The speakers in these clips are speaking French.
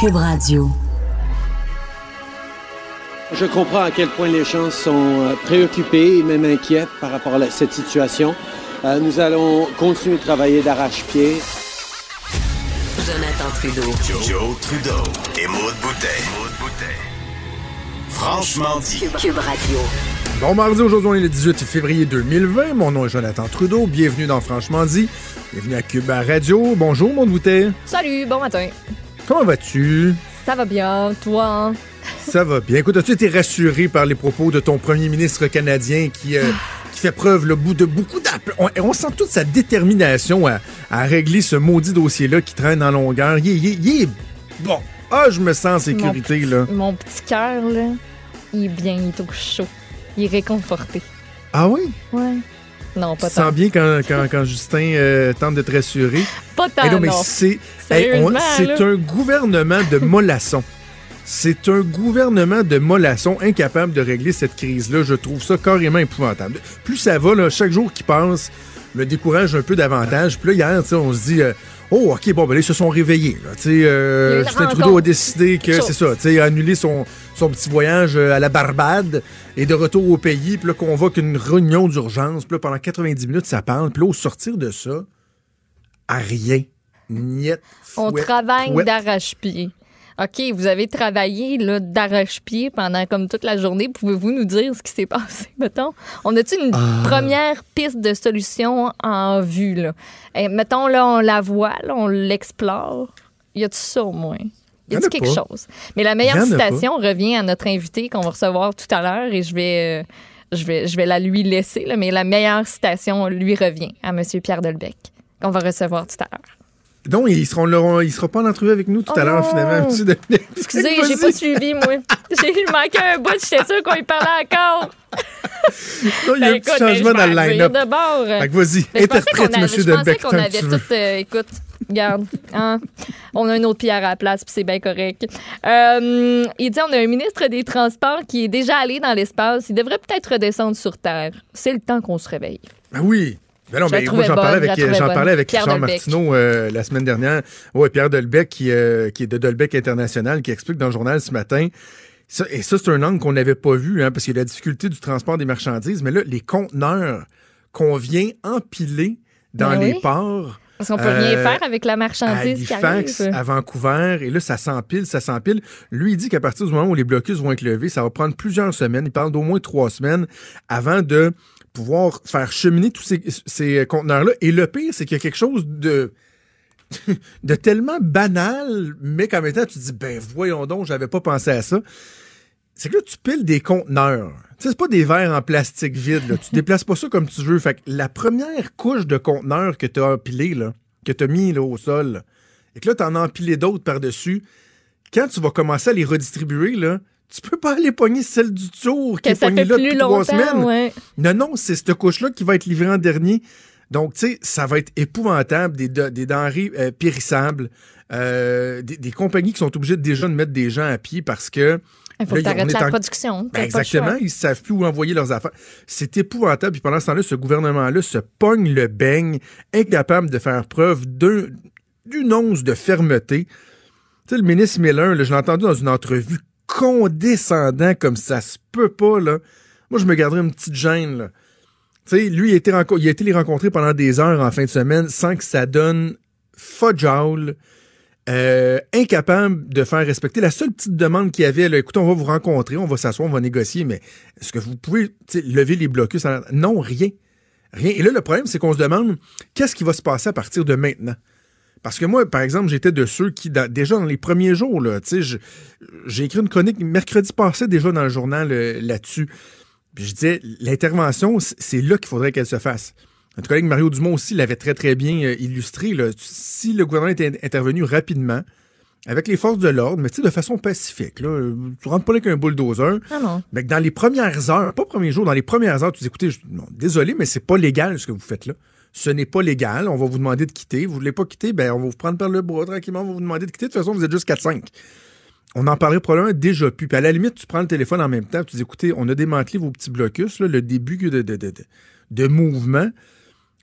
Cube Radio. Je comprends à quel point les gens sont euh, préoccupés et même inquiets par rapport à cette situation. Euh, nous allons continuer de travailler d'arrache-pied. Jonathan Trudeau. Joe, Trudeau et Maude Boutet. Franchement dit. Cube Radio. Bon mardi, aujourd'hui on est le 18 février 2020. Mon nom est Jonathan Trudeau. Bienvenue dans Franchement dit. Bienvenue à Cube Radio. Bonjour, Maude Boutet. Salut, bon matin. Comment vas-tu? Ça va bien, toi? hein? Ça va bien. Écoute, as-tu été rassuré par les propos de ton premier ministre canadien qui, euh, qui fait preuve le bout de beaucoup d'appels? On, on sent toute sa détermination à, à régler ce maudit dossier-là qui traîne en longueur. Il, est- il est- il est bon. Ah, je me sens en sécurité, mon, là. petit- Mon petit cœur, là, il est bien, il est au chaud. Il est réconforté. Ah oui? Ouais. Non, pas tant. sens bien quand, quand, quand Justin euh, tente de te rassurer? Pas tant, non, mais c'est hey, un gouvernement de mollassons. C'est un gouvernement de mollassons incapable de régler cette crise-là. Je trouve ça carrément épouvantable. Plus ça va, là, chaque jour qui passe me décourage un peu davantage. Puis là, hier, on se dit... euh, Oh, OK, bon, ben là, ils se sont réveillés. là. Euh, Justin Trudeau a décidé que, c'est ça, tu sais, a annulé son, son petit voyage euh, à la Barbade et de retour au pays. Puis là, convoque une réunion d'urgence. Puis là, pendant 90 minutes, ça parle. Puis là, au sortir de ça, à rien. Niet, On fouet, travaille couette. d'arrache-pied. OK, vous avez travaillé d'arrache-pied pendant comme toute la journée. Pouvez-vous nous dire ce qui s'est passé, mettons? On a-tu une Ah. première piste de solution en vue, là? Eh, mettons, là, on la voit, là, on l'explore. Y a-tu ça au moins? Y a quelque pas. chose? Mais la meilleure citation revient à notre invité qu'on va recevoir tout à l'heure et je vais, euh, je vais, je vais la lui laisser, là, mais la meilleure citation lui revient à M. Pierre Delbecq qu'on va recevoir tout à l'heure. Non, ils seront là- il sera pas en entrevue avec nous tout à Oh l'heure, non. finalement. Excusez, j'ai pas suivi, moi. J'ai manqué un bout, j'étais sûre qu'on y parlait encore. Non, il y a un Ben, petit écoute, changement dans le line-up. Fait que vas-y, interprète, avait- monsieur Je pensais qu'on avait tout. euh, écoute, regarde, hein, on a un autre pierre à la place, puis c'est bien correct. Euh, il dit on a un ministre des Transports qui est déjà allé dans l'espace. Il devrait peut-être redescendre sur Terre. C'est le temps qu'on se réveille. Ben oui. Ben non, Je la mais moi, trouvais j'en parlais bonne, avec, trouvais j'en bonne. parlais avec Pierre Richard Delbecq. Martineau euh, la semaine dernière. Ouais, Pierre Delbecq, qui, euh, qui est de Delbecq International, qui explique dans le journal ce matin. Ça, et ça, c'est un angle qu'on n'avait pas vu, hein, parce qu'il y a la difficulté du transport des marchandises. Mais là, les conteneurs qu'on vient empiler dans Ben les oui. ports. Parce qu'on peut rien Euh, faire avec la à marchandise qui Halifax, arrive. à Vancouver, et là, ça s'empile, ça s'empile. Lui, il dit qu'à partir du moment où les blocus vont être levés, ça va prendre plusieurs semaines. Il parle d'au moins trois semaines avant de pouvoir faire cheminer tous ces, ces conteneurs-là. Et le pire, c'est qu'il y a quelque chose de de tellement banal, mais qu'en même temps, tu te dis, ben voyons donc, j'avais pas pensé à ça. C'est que là, tu piles des conteneurs. Tu sais, c'est pas des verres en plastique vide. Là. Tu déplaces pas ça comme tu veux. Fait que la première couche de conteneurs que tu as empilé, là, que tu as mis là, au sol, là, et que là, tu en as empilé d'autres par-dessus, quand tu vas commencer à les redistribuer, là, tu peux pas aller pogner celle du tour qui est pognée là depuis trois semaines. ouais. Non, non, c'est cette couche-là qui va être livrée en dernier. Donc, tu sais, ça va être épouvantable, des, de- des denrées euh, périssables, euh, des, des compagnies qui sont obligées déjà de mettre des gens à pied parce que... Il faut là, que tu la en- production. Ben, exactement, ils savent plus où envoyer leurs affaires. C'est épouvantable. Puis pendant ce temps-là, ce gouvernement-là se pogne le beigne, incapable de faire preuve d'un- d'une once de fermeté. Tu sais, le ministre Miller, là, je l'ai entendu dans une entrevue condescendant comme ça se peut pas, là. Moi, je me garderais une petite gêne, là. Tu sais, lui, il a, été il a été les rencontrer pendant des heures en fin de semaine sans que ça donne fudgeable, euh, incapable de faire respecter. La seule petite demande qu'il y avait, là, écoutez, on va vous rencontrer, on va s'asseoir, on va négocier, mais est-ce que vous pouvez lever les blocus? Non, rien. Rien. Et là, le problème, c'est qu'on se demande qu'est-ce qui va se passer à partir de maintenant? Parce que moi, par exemple, j'étais de ceux qui, déjà dans les premiers jours, j'ai écrit une chronique mercredi passé déjà dans le journal euh, là-dessus. Puis je disais, l'intervention, c'est là qu'il faudrait qu'elle se fasse. Notre collègue Mario Dumont aussi l'avait très, très bien euh, illustré. là. Si le gouvernement était intervenu rapidement, avec les forces de l'ordre, mais tu sais, de façon pacifique, là, euh, tu rentres pas là avec un bulldozer, Ah non. mais que dans les premières heures, pas premiers jours, dans les premières heures, tu dis, écoutez, je- non, désolé, mais c'est pas légal ce que vous faites là. Ce n'est pas légal. On va vous demander de quitter. Vous voulez pas quitter, ben, on va vous prendre par le bras tranquillement. On va vous demander de quitter. De toute façon, vous êtes juste 4-5. On en parlerait probablement déjà plus. Puis à la limite, tu prends le téléphone en même temps. Tu dis, écoutez, on a démantelé vos petits blocus, là, le début de, de, de, de mouvement.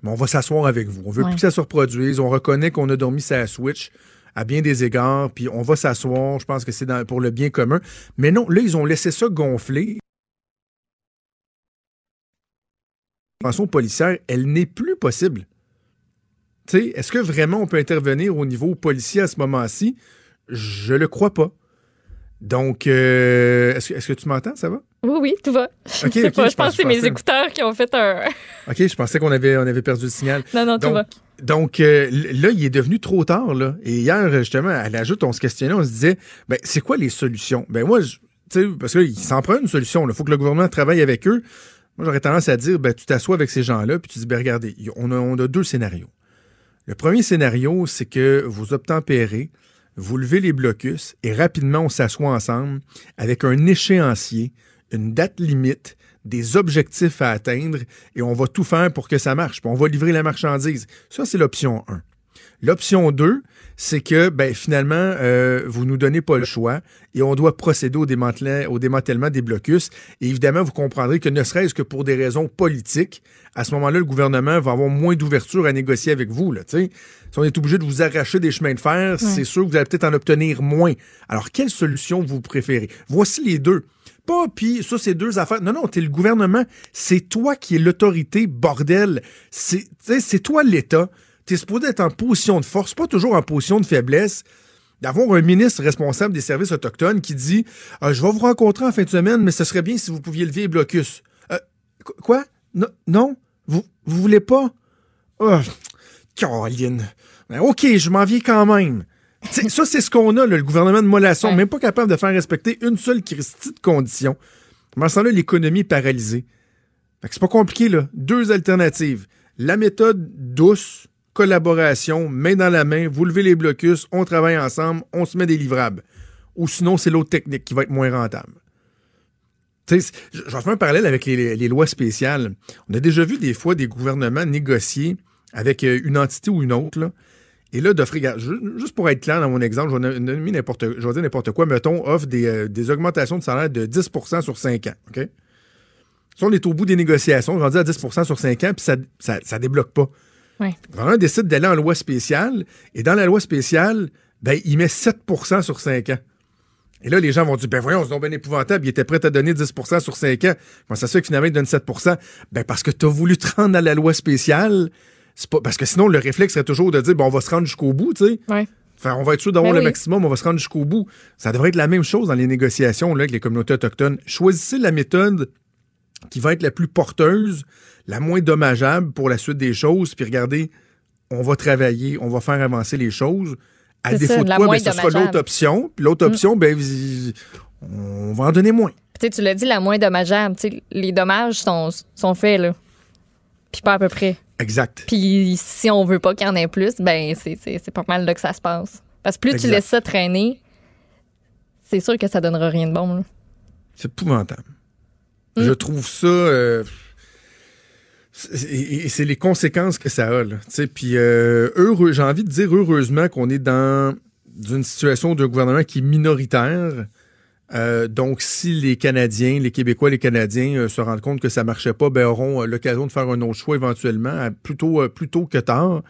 Mais on va s'asseoir avec vous. On veut Ouais. plus que ça se reproduise. On reconnaît qu'on a dormi sa switch. à bien des égards, puis on va s'asseoir, je pense que c'est pour le bien commun. Mais non, là, ils ont laissé ça gonfler. L'intervention policière, elle n'est plus possible. Tu sais, est-ce que vraiment on peut intervenir au niveau policier à ce moment-ci? Je le crois pas. Donc, euh, est-ce que, est-ce que tu m'entends? Ça va? Oui, oui, tout va. Je pas, pense que c'est mes écouteurs qui ont fait un. OK, je pensais qu'on avait, on avait perdu le signal. non, non, tout Donc, va. donc euh, là, il est devenu trop tard. Là. Et hier, justement, à l'ajoute, on se questionnait, on se disait, ben, c'est quoi les solutions? Ben moi, je- tu sais, parce qu'il s'en prend une solution. Il faut que le gouvernement travaille avec eux. Moi, j'aurais tendance à dire, ben, tu t'assois avec ces gens-là, puis tu dis, ben, regardez, on a, on a deux scénarios. Le premier scénario, c'est que vous obtempérez, vous levez les blocus et rapidement, on s'assoit ensemble avec un échéancier, une date limite, des objectifs à atteindre et on va tout faire pour que ça marche. On va livrer la marchandise. Ça, c'est l'option 1. L'option 2, c'est que ben, finalement, euh, vous nous donnez pas le choix et on doit procéder au démantèlement, au démantèlement des blocus. Et évidemment, vous comprendrez que ne serait-ce que pour des raisons politiques, à ce moment-là, le gouvernement va avoir moins d'ouverture à négocier avec vous. Là, si on est obligé de vous arracher des chemins de fer, c'est sûr que vous allez peut-être en obtenir moins. Alors, quelle solution vous préférez? Voici les deux. Pas, puis ça, c'est deux affaires. Non, non, t'es le gouvernement. C'est toi qui es l'autorité, bordel. C'est toi l'État. T'es supposé être en position de force, pas toujours en position de faiblesse. D'avoir un ministre responsable des services autochtones qui dit Ah, Je vais vous rencontrer en fin de semaine, mais ce serait bien si vous pouviez lever les blocus. Euh, qu- quoi? No- non? Vous, vous voulez pas? Oh, Caroline. Ben, OK, je m'en viens quand même. T'sais, ça, c'est ce qu'on a, là, le gouvernement de Mollasson, Ouais. même pas capable de faire respecter une seule Christie de condition. Pendant ce temps-là, l'économie paralysée. C'est pas compliqué, là. Deux alternatives. La méthode douce, collaboration, main dans la main, vous levez les blocus, on travaille ensemble, on se met des livrables. Ou sinon, c'est l'autre technique qui va être moins rentable. Je vais faire un parallèle avec les, lois spéciales. On a déjà vu des fois des gouvernements négocier avec euh, une entité ou une autre, là, et là, d'offrir, juste pour être clair dans mon exemple, je vais n'importe, dire n'importe quoi, mettons, offre des, euh, augmentations de salaire de 10% sur 5 ans, OK? Si on est au bout des négociations, on dire à 10% sur 5 ans, puis ça, ça débloque pas. Ouais. Le gouvernement décide d'aller en loi spéciale, et dans la loi spéciale, ben, il met 7% sur 5 ans. Et là, les gens vont dire, ben voyons, c'est bien épouvantable, il était prêt à donner 10% sur 5 ans. Comment ça se fait que finalement, il donne 7 Ben parce que tu as voulu te rendre à la loi spéciale. C'est pas, parce que sinon, le réflexe serait toujours de dire, bon, on va se rendre jusqu'au bout, tu sais. Ouais. Enfin, on va être sûr d'avoir Ben le oui. maximum, on va se rendre jusqu'au bout. Ça devrait être la même chose dans les négociations là, avec les communautés autochtones. Choisissez la méthode qui va être la plus porteuse, la moins dommageable pour la suite des choses, puis regardez, on va travailler, on va faire avancer les choses. À défaut ça, de quoi, ben, ce sera l'autre option. Puis l'autre option, ben, on va en donner moins. Tu l'as dit, la moins dommageable. Tu sais, les dommages sont, sont faits, là. Puis pas à peu près. Exact. Puis si on veut pas qu'il y en ait plus, ben c'est, pas mal là que ça se passe. Parce que plus tu laisses ça traîner, c'est sûr que ça donnera rien de bon. C'est épouvantable. Mm. Je trouve ça. euh, et c'est les conséquences que ça a. Puis euh, j'ai envie de dire heureusement qu'on est dans une situation d'un gouvernement qui est minoritaire. Euh, donc, si les Canadiens, les Québécois, les Canadiens euh, se rendent compte que ça marchait pas, ben, auront l'occasion de faire un autre choix éventuellement, plutôt, euh, plus tôt que tard.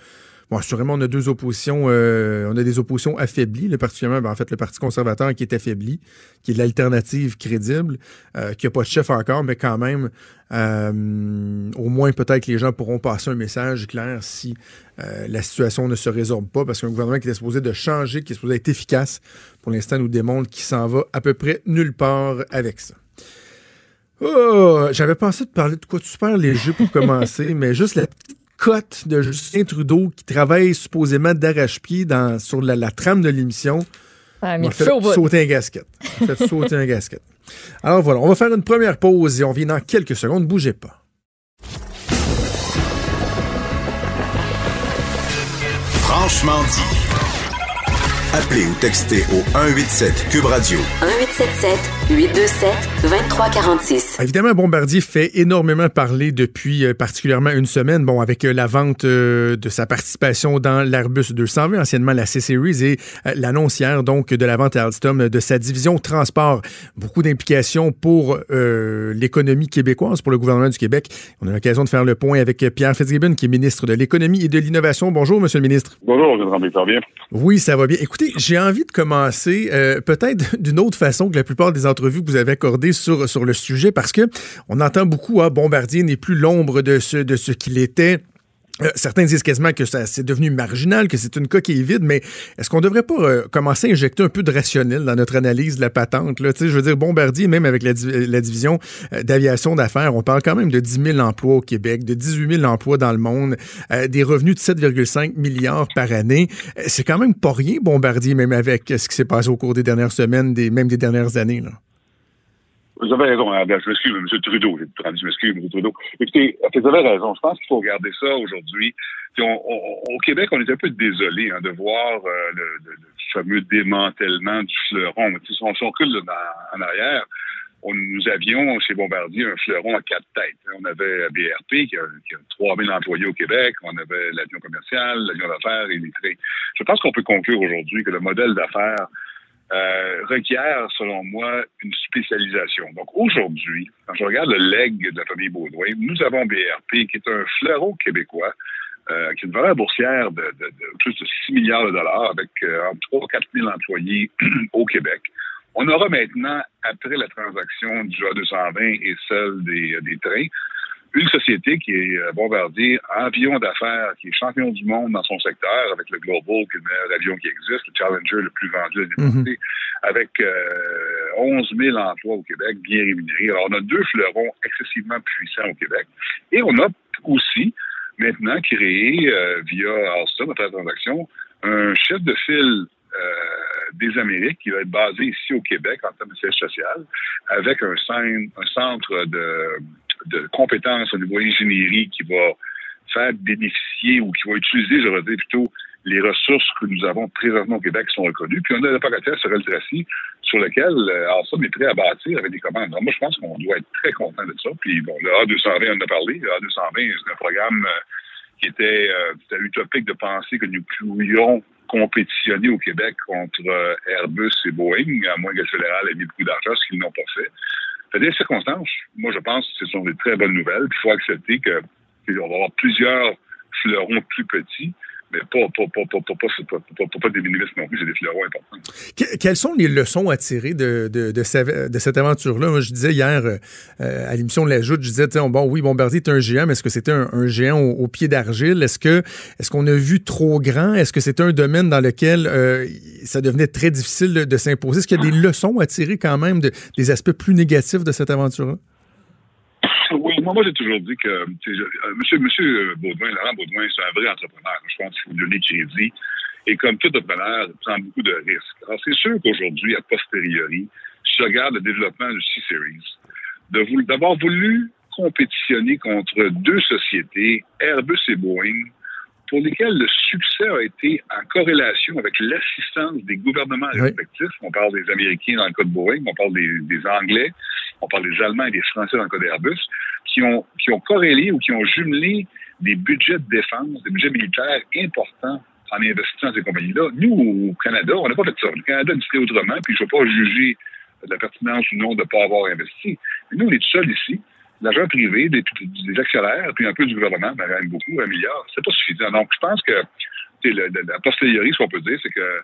Bon, assurément, on a deux oppositions, euh, on a des oppositions affaiblies, le particulièrement, ben, en fait, le Parti conservateur qui est affaibli, qui est l'alternative crédible, euh, qui n'a pas de chef encore, mais quand même, euh, au moins peut-être que les gens pourront passer un message clair si euh, la situation ne se résorbe pas, parce qu'un gouvernement qui est supposé de changer, qui est supposé être efficace, pour l'instant nous démontre qu'il s'en va à peu près nulle part avec ça. Oh, j'avais pensé de parler de quoi de super léger pour commencer, mais juste la petite cote de Justin Trudeau qui travaille supposément d'arrache-pied dans- sur la, la trame de l'émission. Ça a On mis a le fait sauter un gasket. Fait sauter un gasket. Alors voilà, on va faire une première pause et on vient dans quelques secondes. Bougez pas. Franchement dit. Appelez ou textez au 187 Cube Radio. 1877 827 2346. Évidemment, Bombardier fait énormément parler depuis euh, particulièrement une semaine, bon, avec euh, la vente euh, de sa participation dans l'Airbus 220, anciennement la C-Series, et l'annonce hier, donc, de la vente à Alstom de sa division transport. Beaucoup d'implications pour l'économie québécoise, pour le gouvernement du Québec. On a l'occasion de faire le point avec Pierre Fitzgibbon, qui est ministre de l'Économie et de l'Innovation. Bonjour, Monsieur le ministre. Bonjour, je ça va bien? Oui, ça va bien. Écoutez, j'ai envie de commencer peut-être d'une autre façon que la plupart des entrevues que vous avez accordées sur, le sujet, parce que on entend beaucoup, ah, Bombardier n'est plus l'ombre de ce, de ce qu'il était. Euh, certains disent quasiment que c'est devenu marginal, que c'est une coquille vide, mais est-ce qu'on devrait pas euh, commencer à injecter un peu de rationnel dans notre analyse de la patente? Là? Je veux dire, Bombardier, même avec la, division euh, d'aviation d'affaires, on parle quand même de 10 000 emplois au Québec, de 18 000 emplois dans le monde, des revenus de 7,5 milliards par année. c'est quand même pas rien, Bombardier, même avec ce qui s'est passé au cours des dernières semaines, des, même des dernières années. Vous avez raison, je m'excuse, M. Trudeau, je m'excuse, M. Trudeau. Écoutez, vous avez raison, je pense qu'il faut regarder ça aujourd'hui. au Québec, on est un peu désolé hein, de voir euh, le, fameux démantèlement du fleuron. Si on, on recule en arrière, on, nous avions chez Bombardier un fleuron à quatre têtes. On avait BRP qui a, qui a 3000 employés au Québec, on avait l'avion commercial, l'avion d'affaires et les trains. Je pense qu'on peut conclure aujourd'hui que le modèle d'affaires euh, requiert, selon moi, une spécialisation. Donc aujourd'hui, quand je regarde le leg de la famille Baudouin, nous avons BRP, qui est un fleuron québécois, euh, qui a une valeur boursière de, plus de 6 milliards de dollars, avec euh, entre 3 4 000 employés au Québec. On aura maintenant, après la transaction du A220 et celle des, des trains, une société qui est euh, Bombardier, avion d'affaires, qui est champion du monde dans son secteur, avec le Global, qui est le meilleur avion qui existe, le Challenger le plus vendu à mm avec 11 euh, 000 emplois au Québec, bien rémunérés. Alors, on a deux fleurons excessivement puissants au Québec. Et on a aussi, maintenant, créé, euh, via Alstom, notre transaction, un chef de file des Amériques qui va être basé ici au Québec en termes de siège social, avec un, un centre de de compétences au niveau ingénierie qui va faire bénéficier ou qui va utiliser, je dire plutôt, les ressources que nous avons présentement au Québec qui sont reconnues. Puis on a le Pocatès sur El Tracy, sur lequel euh, Alstom est prêt à bâtir avec des commandes. moi, je pense qu'on doit être très content de ça. Puis bon, le A220, on en a parlé. Le A220, c'est un programme euh, qui était, euh, utopique de penser que nous pourrions compétitionner au Québec contre euh, Airbus et Boeing, à moins que le fédéral ait mis beaucoup d'argent, ce qu'ils n'ont pas fait des circonstances, moi, je pense que ce sont des très bonnes nouvelles. Il faut accepter que va avoir plusieurs fleurons plus petits mais pas, pas, pas, pas, des minimistes non plus, c'est des fleurons importants. quelles sont les leçons à tirer de, de, de, cette aventure-là? Je disais hier euh, à l'émission de la Joute, je disais, bon, oui, Bombardier est un géant, mais est-ce que c'était un, géant au, pied d'argile? Est-ce est-ce qu'on a vu trop grand? Est-ce que c'était un domaine dans lequel euh, ça devenait très difficile de, s'imposer? Est-ce qu'il y a des leçons à tirer quand même des aspects plus négatifs de cette aventure-là? Oui, moi, j'ai toujours dit que euh, monsieur, monsieur Baudouin, Laurent Baudouin, c'est un vrai entrepreneur. Je pense qu'il faut lui donner crédit. Et comme tout entrepreneur, il prend beaucoup de risques. Alors, c'est sûr qu'aujourd'hui, a posteriori, je regarde le développement du C-Series, d'avoir voulu compétitionner contre deux sociétés, Airbus et Boeing, pour lesquelles le succès a été en corrélation avec l'assistance des gouvernements respectifs. On parle des Américains dans le cas de Boeing, on parle des, des Anglais, on parle des Allemands et des Français dans le cas d'Airbus, qui ont, qui ont corrélé ou qui ont jumelé des budgets de défense, des budgets militaires importants en investissant dans ces compagnies-là. Nous, au Canada, on n'a pas fait ça. Le Canada a décidé autrement, puis je ne veux pas juger de la pertinence ou non de ne pas avoir investi. Mais nous, on est tout seuls ici. L'agent privé, des, actionnaires, puis un peu du gouvernement, mais même beaucoup, un milliard, c'est pas suffisant. Donc, je pense que la posteriori, ce qu'on peut dire, c'est que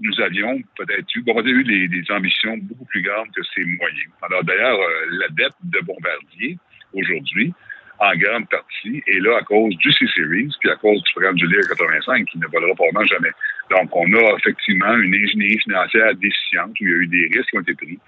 nous avions peut-être eu, bon, on a eu des, ambitions beaucoup plus grandes que ces moyens. Alors d'ailleurs, euh, la dette de Bombardier aujourd'hui, en grande partie, est là à cause du C-Series, puis à cause du programme du LIR 85, qui ne volera probablement jamais. Donc, on a effectivement une ingénierie financière déficiente, où il y a eu des risques qui ont été pris.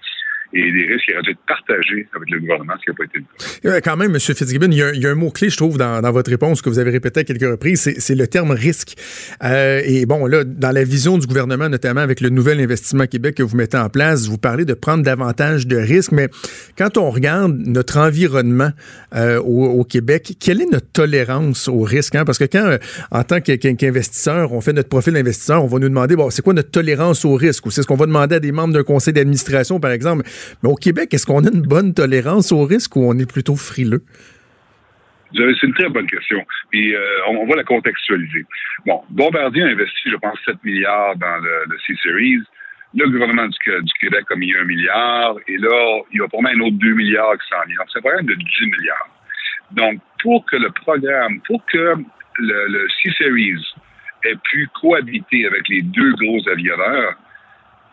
Et des risques qui auraient dû être partagés avec le gouvernement, ce qui n'a pas été le cas. Quand même, M. Fitzgibbon, il y, a, y a un mot-clé, je trouve, dans, dans, votre réponse que vous avez répété à quelques reprises, c'est le terme risque. Euh, et bon, là, dans la vision du gouvernement, notamment avec le nouvel investissement Québec que vous mettez en place, vous parlez de prendre davantage de risques, mais quand on regarde notre environnement euh, au, au, Québec, quelle est notre tolérance au risque? Hein? Parce que quand, euh, en tant qu'investisseur, on fait notre profil d'investisseur, on va nous demander, bon, c'est quoi notre tolérance au risque? Ou c'est ce qu'on va demander à des membres d'un conseil d'administration, par exemple? Mais au Québec, est-ce qu'on a une bonne tolérance au risque ou on est plutôt frileux? C'est une très bonne question. Puis euh, on, va la contextualiser. Bon, Bombardier a investi, je pense, 7 milliards dans le, C-Series. Le gouvernement du, Québec a mis 1 milliard. Et là, il y a moi un autre 2 milliards qui s'en viennent. C'est un programme de 10 milliards. Donc, pour que le programme, pour que le, le C-Series ait pu cohabiter avec les deux gros avionneurs,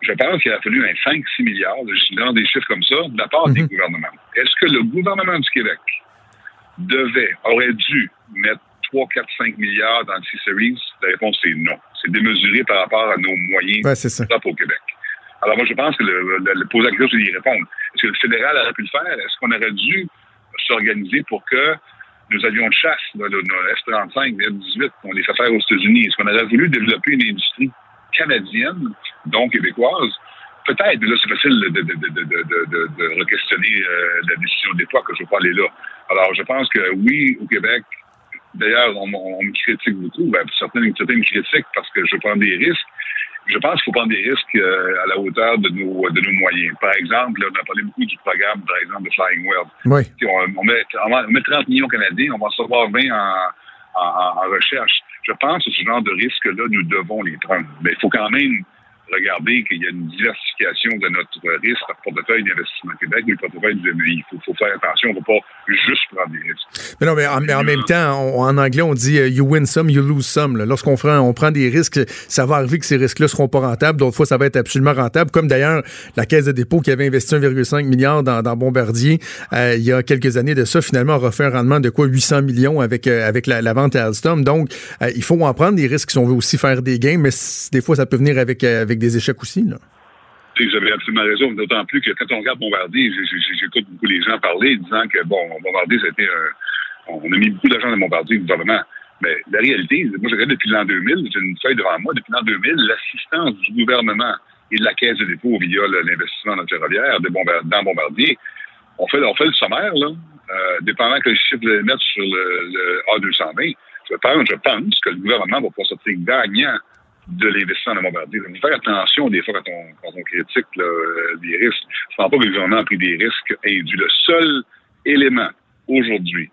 je pense qu'il a fallu un 5-6 milliards, je dans des chiffres comme ça, de la part des gouvernements. Est-ce que le gouvernement du Québec devait, aurait dû mettre 3, 4, 5 milliards dans le C-Series? La réponse est non. C'est démesuré par rapport à nos moyens ouais, ça. au Québec. Alors moi, je pense que le, le, le poser la question, c'est d'y répondre. Est-ce que le fédéral aurait pu le faire? Est-ce qu'on aurait dû s'organiser pour que nos avions de chasse, nos F-35, F-18, on les fait faire aux États-Unis? Est-ce qu'on aurait voulu développer une industrie canadienne, donc québécoise, peut-être, là, c'est facile de, de, de, de, de re-questionner euh, la décision d'époque, je ne veux pas aller là. Alors, je pense que oui, au Québec, d'ailleurs, on, on, me critique beaucoup, ben, certains, certains me critiquent parce que je prends des risques. Je pense qu'il faut prendre des risques euh, à la hauteur de nos, de nos moyens. Par exemple, on a parlé beaucoup du programme, par exemple, de Flying World. Oui. On, on, met, on met 30 millions canadiens, on va en recevoir 20 en, en, en recherche. Je pense que ce genre de risques-là, nous devons les prendre. Mais il faut quand même regarder qu'il y a une diversification de notre risque par portefeuille d'investissement Québec, mais le portefeuille du. Il faut, faire attention, on ne va pas juste prendre des risques. Mais non, mais en, même temps, en anglais, on dit uh, you win some, you lose some. Lorsqu'on on prend des risques, ça va arriver que ces risques-là seront pas rentables. D'autres fois, ça va être absolument rentable. Comme d'ailleurs la Caisse de dépôt qui avait investi 1,5 milliard dans, Bombardier euh, il y a quelques années de ça, finalement, a refait un rendement de quoi? 800 millions avec, euh, avec la, vente à Alstom. Donc, euh, il faut en prendre des risques si on veut aussi faire des gains, mais des fois, ça peut venir avec, avec des échecs aussi. Là. Vous avez absolument raison, d'autant plus que quand on regarde Bombardier, j'écoute beaucoup les gens parler disant que, bon, Bombardier, c'était un. On a mis beaucoup d'argent dans Bombardier, le gouvernement. Mais la réalité, moi, je regarde depuis l'an 2000, j'ai une feuille devant moi, depuis l'an 2000, l'assistance du gouvernement et de la Caisse de dépôt via l'investissement dans le ferroviaire de dans Bombardier, on fait, on fait le sommaire, là, euh, dépendant que le chiffre de mettre sur le, le A220. Je pense, je pense que le gouvernement va pouvoir sortir gagnant de l'investissement dans Bombardier. Donc, faire attention des fois quand on, quand on critique là, des risques. Je ne pense pas que le gouvernement a pris des risques indus. Le seul élément aujourd'hui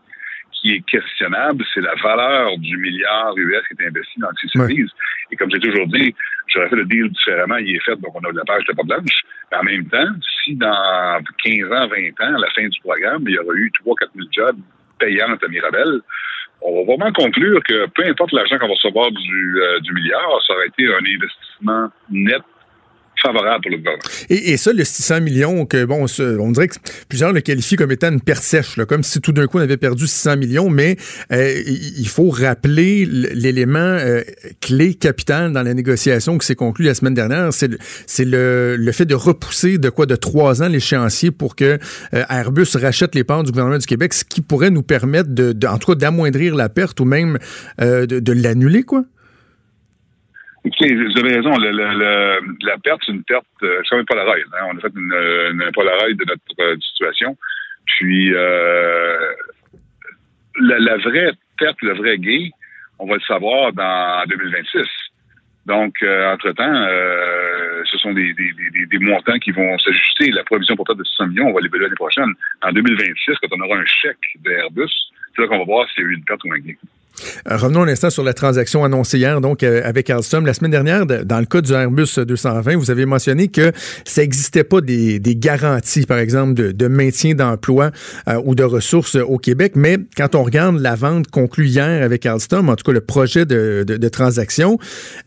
qui est questionnable, c'est la valeur du milliard US qui est investi dans services. Et comme j'ai toujours dit, j'aurais fait le deal différemment, il est fait, donc on a de la page de pas blanche. Mais en même temps, si dans 15 ans, 20 ans, à la fin du programme, il y aura eu 3 4 000 jobs payants à Mirabel, on va vraiment conclure que peu importe l'argent qu'on va recevoir du, euh, du milliard, ça aurait été un investissement net favorable pour le gouvernement. Et, et, ça, le 600 millions, que bon, on dirait que plusieurs le qualifient comme étant une perte sèche, là, comme si tout d'un coup on avait perdu 600 millions, mais euh, il faut rappeler l'élément euh, clé capital dans la négociation qui s'est conclue la semaine dernière, c'est le, le, fait de repousser de quoi de trois ans l'échéancier pour que euh, Airbus rachète les parts du gouvernement du Québec, ce qui pourrait nous permettre de, de en tout cas d'amoindrir la perte ou même euh, de, de l'annuler, quoi. Vous avez raison. La perte, c'est une perte. C'est comme un Polaroid. Hein. On a fait une, une de notre euh, situation. Puis, euh, la, vraie perte, le vrai gain, on va le savoir dans 2026. Donc, euh, entre-temps, ce sont des, montants qui vont s'ajuster. La provision pour de 600 millions, on va l'évaluer l'année prochaine. En 2026, quand on aura un chèque d'Airbus, c'est là qu'on va voir s'il y a eu une perte ou un gain. Euh, revenons un instant sur la transaction annoncée hier, donc euh, avec Alstom. La semaine dernière, de, dans le cas du Airbus 220, vous avez mentionné que ça n'existait pas des, garanties, par exemple, de, maintien d'emploi euh, ou de ressources au Québec. Mais quand on regarde la vente conclue hier avec Alstom, en tout cas le projet de, transaction,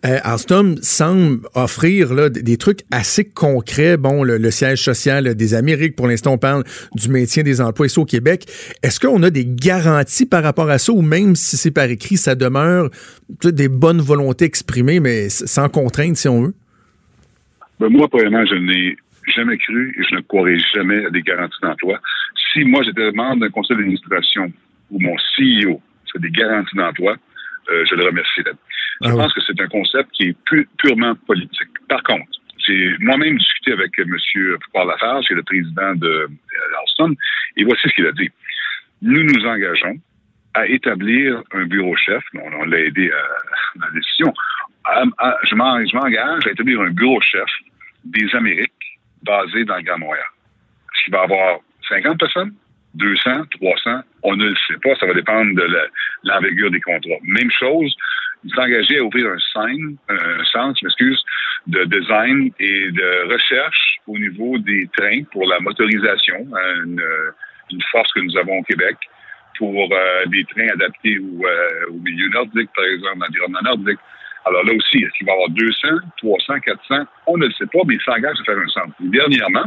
Alstom semble offrir là, des trucs assez concrets. Bon, le, le siège social des Amériques, pour l'instant, on parle du maintien des emplois ici au Québec. Est-ce qu'on a des garanties par rapport à ça ou même si c'est par écrit, ça demeure des bonnes volontés exprimées, mais sans contrainte, si on veut? Ben moi, premièrement, je n'ai jamais cru et je ne croirai jamais à des garanties d'emploi. Si moi j'étais membre d'un conseil d'administration où mon CEO fait des garanties d'emploi, euh, je le remercierais. Je Ah oui. pense que c'est un concept qui est pu- purement politique. Par contre, j'ai moi-même discuté avec M. Paul Lafarge, qui est le président de euh, Alstom, et voici ce qu'il a dit. Nous nous engageons à établir un bureau chef, on, l'a aidé à, dans la décision, à- je m'en- je m'engage à établir un bureau chef des Amériques basé dans le Grand Montréal. Est-ce qu'il va avoir 50 personnes, 200, 300? On ne le sait pas. Ça va dépendre de l'envergure des contrats. Même chose, il s'est à ouvrir un centre, un centre, de design et de recherche au niveau des trains pour la motorisation, hein, une force que nous avons au Québec pour euh, des trains adaptés au, euh, au milieu nordique, par exemple, l'environnement nordique. Alors là aussi, est-ce qu'il va y avoir 200, 300, 400? On ne le sait pas, mais il s'engage à faire un centre. Et dernièrement,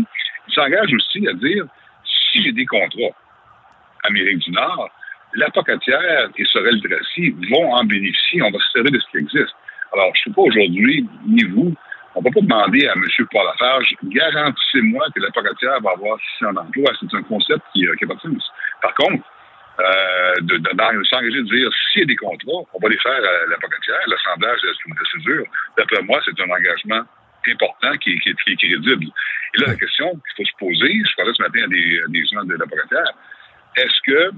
il s'engage aussi à dire, si j'ai des contrats Amérique du Nord, la Pocatière et Sorel Tracy vont en bénéficier. On va se servir de ce qui existe. Alors, je ne sais pas aujourd'hui, ni vous, on ne va pas demander à M. Paul Lafarge, garantissez-moi que la Pocatière va avoir 600 emplois. C'est un concept qui n'a pas de sens. Par contre, euh, de, de, de s'engager de dire s'il y a des contrats, on va les faire à la Pocatière, l'assemblage de la césure. D'après moi, c'est un engagement important qui, qui, qui est crédible. Et là, la question qu'il faut se poser, je parlais ce matin à des, des gens de la est-ce que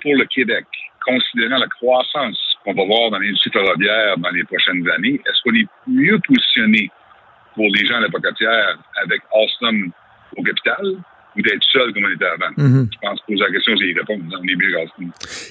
pour le Québec, considérant la croissance qu'on va voir dans l'industrie ferroviaire dans les prochaines années, est-ce qu'on est mieux positionné pour les gens de la avec Alstom au capital ou d'être seul comme on était avant? Mhm. Je pense que la question, c'est y répondre. On est mieux.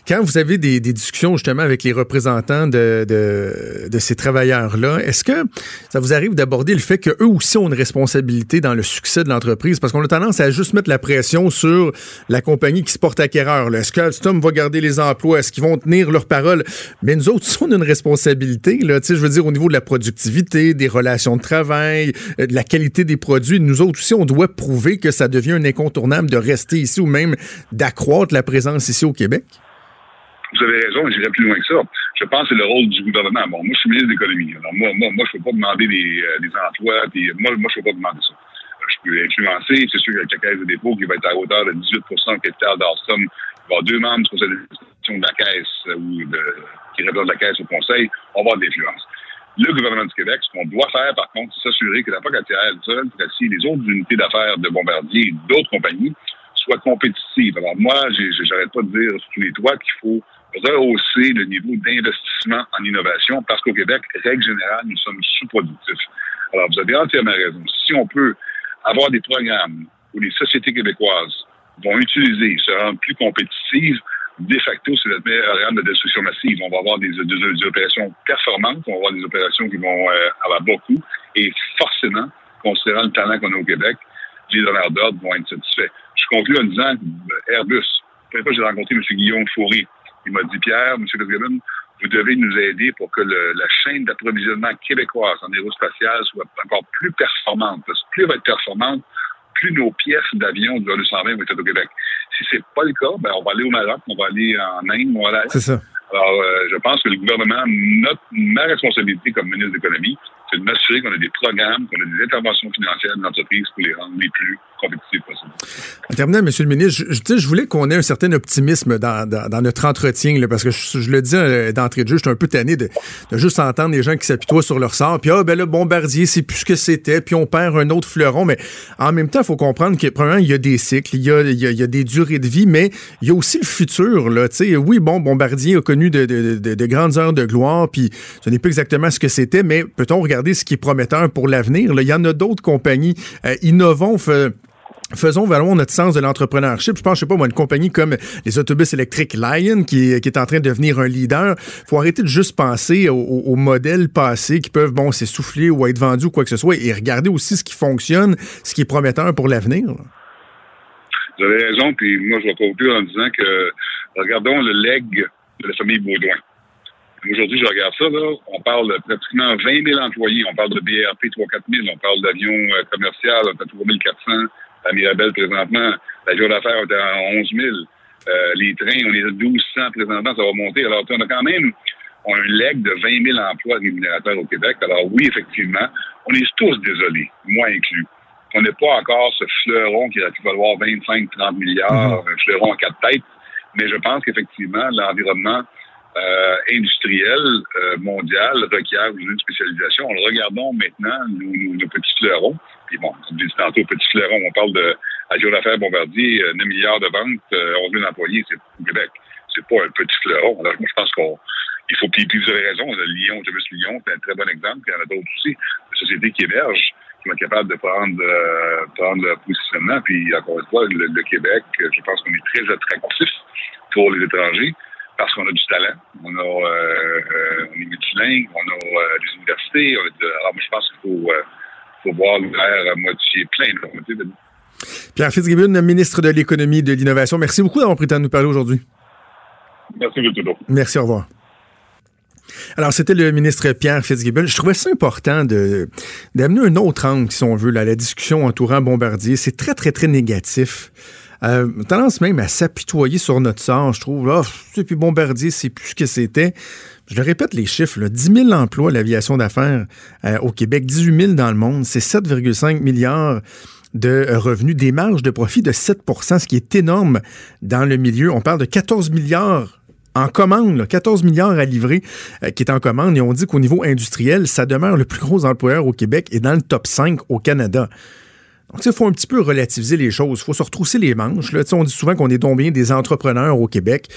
Quand vous avez des, des discussions justement avec les représentants de, de, de ces travailleurs-là, est-ce que ça vous arrive d'aborder le fait qu'eux aussi ont une responsabilité dans le succès de l'entreprise? Parce qu'on a tendance à juste mettre la pression sur la compagnie qui se porte acquéreur. Est-ce que Alstom va garder les emplois? Est-ce qu'ils vont tenir leur parole? Mais nous autres, on a une responsabilité. Là, je veux dire, au niveau de la productivité, des relations de travail, euh, de la qualité des produits. Nous autres aussi, on doit prouver que ça devient un incontournable de rester ici ou même d'accroître la présence ici au Québec? Vous avez raison, j'irai plus loin que ça. Je pense que c'est le rôle du gouvernement. Bon, moi, je suis ministre de l'économie. Alors, moi, moi, moi je ne peux pas demander des, euh, des emplois, moi, moi je ne peux pas demander ça. Euh, Je peux influencer, c'est sûr qu'avec la caisse de dépôt qui va être à hauteur de 18% du capital d'Alstom, il va y avoir deux membres conseil d'administration de la caisse euh, ou qui représentent la caisse au conseil, on va avoir de l'influence. Le gouvernement du Québec, ce qu'on doit faire, par contre, c'est s'assurer que la Pocatière, le Sol, Tracy, les autres unités d'affaires de Bombardier et d'autres compagnies soient compétitives. Alors moi, j'arrête pas de dire sur tous les toits qu'il faut rehausser le niveau d'investissement en innovation parce qu'au Québec, règle générale, nous sommes sous-productifs. Alors, vous avez entièrement raison. Si on peut avoir des programmes où les sociétés québécoises vont utiliser, se rendre plus compétitives, de facto, c'est notre meilleure arme de destruction massive. On va avoir des, opérations performantes, on va avoir des opérations qui vont euh, avoir beaucoup, et forcément, considérant le talent qu'on a au Québec, les donneurs d'ordre vont être satisfaits. Je conclue en disant Airbus, la première fois que j'ai rencontré M. Guillaume Fauré, il m'a dit, Pierre, M. Fitzgibbon, vous devez nous aider pour que la chaîne d'approvisionnement québécoise en aérospatial soit encore plus performante. Parce que plus elle va être performante, plus nos pièces d'avion du 220 vont être au Québec. Si c'est pas le cas, ben, on va aller au Maroc, on va aller en Inde, on C'est ça. Alors, euh, je pense que le gouvernement, notre, ma responsabilité comme ministre de l'économie, c'est de m'assurer qu'on a des programmes, qu'on a des interventions financières de l'entreprise pour les rendre les plus compétitifs possibles. En terminant, M. le ministre, je, je, je voulais qu'on ait un certain optimisme dans, dans- dans notre entretien, là, parce que je, je le dis euh, d'entrée de jeu, je suis un peu tanné de, de juste entendre les gens qui s'apitoient sur leur sort, puis ah, ben là, Bombardier, c'est plus ce que c'était, puis on perd un autre fleuron, mais en même temps, il faut comprendre que, premièrement, il y a des cycles, il y a, il y a- il y a des durées de vie, mais il y a aussi le futur, là, tu sais. Oui, bon, Bombardier a connu de, de- de- de grandes heures de gloire, puis ce n'est pas exactement ce que c'était, mais peut-on regarder ce qui est prometteur pour l'avenir? Il y en a d'autres compagnies. Euh, innovons, faisons valoir notre sens de l'entrepreneurship. Je pense, je sais pas, moi, une compagnie comme les autobus électriques Lion, qui, est- en train de devenir un leader, faut arrêter de juste penser aux, aux- modèles passés qui peuvent, bon, s'essouffler ou être vendus ou quoi que ce soit, et regarder aussi ce qui fonctionne, ce qui est prometteur pour l'avenir. Vous avez raison, puis moi, je vais conclure en disant que regardons le leg de la famille Baudouin. Aujourd'hui, je regarde ça, là, on parle de pratiquement 20 000 employés, on parle de BRP 3 4 000, on parle d'avions euh, commerciaux, on à 3 400 à Mirabel présentement, l'avion d'affaires on est à 11 000, Euh, les trains, on est à 1200 présentement, ça va monter. Alors, on a quand même on a un leg de 20 000 emplois rémunérateurs au Québec. Alors oui, effectivement, on est tous désolés, moi inclus, qu'on n'ait pas encore ce fleuron qui pu valoir 25-30 milliards, Mhm. un fleuron à quatre têtes. Mais je pense qu'effectivement, l'environnement euh, industriel euh, mondial requiert une spécialisation. Regardons maintenant nos, nos- petits fleurons. Puis bon, je dis tantôt, petits fleurons, on parle de jour d'affaires Bombardier, euh, 9 milliards de ventes, euh, 11 000 employés, c'est au Québec. C'est pas un petit fleuron. Alors, moi, je pense qu'on il faut, puis, puis vous avez raison, le Lyon, Autobus Lyon, c'est un très bon exemple, puis il y en a d'autres aussi, sociétés qui émergent, qui être capables de prendre, euh, prendre leur positionnement, puis encore une fois, le, le Québec, euh, je pense qu'on est très attractif pour les étrangers, parce qu'on a du talent, on a, euh, euh, on est multilingue, on a des universités, on a de- alors moi, je pense qu'il faut, faut voir le verre à moitié plein, à moitié. Pierre Fitzgibbon, ministre de l'Économie et de l'Innovation, merci beaucoup d'avoir pris le temps de nous parler aujourd'hui. Merci, M. Trudeau. Merci, au revoir. Alors, c'était le ministre Pierre Fitzgibbon. Je trouvais ça important d'amener un autre angle, si on veut, à la discussion entourant Bombardier. C'est très, très, très négatif. Euh, tendance même à s'apitoyer sur notre sort, je trouve. Là, et puis Bombardier, c'est plus ce que c'était. Je le répète, les chiffres, là, 10 000 emplois, l'aviation d'affaires euh, au Québec, 18 000 dans le monde, c'est 7,5 milliards de euh, revenus, des marges de profit de 7% ce qui est énorme dans le milieu. On parle de 14 milliards en commande, là, 14 milliards à livrer euh, qui est en commande. Et on dit qu'au niveau industriel, ça demeure le plus gros employeur au Québec et dans le top 5 au Canada. Donc, il faut un petit peu relativiser les choses. Il faut se retrousser les manches. Là. On dit souvent qu'on est donc bien des entrepreneurs au Québec.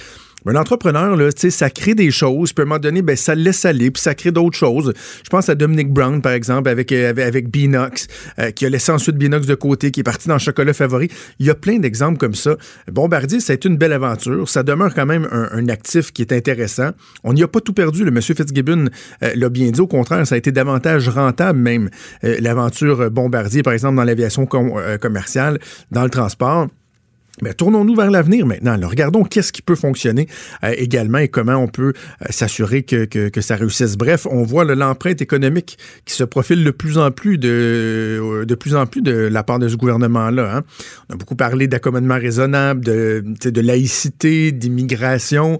Mais l'entrepreneur, là, ça crée des choses, puis à un moment donné, ben, ça le laisse aller, puis ça crée d'autres choses. Je pense à Dominic Brown, par exemple, avec, euh, avec, Beanox, euh, qui a laissé ensuite Beanox de côté, qui est parti dans chocolat favori. Il y a plein d'exemples comme ça. Bombardier, ça a été une belle aventure. Ça demeure quand même un, un actif qui est intéressant. On n'y a pas tout perdu. Le monsieur Fitzgibbon euh, l'a bien dit. Au contraire, ça a été davantage rentable même, l'aventure Bombardier, par exemple, dans l'aviation com- commerciale, dans le transport. Mais tournons-nous vers l'avenir maintenant. Alors, regardons qu'est-ce qui peut fonctionner euh, également et comment on peut euh, s'assurer que, que, ça réussisse. Bref, on voit l'empreinte économique qui se profile de plus en plus de, euh, de plus en plus de la part de ce gouvernement-là. hein. On a beaucoup parlé d'accommodement raisonnable, de, de laïcité, d'immigration.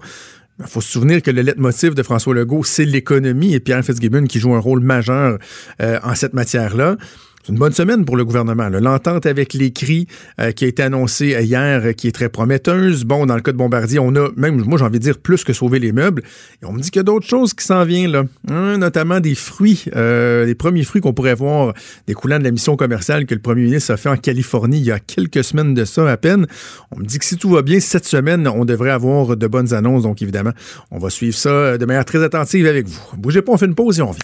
Il faut se souvenir que le leitmotiv de François Legault, c'est l'économie et Pierre Fitzgibbon qui joue un rôle majeur en cette matière-là. C'est une bonne semaine pour le gouvernement. L'entente avec les cris euh, qui a été annoncée hier, euh, qui est très prometteuse. Bon, dans le cas de Bombardier, on a même, moi j'ai envie de dire, plus que sauver les meubles. Et on me dit qu'il y a d'autres choses qui s'en viennent, là. Hein, notamment des fruits, euh, les premiers fruits qu'on pourrait voir découlant de la mission commerciale que le premier ministre a fait en Californie il y a quelques semaines de ça à peine. On me dit que si tout va bien, cette semaine, on devrait avoir de bonnes annonces. Donc évidemment, on va suivre ça de manière très attentive avec vous. Bougez pas, on fait une pause et on vient.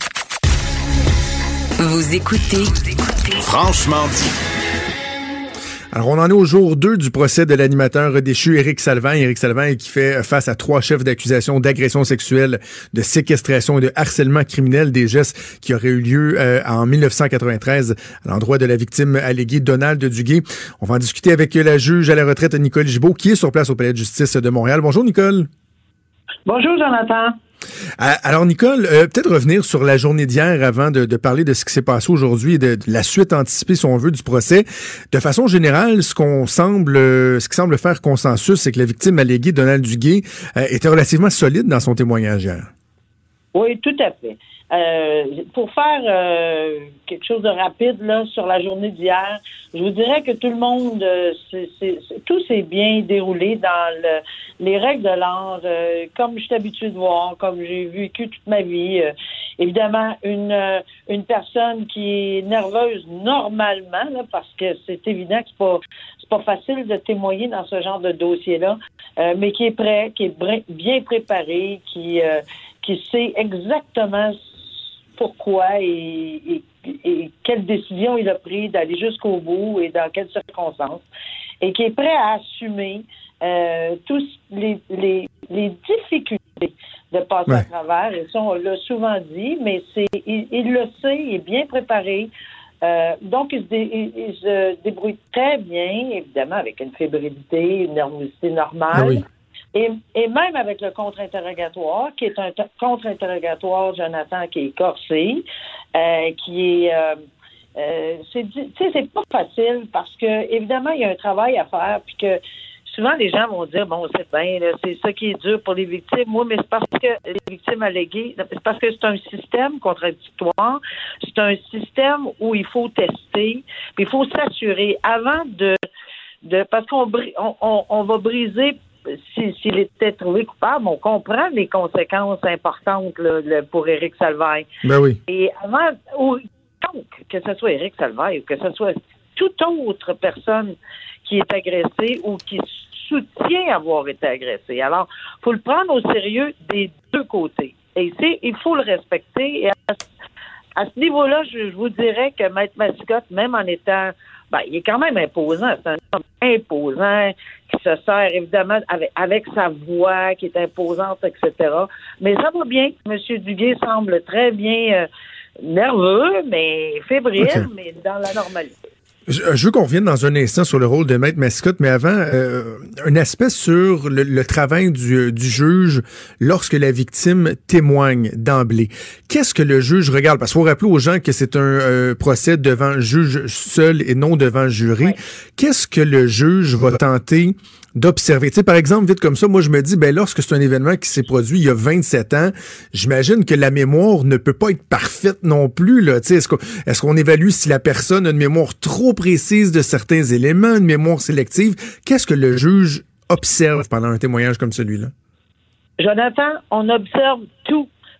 Vous écoutez Franchement dit. Alors, on en est au jour 2 du procès de l'animateur déchu Éric Salvin. Éric Salvin qui fait face à trois chefs d'accusation d'agression sexuelle, de séquestration et de harcèlement criminel, des gestes qui auraient eu lieu euh, en 1993 à l'endroit de la victime alléguée Donald Duguay. On va en discuter avec la juge à la retraite Nicole Gibault qui est sur place au Palais de justice de Montréal. Bonjour Nicole. Bonjour, Jonathan. Euh, Alors, Nicole, euh, peut-être revenir sur la journée d'hier avant de, parler de ce qui s'est passé aujourd'hui et de, la suite anticipée, si on veut, du procès. De façon générale, ce qu'on semble, euh, ce qui semble faire consensus, c'est que la victime alléguée, Donald Duguay, était relativement solide dans son témoignage hier. Oui, tout à fait. Euh, pour faire euh, quelque chose de rapide là sur la journée d'hier, je vous dirais que tout le monde, euh, tout s'est bien déroulé dans le, les règles de l'art, euh, comme je suis habituée de voir, comme j'ai vécu toute ma vie. Euh, évidemment, une euh, une personne qui est nerveuse normalement, là, parce que c'est évident que c'est pas c'est pas facile de témoigner dans ce genre de dossier-là, euh, mais qui est prêt, qui est bien préparé, qui qui sait exactement pourquoi et, et, et quelle décision il a pris d'aller jusqu'au bout et dans quelles circonstances, et qui est prêt à assumer euh, tous les, les, les difficultés de passer Ouais. à travers. Et ça, on l'a souvent dit, mais c'est il, il le sait, il est bien préparé. Euh, donc, il se, dé- il- il se débrouille très bien, évidemment, avec une fébrilité, une nervosité normale. Ah oui. Et, même avec le contre-interrogatoire, qui est un contre-interrogatoire, Jonathan, qui est corsé, euh, qui est... Euh, euh, c'est pas facile parce que, évidemment, il y a un travail à faire, puis que souvent les gens vont dire bon c'est bien, c'est ça qui est dur pour les victimes. Moi, mais c'est parce que les victimes alléguées, c'est parce que c'est un système contradictoire, c'est un système où il faut tester, puis il faut s'assurer avant de parce qu'on on, va briser s'il était trouvé coupable, on comprend les conséquences importantes là, pour Éric Salvaille. Ben oui. Et avant, ou, donc, que ce soit Éric Salvaille ou que ce soit toute autre personne qui est agressée ou qui soutient avoir été agressée. Alors, faut le prendre au sérieux des deux côtés. Et c'est, il faut le respecter. Et à, à ce niveau-là, je, je vous dirais que Maître Mascotte, même en étant, ben, il est quand même imposant. C'est un homme imposant qui se sert évidemment avec, avec sa voix qui est imposante, etc. Mais ça va bien. M. Duguay semble très bien euh, nerveux, mais fébrile, mais dans la normalité. Je, je veux qu'on revienne dans un instant sur le rôle de Maître Mascotte, mais avant, euh, un aspect sur le, le travail du, euh, du juge lorsque la victime témoigne d'emblée. Qu'est-ce que le juge regarde? Parce qu'il faut rappeler aux gens que c'est un euh, procès devant juge seul et non devant jury. Qu'est-ce que le juge va tenter d'observer. Tu sais, par exemple, vite comme ça, moi, je me dis, ben, lorsque c'est un événement qui s'est produit il y a 27 ans, j'imagine que la mémoire ne peut pas être parfaite non plus, là. Tu sais, est-ce qu'on, est-ce évalue si la personne a une mémoire trop précise de certains éléments, une mémoire sélective? Qu'est-ce que le juge observe pendant un témoignage comme celui-là? Jonathan, on observe.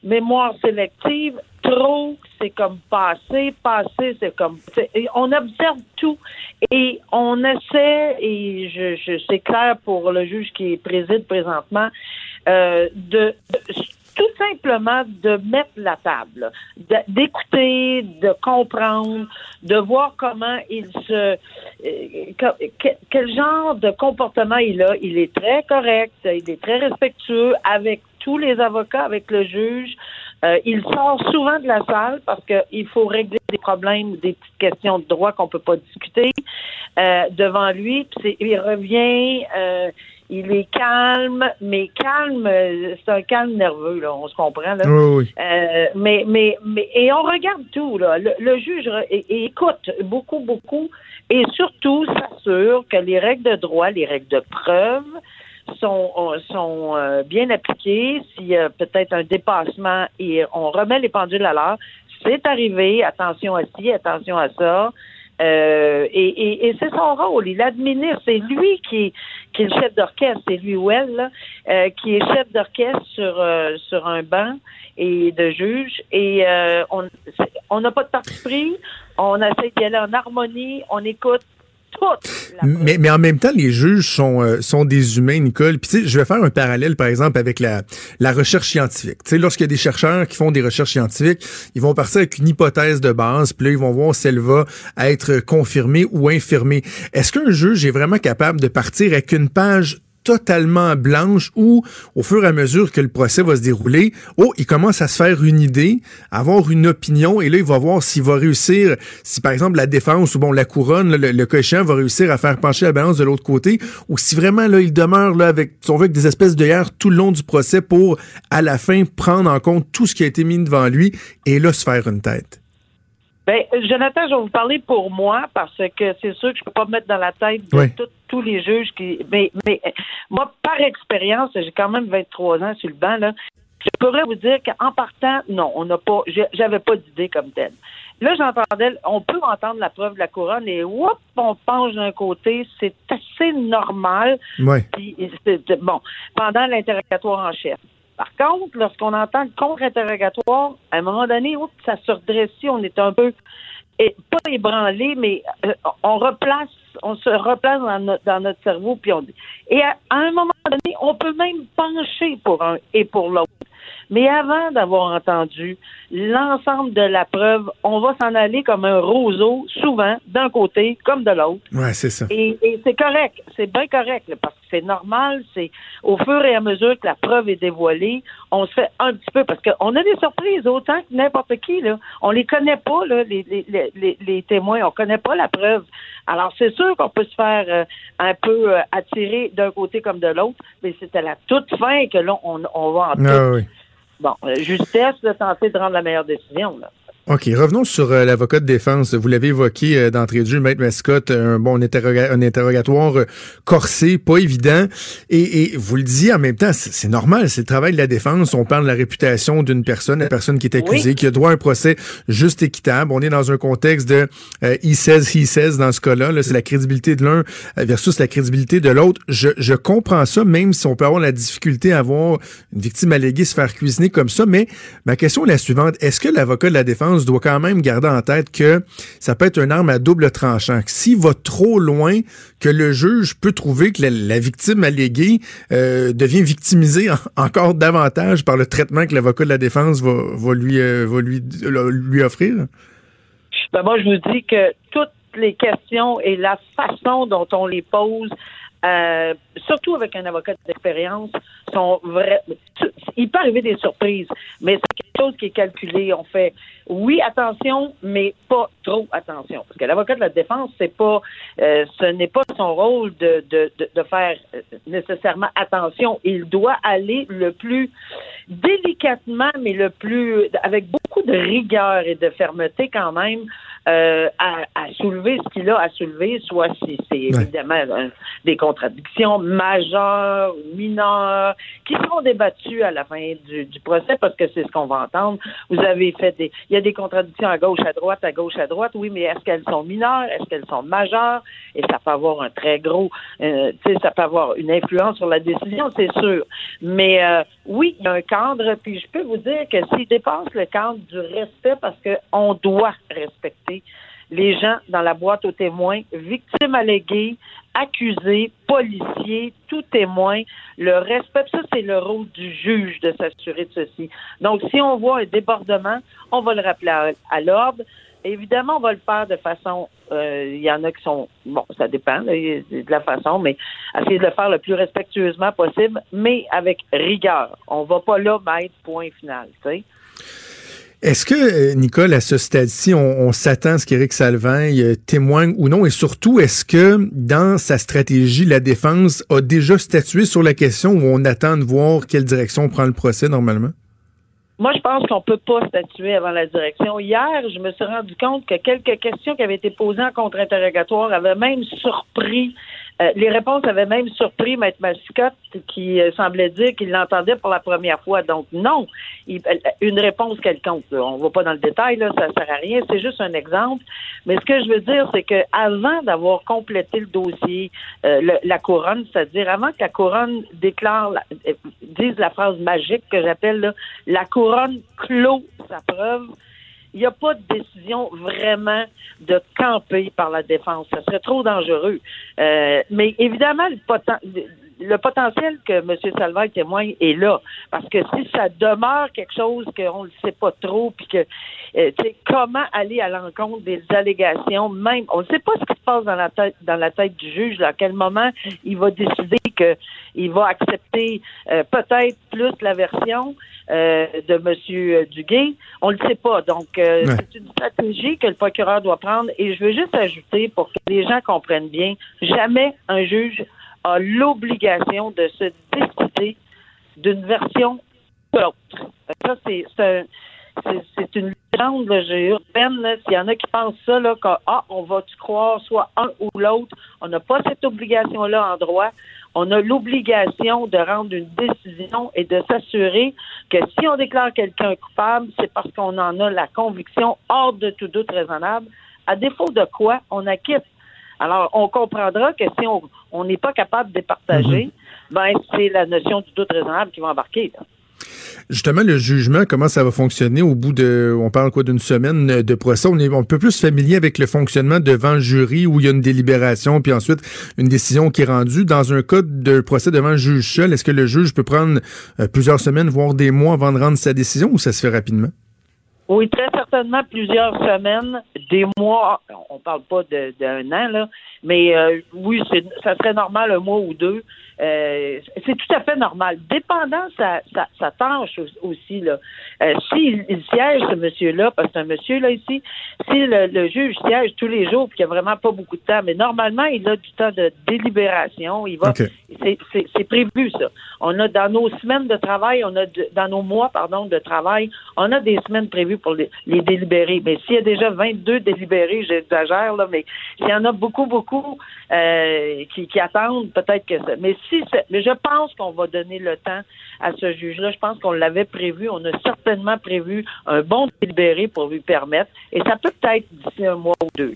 Mémoire sélective, trop, c'est comme passé, passé, c'est comme. On observe tout. Et on essaie, et je, je c'est clair pour le juge qui préside présentement, euh, de, de- tout simplement de mettre la table, d'écouter, de comprendre, de voir comment il se, euh, que- que- quel genre de comportement il a. Il est très correct, il est très respectueux avec tous les avocats, avec le juge. Euh, il sort souvent de la salle parce qu'il faut régler des problèmes, des petites questions de droit qu'on peut pas discuter euh, devant lui. Puis il revient, euh, il est calme, mais calme, c'est un calme nerveux, là, on se comprend. Là. Oui, oui. Mais, mais, mais, et on regarde tout, là. Le, le juge re- et- et écoute beaucoup, beaucoup, et surtout s'assure que les règles de droit, les règles de preuve sont, euh, sont euh, bien appliquées. S'il y a peut-être un dépassement, et on remet les pendules à l'heure. C'est arrivé, attention à ci, attention à ça. Euh, et et, et c'est son rôle. Il administre. C'est lui qui, qui est le chef d'orchestre. C'est lui ou elle là, euh, qui est chef d'orchestre sur, euh, sur un banc et de juge. Et euh, on on n'a pas de parti pris. On essaie d'y aller en harmonie. On écoute toute la Mais, mais en même temps, les juges sont, euh, sont des humains, Nicole. Puis tu sais, je vais faire un parallèle, par exemple, avec la, la recherche scientifique. Tu sais, lorsqu'il y a des chercheurs qui font des recherches scientifiques, ils vont partir avec une hypothèse de base, puis là, ils vont voir si elle va être confirmée ou infirmée. Est-ce qu'un juge est vraiment capable de partir avec une page totalement blanche ou au fur et à mesure que le procès va se dérouler, oh, il commence à se faire une idée, avoir une opinion et là il va voir s'il va réussir, si par exemple la défense ou bon la couronne, le, le échéant, va réussir à faire pencher la balance de l'autre côté ou si vraiment là il demeure là avec si on veut avec des espèces de hier tout le long du procès pour à la fin prendre en compte tout ce qui a été mis devant lui et là se faire une tête. Ben, Jonathan, je vais vous parler pour moi parce que c'est sûr que je peux pas me mettre dans la tête de Oui. tout- tous les juges qui. Mais, mais moi, par expérience, j'ai quand même 23 ans sur le banc là. Je pourrais vous dire qu'en partant, non, on n'a pas. J'avais pas d'idée comme telle. Là, j'entendais, on peut entendre la preuve de la couronne et whoop, on penche d'un côté. C'est assez normal. Ouais. Puis, bon, pendant l'interrogatoire en chef. Par contre, lorsqu'on entend le contre-interrogatoire, à un moment donné, oups, ça se redresse, on est un peu et pas ébranlé, mais euh, on replace, on se replace dans notre, dans notre cerveau, puis on dit. Et à un moment donné, on peut même pencher pour un et pour l'autre. Mais avant d'avoir entendu l'ensemble de la preuve, on va s'en aller comme un roseau, souvent, d'un côté comme de l'autre. Ouais, c'est ça. Et, et c'est correct, c'est bien correct, là, parce que c'est normal, c'est au fur et à mesure que la preuve est dévoilée, on se fait un petit peu, parce qu'on a des surprises autant que n'importe qui, là. On les connaît pas, là, les, les, les- les, témoins, on connaît pas la preuve. Alors, c'est sûr qu'on peut se faire euh, un peu euh, attirer d'un côté comme de l'autre, mais c'est à la toute fin que là, on, on va en Ah, oui. Bon, justesse de tenter de rendre la meilleure décision, là. OK, revenons sur euh, l'avocat de défense. Vous l'avez évoqué euh, d'entrée de jeu, Maître Mascotte, un bon un interrogatoire euh, corsé, pas évident. Et, et, vous le disiez en même temps, c'est normal, c'est le travail de la défense. On parle de la réputation d'une personne, la personne qui est accusée, qui a droit à un procès juste équitable. On est dans un contexte de he says, he says dans ce cas-là. -là, c'est la crédibilité de l'un versus la crédibilité de l'autre. Je, je comprends ça, même si on peut avoir la difficulté à voir une victime alléguée se faire cuisiner comme ça. Mais ma question est la suivante. Est-ce que l'avocat de la défense doit quand même garder en tête que ça peut être une arme à double tranchant. S'il va trop loin, que le juge peut trouver que la, victime alléguée euh, devient victimisée encore davantage par le traitement que l'avocat de la défense va, lui, euh, lui, lui offrir? Ben moi, je vous dis que toutes les questions et la façon dont on les pose euh, surtout avec un avocat d'expérience, sont vrais. Il peut arriver des surprises, mais c'est quelque chose qui est calculé. On fait oui attention, mais pas trop attention, parce que l'avocat de la défense, c'est pas, euh, ce n'est pas son rôle de, de, de, faire euh, nécessairement attention. Il doit aller le plus délicatement, mais le plus avec beaucoup de rigueur et de fermeté quand même euh, à, à, soulever ce qu'il a à soulever, soit si c'est évidemment des contradictions majeures, mineures, qui seront débattues à la fin du, du procès parce que c'est ce qu'on va entendre. Vous avez fait des, il y a des contradictions à gauche, à droite, à gauche, à droite. Oui, mais est-ce qu'elles sont mineures, est-ce qu'elles sont majeures? Et ça peut avoir un très gros, euh, tu sais, ça peut avoir une influence sur la décision, c'est sûr. Mais euh, oui, il y a un cadre, puis je peux vous dire que s'il dépasse le cadre du respect, parce qu'on doit respecter les gens dans la boîte aux témoins, victimes alléguées, accusés, policiers, tout témoin, le respect, ça c'est le rôle du juge de s'assurer de ceci. Donc si on voit un débordement, on va le rappeler à, l'ordre. Évidemment, on va le faire de façon, euh, il y en a qui sont, bon, ça dépend de la façon, mais essayer de le faire le plus respectueusement possible, mais avec rigueur. On va pas là mettre point final, sais. Est-ce que, euh, Nicole, à ce stade-ci, on, s'attend à ce qu'Éric Salvin euh, témoigne ou non? Et surtout, est-ce que dans sa stratégie, la défense a déjà statué sur la question où on attend de voir quelle direction prend le procès normalement? Moi, je pense qu'on peut pas statuer avant la direction. Hier, je me suis rendu compte que quelques questions qui avaient été posées en contre-interrogatoire avaient même surpris euh, les réponses avaient même surpris Maître Mascotte qui euh, semblait dire qu'il l'entendait pour la première fois. Donc non, euh, une réponse quelconque. On va pas dans le détail, là, ça sert à rien. C'est juste un exemple. Mais ce que je veux dire, c'est que avant d'avoir complété le dossier, la couronne, c'est-à-dire avant que la couronne déclare, dise la phrase magique que j'appelle la couronne clôt sa preuve il n'y a pas de décision vraiment de camper par la défense. Ça serait trop dangereux. Euh, mais évidemment, le, le potentiel que M. Salvaire témoigne est là. Parce que si ça demeure quelque chose qu'on ne sait pas trop, puis que, euh, tu sais, comment aller à l'encontre des allégations, même, on ne sait pas ce qui se passe dans la tête, dans la tête du juge, à quel moment il va décider qu'il va accepter euh, peut-être plus la version, euh, de M. Duguay. On ne le sait pas. Donc, euh, c'est une stratégie que le procureur doit prendre. Et je veux juste ajouter, pour que les gens comprennent bien, jamais un juge a l'obligation de se décider d'une version ou l'autre. Ça, c'est c'est une légende urbaine. S'il y en a qui pensent ça, là, qu'on ah, on va-tu croire soit un ou l'autre, on n'a pas cette obligation-là en droit on a l'obligation de rendre une décision et de s'assurer que si on déclare quelqu'un coupable, c'est parce qu'on en a la conviction hors de tout doute raisonnable, à défaut de quoi on acquitte. Alors, on comprendra que si on n'est pas capable de départager, mm-hmm. ben c'est la notion du doute raisonnable qui va embarquer. Justement, le jugement, comment ça va fonctionner au bout de, on parle quoi, d'une semaine de procès? On est un peu plus familier avec le fonctionnement devant le jury où il y a une délibération puis ensuite une décision qui est rendue. Dans un cas de procès devant un juge seul, est-ce que le juge peut prendre euh, plusieurs semaines, voire des mois avant de rendre sa décision ou ça se fait rapidement? Oui, très certainement plusieurs semaines, des mois. On parle pas d'un an, là, mais euh, oui, ça serait normal un mois ou deux Euh, c'est tout à fait normal. Dépendant sa, sa, sa tâche aussi, là. Euh, S'il il siège, ce monsieur-là, parce que c'est un monsieur là ici, si le, le juge siège tous les jours puis qu'il n'y a vraiment pas beaucoup de temps, mais normalement, il a du temps de délibération. Il va OK. c'est- c'est c'est prévu, ça. On a dans nos semaines de travail, on a de- dans nos mois, pardon, de travail, on a des semaines prévues pour les, les délibérés. Mais s'il y a déjà 22 délibérés, j'exagère, là, mais s'il y en a beaucoup, beaucoup euh, qui, qui attendent, peut-être que ça. Mais mais je pense qu'on va donner le temps à ce juge-là. Je pense qu'on l'avait prévu. On a certainement prévu un bon délibéré pour lui permettre. Et ça peut peut-être d'ici un mois ou deux.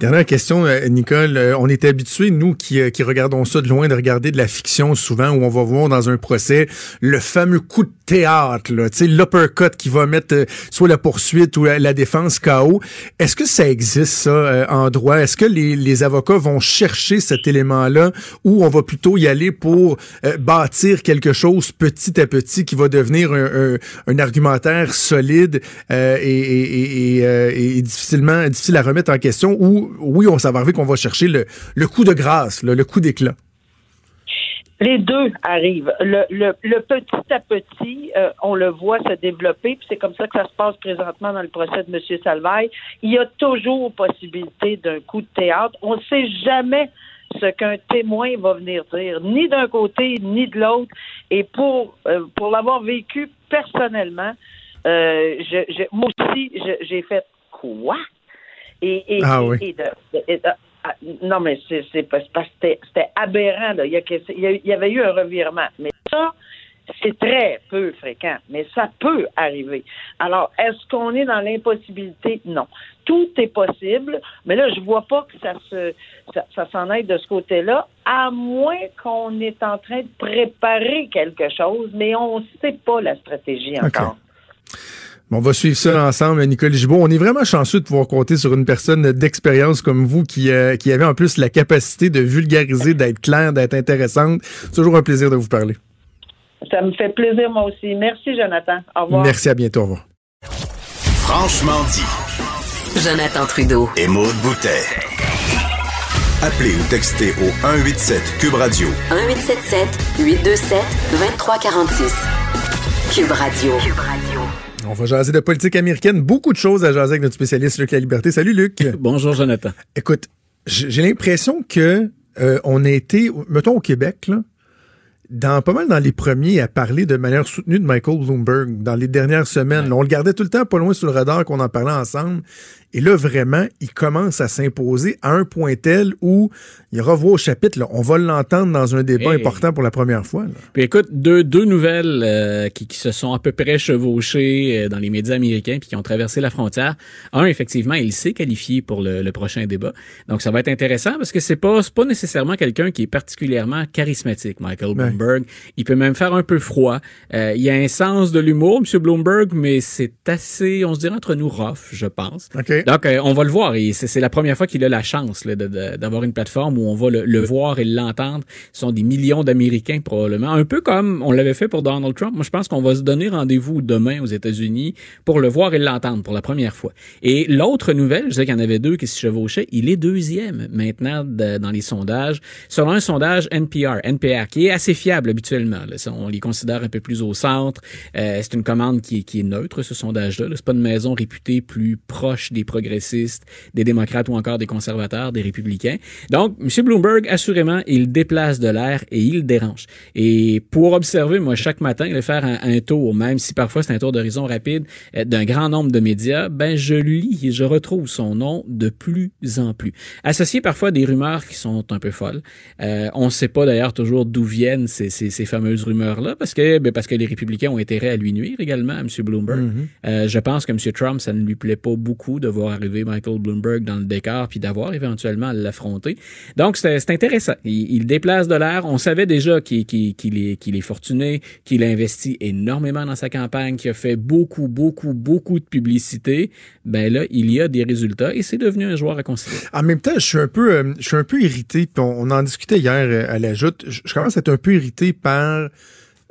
Dernière question, euh, Nicole. Euh, on est habitués, nous qui, euh, qui regardons ça de loin, de regarder de la fiction souvent où on va voir dans un procès le fameux coup de théâtre, l'uppercut qui va mettre soit la poursuite ou la, défense KO. Est-ce que ça existe, ça, en droit? Est-ce que les, les avocats vont chercher cet élément-là ou on va plutôt y aller pour bâtir quelque chose petit à petit qui va devenir un, un- un argumentaire solide euh, et, et- et- et, difficilement difficile à remettre en question oui, on ça va qu'on va chercher le, coup de grâce, le coup d'éclat. Les deux arrivent. Le, petit à petit, euh, on le voit se développer, puis c'est comme ça que ça se passe présentement dans le procès de M. Salvaille. Il y a toujours possibilité d'un coup de théâtre. On ne sait jamais ce qu'un témoin va venir dire, ni d'un côté ni de l'autre. Et pour euh, l'avoir vécu personnellement, euh, moi aussi, j'ai fait quoi? Et, et, Ah oui. et de- et de- ah, non, mais c'est parce que c'était aberrant. Là. Il, y a, il y avait eu un revirement. Mais ça, c'est très peu fréquent. Mais ça peut arriver. Alors, est-ce qu'on est dans l'impossibilité? Non. Tout est possible, mais là, je vois pas que ça se ça, ça s'en aille de ce côté-là, à moins qu'on est en train de préparer quelque chose, mais on ne sait pas la stratégie encore. Bon, on va suivre ça ensemble, Nicole Gibault. On est vraiment chanceux de pouvoir compter sur une personne d'expérience comme vous qui, euh, qui avait en plus la capacité de vulgariser, d'être claire, d'être intéressante. C'est toujours un plaisir de vous parler. Ça me fait plaisir, moi aussi. Merci, Jonathan. Au revoir. Merci, à bientôt. Au revoir. Franchement dit. Jonathan Trudeau. Et Maude Boutet. Appelez ou textez au 187 Cube Radio 1877 827 2346. Cube Radio. Cube Radio. On va jaser de politique américaine. Beaucoup de choses à jaser avec notre spécialiste Luc La Liberté. Salut, Luc. Bonjour, Jonathan. Écoute, j'ai l'impression que euh, on a été, mettons au Québec, là, dans pas mal dans les premiers à parler de manière soutenue de Michael Bloomberg dans les dernières semaines. Là, on le gardait tout le temps pas loin sur le radar qu'on en parlait ensemble. Et là, vraiment, il commence à s'imposer à un point tel où il revoit au chapitre. Là, on va l'entendre dans un débat Hey. important pour la première fois. là. Puis écoute, deux, deux nouvelles euh, qui, qui se sont à peu près chevauchées euh, dans les médias américains puis qui ont traversé la frontière. Un, effectivement, il s'est qualifié pour le, le prochain débat. Donc ça va être intéressant parce que c'est pas pas nécessairement quelqu'un qui est particulièrement charismatique, Michael Ouais. Bloomberg. Il peut même faire un peu froid. Euh, il a un sens de l'humour, M. Bloomberg, mais c'est assez, on se dirait entre nous rough, je pense. OK. Donc, euh, on va le voir. Et c'est la première fois qu'il a la chance d'avoir une plateforme où on va le, le voir et l'entendre. Ce sont des millions d'Américains probablement. Un peu comme on l'avait fait pour Donald Trump. Moi, je pense qu'on va se donner rendez-vous demain aux États-Unis pour le voir et l'entendre pour la première fois. Et l'autre nouvelle, je sais qu'il y en avait deux qui se chevauchaient, il est deuxième maintenant de- dans les sondages. Selon un sondage NPR, NPR, qui est assez fiable habituellement. là. On les considère un peu plus au centre. Euh, c'est une commande qui est, qui est neutre, ce sondage-là. là. C'est pas une maison réputée plus proche des progressistes, des démocrates ou encore des conservateurs, des républicains. Donc, M. Bloomberg, assurément, il déplace de l'air et il dérange. Et pour observer, moi, chaque matin, va faire un, un tour, même si parfois c'est un tour d'horizon rapide, euh, d'un grand nombre de médias, ben je lis et je retrouve son nom de plus en plus. Associé parfois à des rumeurs qui sont un peu folles. Euh, on ne sait pas d'ailleurs toujours d'où viennent ces, ces, ces fameuses rumeurs-là, parce que ben, parce que les républicains ont intérêt à lui nuire également, à M. Bloomberg. Euh, je pense que M. Trump, ça ne lui plaît pas beaucoup de voir arriver Michael Bloomberg dans le décor puis d'avoir éventuellement à l'affronter. Donc, c'est intéressant. Il, il déplace de l'air. On savait déjà qu'il est, qu'il est fortuné, qu'il a investi énormément dans sa campagne, qu'il a fait beaucoup, beaucoup, beaucoup de publicité. Ben là, il y a des résultats et c'est devenu un joueur à considérer. En même temps, je suis un peu, euh, je suis un peu irrité. Puis on, on en discutait hier euh, à la joute. Je, je commence à être un peu irrité par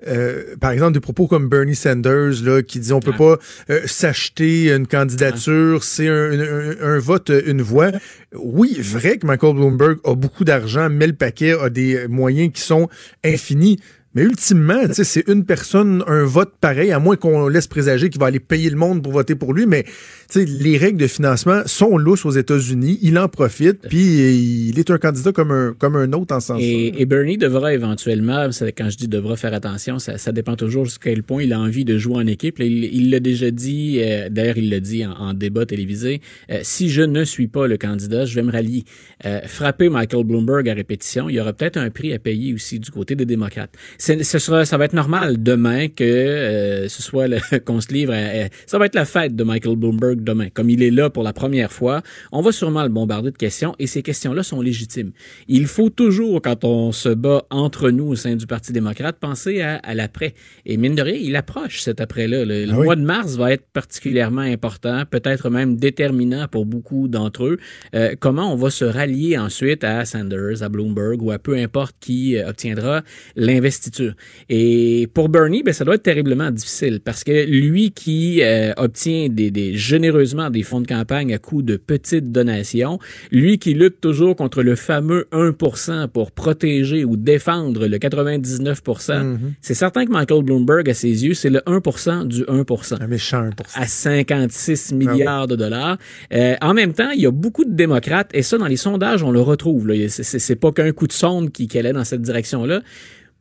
euh, par exemple, des propos comme Bernie Sanders, là, qui dit on peut pas euh, s'acheter une candidature, c'est un, un- un vote, une voix. Oui, vrai que Michael Bloomberg a beaucoup d'argent, met le paquet, a des moyens qui sont infinis. Mais ultimement, c'est une personne, un vote pareil, à moins qu'on laisse présager qu'il va aller payer le monde pour voter pour lui. Mais les règles de financement sont lousses aux États-Unis. Il en profite, puis il est un candidat comme un, comme un autre en ce sens. Et, et Bernie devra éventuellement, quand je dis devra faire attention, ça, dépend toujours jusqu'à quel point il a envie de jouer en équipe. Il l'a déjà dit, euh, d'ailleurs il l'a dit en, en débat télévisé, euh, si je ne suis pas le candidat, je vais me rallier. Euh, frapper Michael Bloomberg à répétition, il y aura peut-être un prix à payer aussi du côté des démocrates. Ce sera, ça va être normal demain que euh, ce soit le- qu'on se livre. à- à- ça va être la fête de Michael Bloomberg demain. Comme il est là pour la première fois, on va sûrement le bombarder de questions et ces questions-là sont légitimes. Il faut toujours, quand on se bat entre nous au sein du Parti démocrate, penser à, à l'après. Et mine de rien, il approche cet après-là. Le, le Ah oui. mois de mars va être particulièrement important, peut-être même déterminant pour beaucoup d'entre eux. Euh, comment on va se rallier ensuite à Sanders, à Bloomberg ou à peu importe qui euh, obtiendra l'investiture. Et pour Bernie, ben, ça doit être terriblement difficile parce que lui qui euh, obtient des, des, généreusement des fonds de campagne à coût de petites donations, lui qui lutte toujours contre le fameux 1% pour protéger ou défendre le 99%, c'est certain que Michael Bloomberg, à ses yeux, c'est le 1% du 1% Un méchant 1%. à 56 milliards de dollars. Euh, en même temps, il y a beaucoup de démocrates, et ça, dans les sondages, on le retrouve. là. C'est- C'est c'est pas qu'un coup de sonde qui, qui allait dans cette direction-là.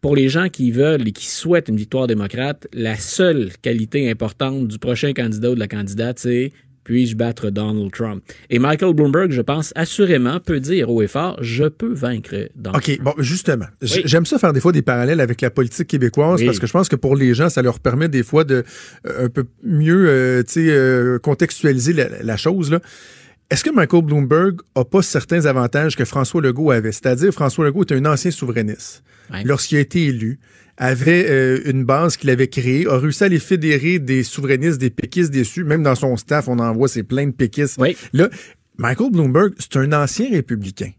Pour les gens qui veulent et qui souhaitent une victoire démocrate, la seule qualité importante du prochain candidat ou de la candidate, c'est puis-je battre Donald Trump? Et Michael Bloomberg, je pense, assurément, peut dire haut et fort, je peux vaincre Donald OK, bon, justement. Oui. J'aime ça faire des fois des parallèles avec la politique québécoise Oui. parce que je pense que pour les gens, ça leur permet des fois de euh, un peu mieux euh, tu sais, euh, contextualiser la, la chose. Là. Est-ce que Michael Bloomberg a pas certains avantages que François Legault avait? C'est-à-dire, François Legault est un ancien souverainiste. Ouais. Lorsqu'il a été élu, avait euh, une base qu'il avait créée, a réussi à les fédérer des souverainistes, des péquistes déçus. Même dans son staff, on en voit, c'est plein de péquistes. Là, Michael Bloomberg, c'est un ancien républicain.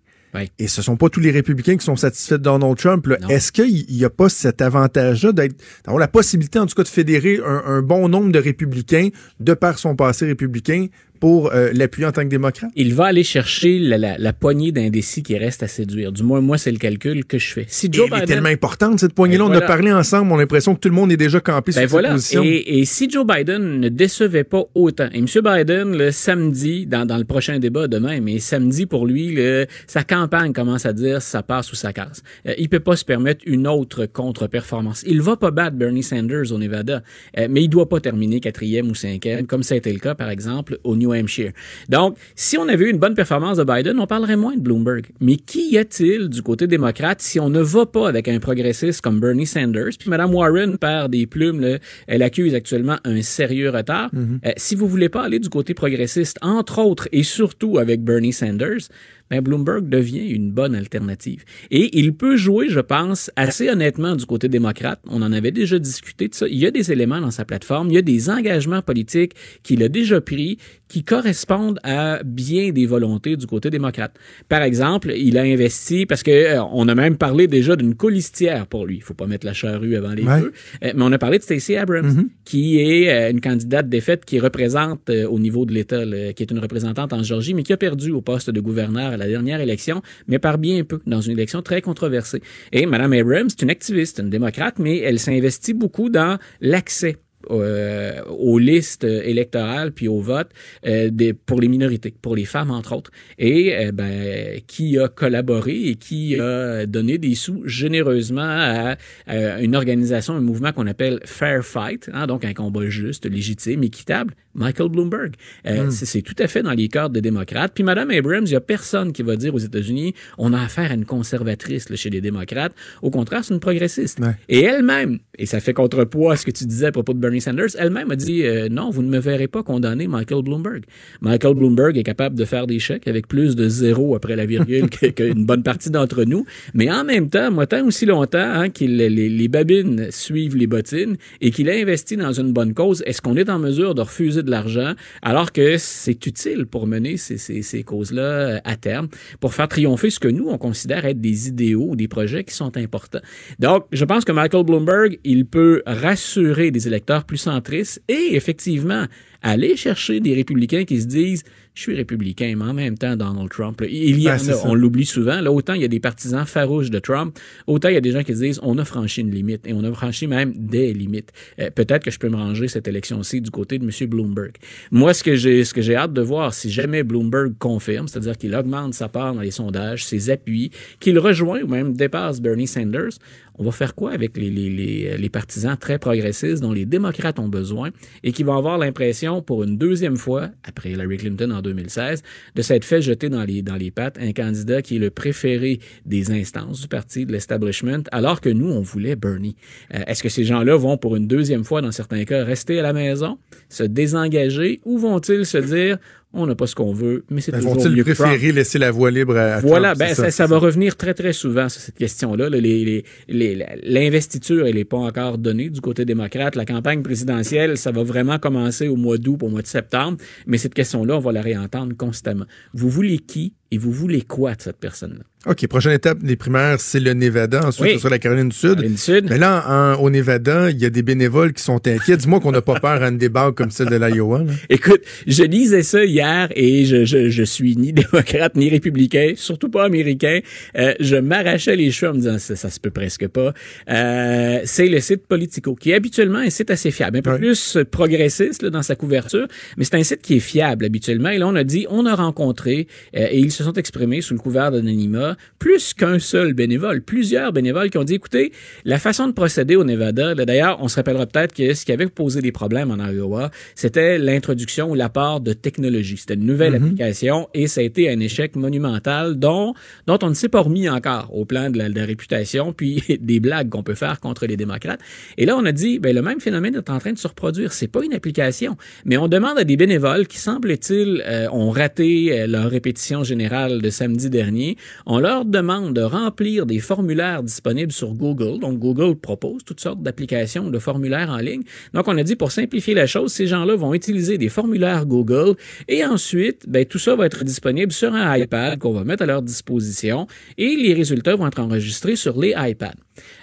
Et ce sont pas tous les républicains qui sont satisfaits de Donald Trump. Est-ce qu'il n'y a pas cet avantage-là d'être, d'avoir la possibilité, en tout cas, de fédérer un, un bon nombre de républicains de par son passé républicain pour euh, l'appuyer en tant que démocrate? il va aller chercher la, la, la poignée d'indécis qui reste à séduire. Du moins, moi, c'est le calcul que je fais. Si Et Joe elle est Biden... tellement importante, cette poignée-là. Ben On voilà. a parlé ensemble, on a l'impression que tout le monde est déjà campé Ben sur voilà. cette position. Et, et si Joe Biden ne décevait pas autant, et M. Biden, le samedi, dans, dans le prochain débat demain, mais samedi pour lui, le, sa campagne commence à dire ça passe ou ça casse. Euh, il peut pas se permettre une autre contre-performance. Il va pas battre Bernie Sanders au Nevada, euh, mais il doit pas terminer quatrième ou cinquième, comme ça a été le cas, par exemple, au New Hampshire. Donc, si on avait eu une bonne performance de Biden, on parlerait moins de Bloomberg. Mais qui y a-t-il du côté démocrate si on ne va pas avec un progressiste comme Bernie Sanders? Puis Mme Warren perd des plumes, là, elle accuse actuellement un sérieux retard. Euh, si vous voulez pas aller du côté progressiste, entre autres et surtout avec Bernie Sanders, ben Bloomberg devient une bonne alternative. Et il peut jouer, je pense, assez honnêtement du côté démocrate. On en avait déjà discuté de ça. Il y a des éléments dans sa plateforme, il y a des engagements politiques qu'il a déjà pris qui correspondent à bien des volontés du côté démocrate. Par exemple, il a investi parce que euh, on a même parlé déjà d'une colistière pour lui. Il faut pas mettre la charrue avant les Ouais. feux. Euh, mais on a parlé de Stacey Abrams, qui est euh, une candidate défaite qui représente au niveau de l'État, qui est une représentante en Georgie, mais qui a perdu au poste de gouverneur la dernière élection, mais par bien peu, dans une élection très controversée. Et Mme Abrams, c'est une activiste, une démocrate, mais elle s'investit beaucoup dans l'accès euh, aux listes électorales puis au vote euh, pour les minorités, pour les femmes entre autres, et euh, ben, qui a collaboré et qui a donné des sous généreusement à, à une organisation, un mouvement qu'on appelle Fair Fight, hein, donc un combat juste, légitime, équitable. Michael Bloomberg, Euh, c'est- c'est tout à fait dans les cadres des démocrates. Puis Madame Abrams, il y a personne qui va dire aux États-Unis, on a affaire à une conservatrice là, chez les démocrates. Au contraire, c'est une progressiste. Ouais. Et elle-même, et ça fait contrepoids à ce que tu disais à propos de Bernie Bernie Sanders, elle-même a dit euh, non, vous ne me verrez pas condamner Michael Bloomberg. Michael Bloomberg est capable de faire des chèques avec plus de zéro après la virgule qu'une bonne partie d'entre nous. Mais en même temps, moi, tant aussi longtemps hein, que les, les, babines suivent les bottines et qu'il a investi dans une bonne cause, est-ce qu'on est en mesure de refuser de l'argent alors que c'est utile pour mener ces, causes-là euh, à terme, pour faire triompher ce que nous, on considère être des idéaux ou des projets qui sont importants. Donc, je pense que Michael Bloomberg, il peut rassurer des électeurs plus centristes et effectivement aller chercher des républicains qui se disent je suis républicain, mais en même temps, Donald Trump, il y en a, on l'oublie souvent. Là, autant il y a des partisans farouches de Trump, autant il y a des gens qui se disent on a franchi une limite et on a franchi même des limites. Euh, peut-être que je peux me ranger cette élection-ci du côté de M. Bloomberg. Moi, ce que j'ai, ce que j'ai hâte de voir, si jamais Bloomberg confirme, c'est-à-dire qu'il augmente sa part dans les sondages, ses appuis, qu'il rejoint ou même dépasse Bernie Sanders, on va faire quoi avec les, les, les, les, partisans très progressistes dont les démocrates ont besoin et qui vont avoir l'impression, pour une deuxième fois, après Hillary Clinton en 2016, de s'être fait jeter dans les, dans les pattes un candidat qui est le préféré des instances du parti, de l'establishment, alors que nous, on voulait Bernie. Euh, est-ce que ces gens-là vont, pour une deuxième fois, dans certains cas, rester à la maison, se désengager, ou vont-ils se dire, on n'a pas ce qu'on veut, mais c'est ben, toujours Vont-ils préférer laisser la voie libre à Voilà, Trump, ben ça, ça, va revenir très très souvent sur cette question-là. L'investiture, elle n'est pas encore donnée du côté démocrate. La campagne présidentielle, ça va vraiment commencer au mois d'août, au mois de septembre, mais cette question-là, on va la réentendre constamment. Vous voulez qui et vous voulez quoi de cette personne-là? OK, prochaine étape des primaires, c'est le Nevada. Ensuite, ce sera la Caroline du Sud. Caroline Sud. Mais là, au Nevada, il y a des bénévoles qui sont inquiets. Dis-moi qu'on n'a pas peur à une débat comme celle de l'Iowa. Écoute, je lisais ça hier et je, je, je, suis ni démocrate ni républicain, surtout pas américain. Euh, je m'arrachais les cheveux en me disant ça, ça se peut presque pas. Euh, c'est le site Politico, qui est habituellement un site assez fiable, un peu plus progressiste là, dans sa couverture, mais c'est un site qui est fiable habituellement. Et là, on a dit, on a rencontré euh, et ils se sont exprimés sous le couvert d'anonymat plus qu'un seul bénévole, plusieurs bénévoles qui ont dit, écoutez, la façon de procéder au Nevada, d'ailleurs, on se rappellera peut-être que ce qui avait posé des problèmes en Iowa, c'était l'introduction ou l'apport de technologie. C'était une nouvelle Mhm. application et ça a été un échec monumental dont, dont on ne s'est pas remis encore au plan de la, de la réputation puis des blagues qu'on peut faire contre les démocrates. Et là, on a dit, ben, le même phénomène est en train de se reproduire. C'est pas une application, mais on demande à des bénévoles qui, semble-t-il, euh, ont raté euh, leur répétition générale de samedi dernier, on leur demande de remplir des formulaires disponibles sur Google. Donc, Google propose toutes sortes d'applications, de formulaires en ligne. Donc, on a dit, pour simplifier la chose, ces gens-là vont utiliser des formulaires Google et ensuite, ben, tout ça va être disponible sur un iPad qu'on va mettre à leur disposition et les résultats vont être enregistrés sur les iPads.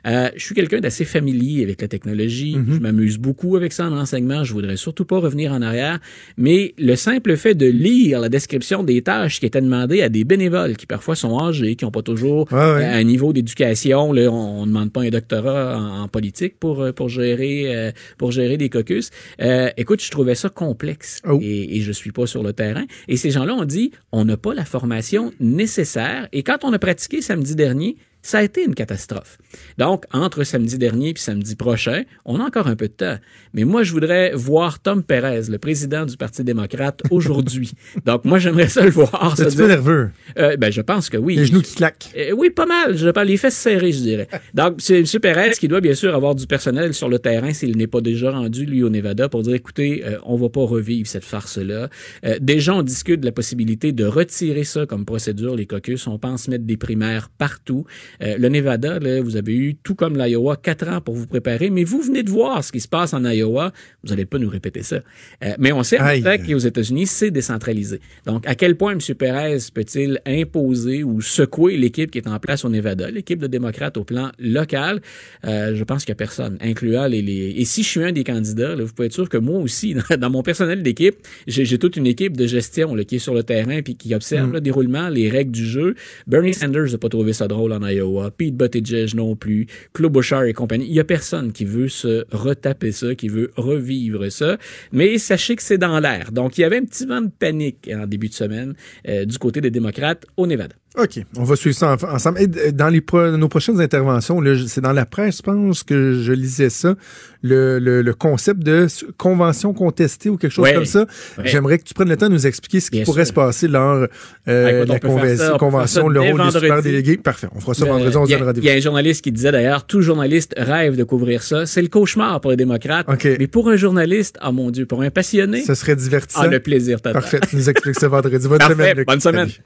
Euh, je suis quelqu'un d'assez familier avec la technologie. Je m'amuse beaucoup avec ça en enseignement. Je voudrais surtout pas revenir en arrière. Mais le simple fait de lire la description des tâches qui étaient demandées à des bénévoles qui parfois sont âgés, qui n'ont pas toujours Ouais, ouais. euh, un niveau d'éducation. Là, on ne demande pas un doctorat en, en politique pour, euh, pour, gérer, euh, pour gérer des caucus. Euh, écoute, je trouvais ça complexe Oh. et, et je suis pas sur le terrain. Et ces gens-là ont dit, on n'a pas la formation nécessaire. Et quand on a pratiqué samedi dernier, ça a été une catastrophe. Donc, entre samedi dernier et samedi prochain, on a encore un peu de temps. Mais moi, je voudrais voir Tom Perez, le président du Parti démocrate, aujourd'hui. Donc, moi, j'aimerais ça le voir. C'est un peu nerveux? Euh, ben, je pense que oui. Les genoux qui claquent. Euh, oui, pas mal. Je parle les fesses serrées, je dirais. Donc, c'est M. Perez qui doit bien sûr avoir du personnel sur le terrain s'il n'est pas déjà rendu, lui, au Nevada, pour dire, écoutez, euh, on va pas revivre cette farce-là. Euh, déjà, on discute de la possibilité de retirer ça comme procédure, les caucus. On pense mettre des primaires partout. Euh, le Nevada, là, vous avez eu, tout comme l'Iowa, quatre ans pour vous préparer, mais vous venez de voir ce qui se passe en Iowa. Vous n'allez pas nous répéter ça. Euh, mais on sait en fait qu'aux États-Unis, c'est décentralisé. Donc, à quel point M. Perez peut-il imposer ou secouer l'équipe qui est en place au Nevada, l'équipe de démocrates au plan local? Euh, je pense qu'il n'y a personne, incluant les, les... Et si je suis un des candidats, là, vous pouvez être sûr que moi aussi, dans, dans mon personnel d'équipe, j'ai toute une équipe de gestion là, qui est sur le terrain puis qui observe le déroulement, les règles du jeu. Bernie Sanders n'a pas trouvé ça drôle en Iowa. Pete Buttigieg non plus. Claude Bouchard et compagnie. Il n'y a personne qui veut se retaper ça, qui veut revivre ça. Mais sachez que c'est dans l'air. Donc, il y avait un petit vent de panique en début de semaine euh, du côté des démocrates au Nevada. OK, on va suivre ça en- ensemble. Et dans les pro- nos prochaines interventions, c'est dans la presse, je pense que je lisais ça, le, le- le concept de convention contestée ou quelque chose Ouais. comme ça. Ouais. J'aimerais que tu prennes le temps de nous expliquer ce qui Bien pourrait sûr. se passer lors euh, Écoute, de la convention, convention, le rôle des super vendredi. délégués. Parfait, on fera ça Le- vendredi, on se il y a- donne Il y a rendez-vous. un journaliste qui disait d'ailleurs, tout journaliste rêve de couvrir ça. C'est le cauchemar pour les démocrates. OK. Mais pour un journaliste, ah mon Dieu, pour un passionné, Ce serait divertissant. ah, le plaisir total. Parfait, tu nous expliques ça vendredi. Bonne Parfait, semaine. Luc. bonne semaine. Salut.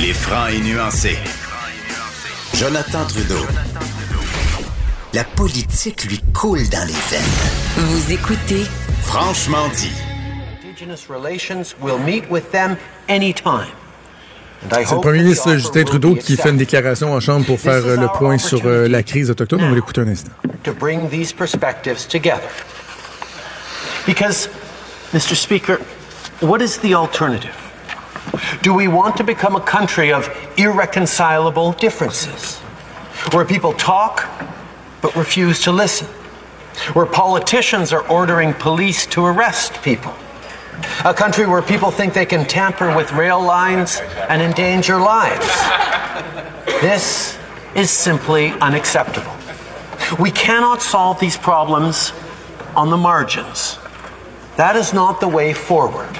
Il est franc et nuancé. Jonathan Trudeau. La politique lui coule dans les veines. Vous écoutez Franchement dit. Indigenous relations, we'll meet with them anytime. And I C'est le premier ministre Justin Trudeau qui fait une déclaration en chambre pour faire euh, le point sur euh, la crise autochtone. On va l'écouter un instant. To bring these perspectives together. Because, Mr. Speaker, what is the alternative? Do we want to become a country of irreconcilable differences? Where people talk but refuse to listen? Where politicians are ordering police to arrest people? A country where people think they can tamper with rail lines and endanger lives? This is simply unacceptable. We cannot solve these problems on the margins. That is not the way forward.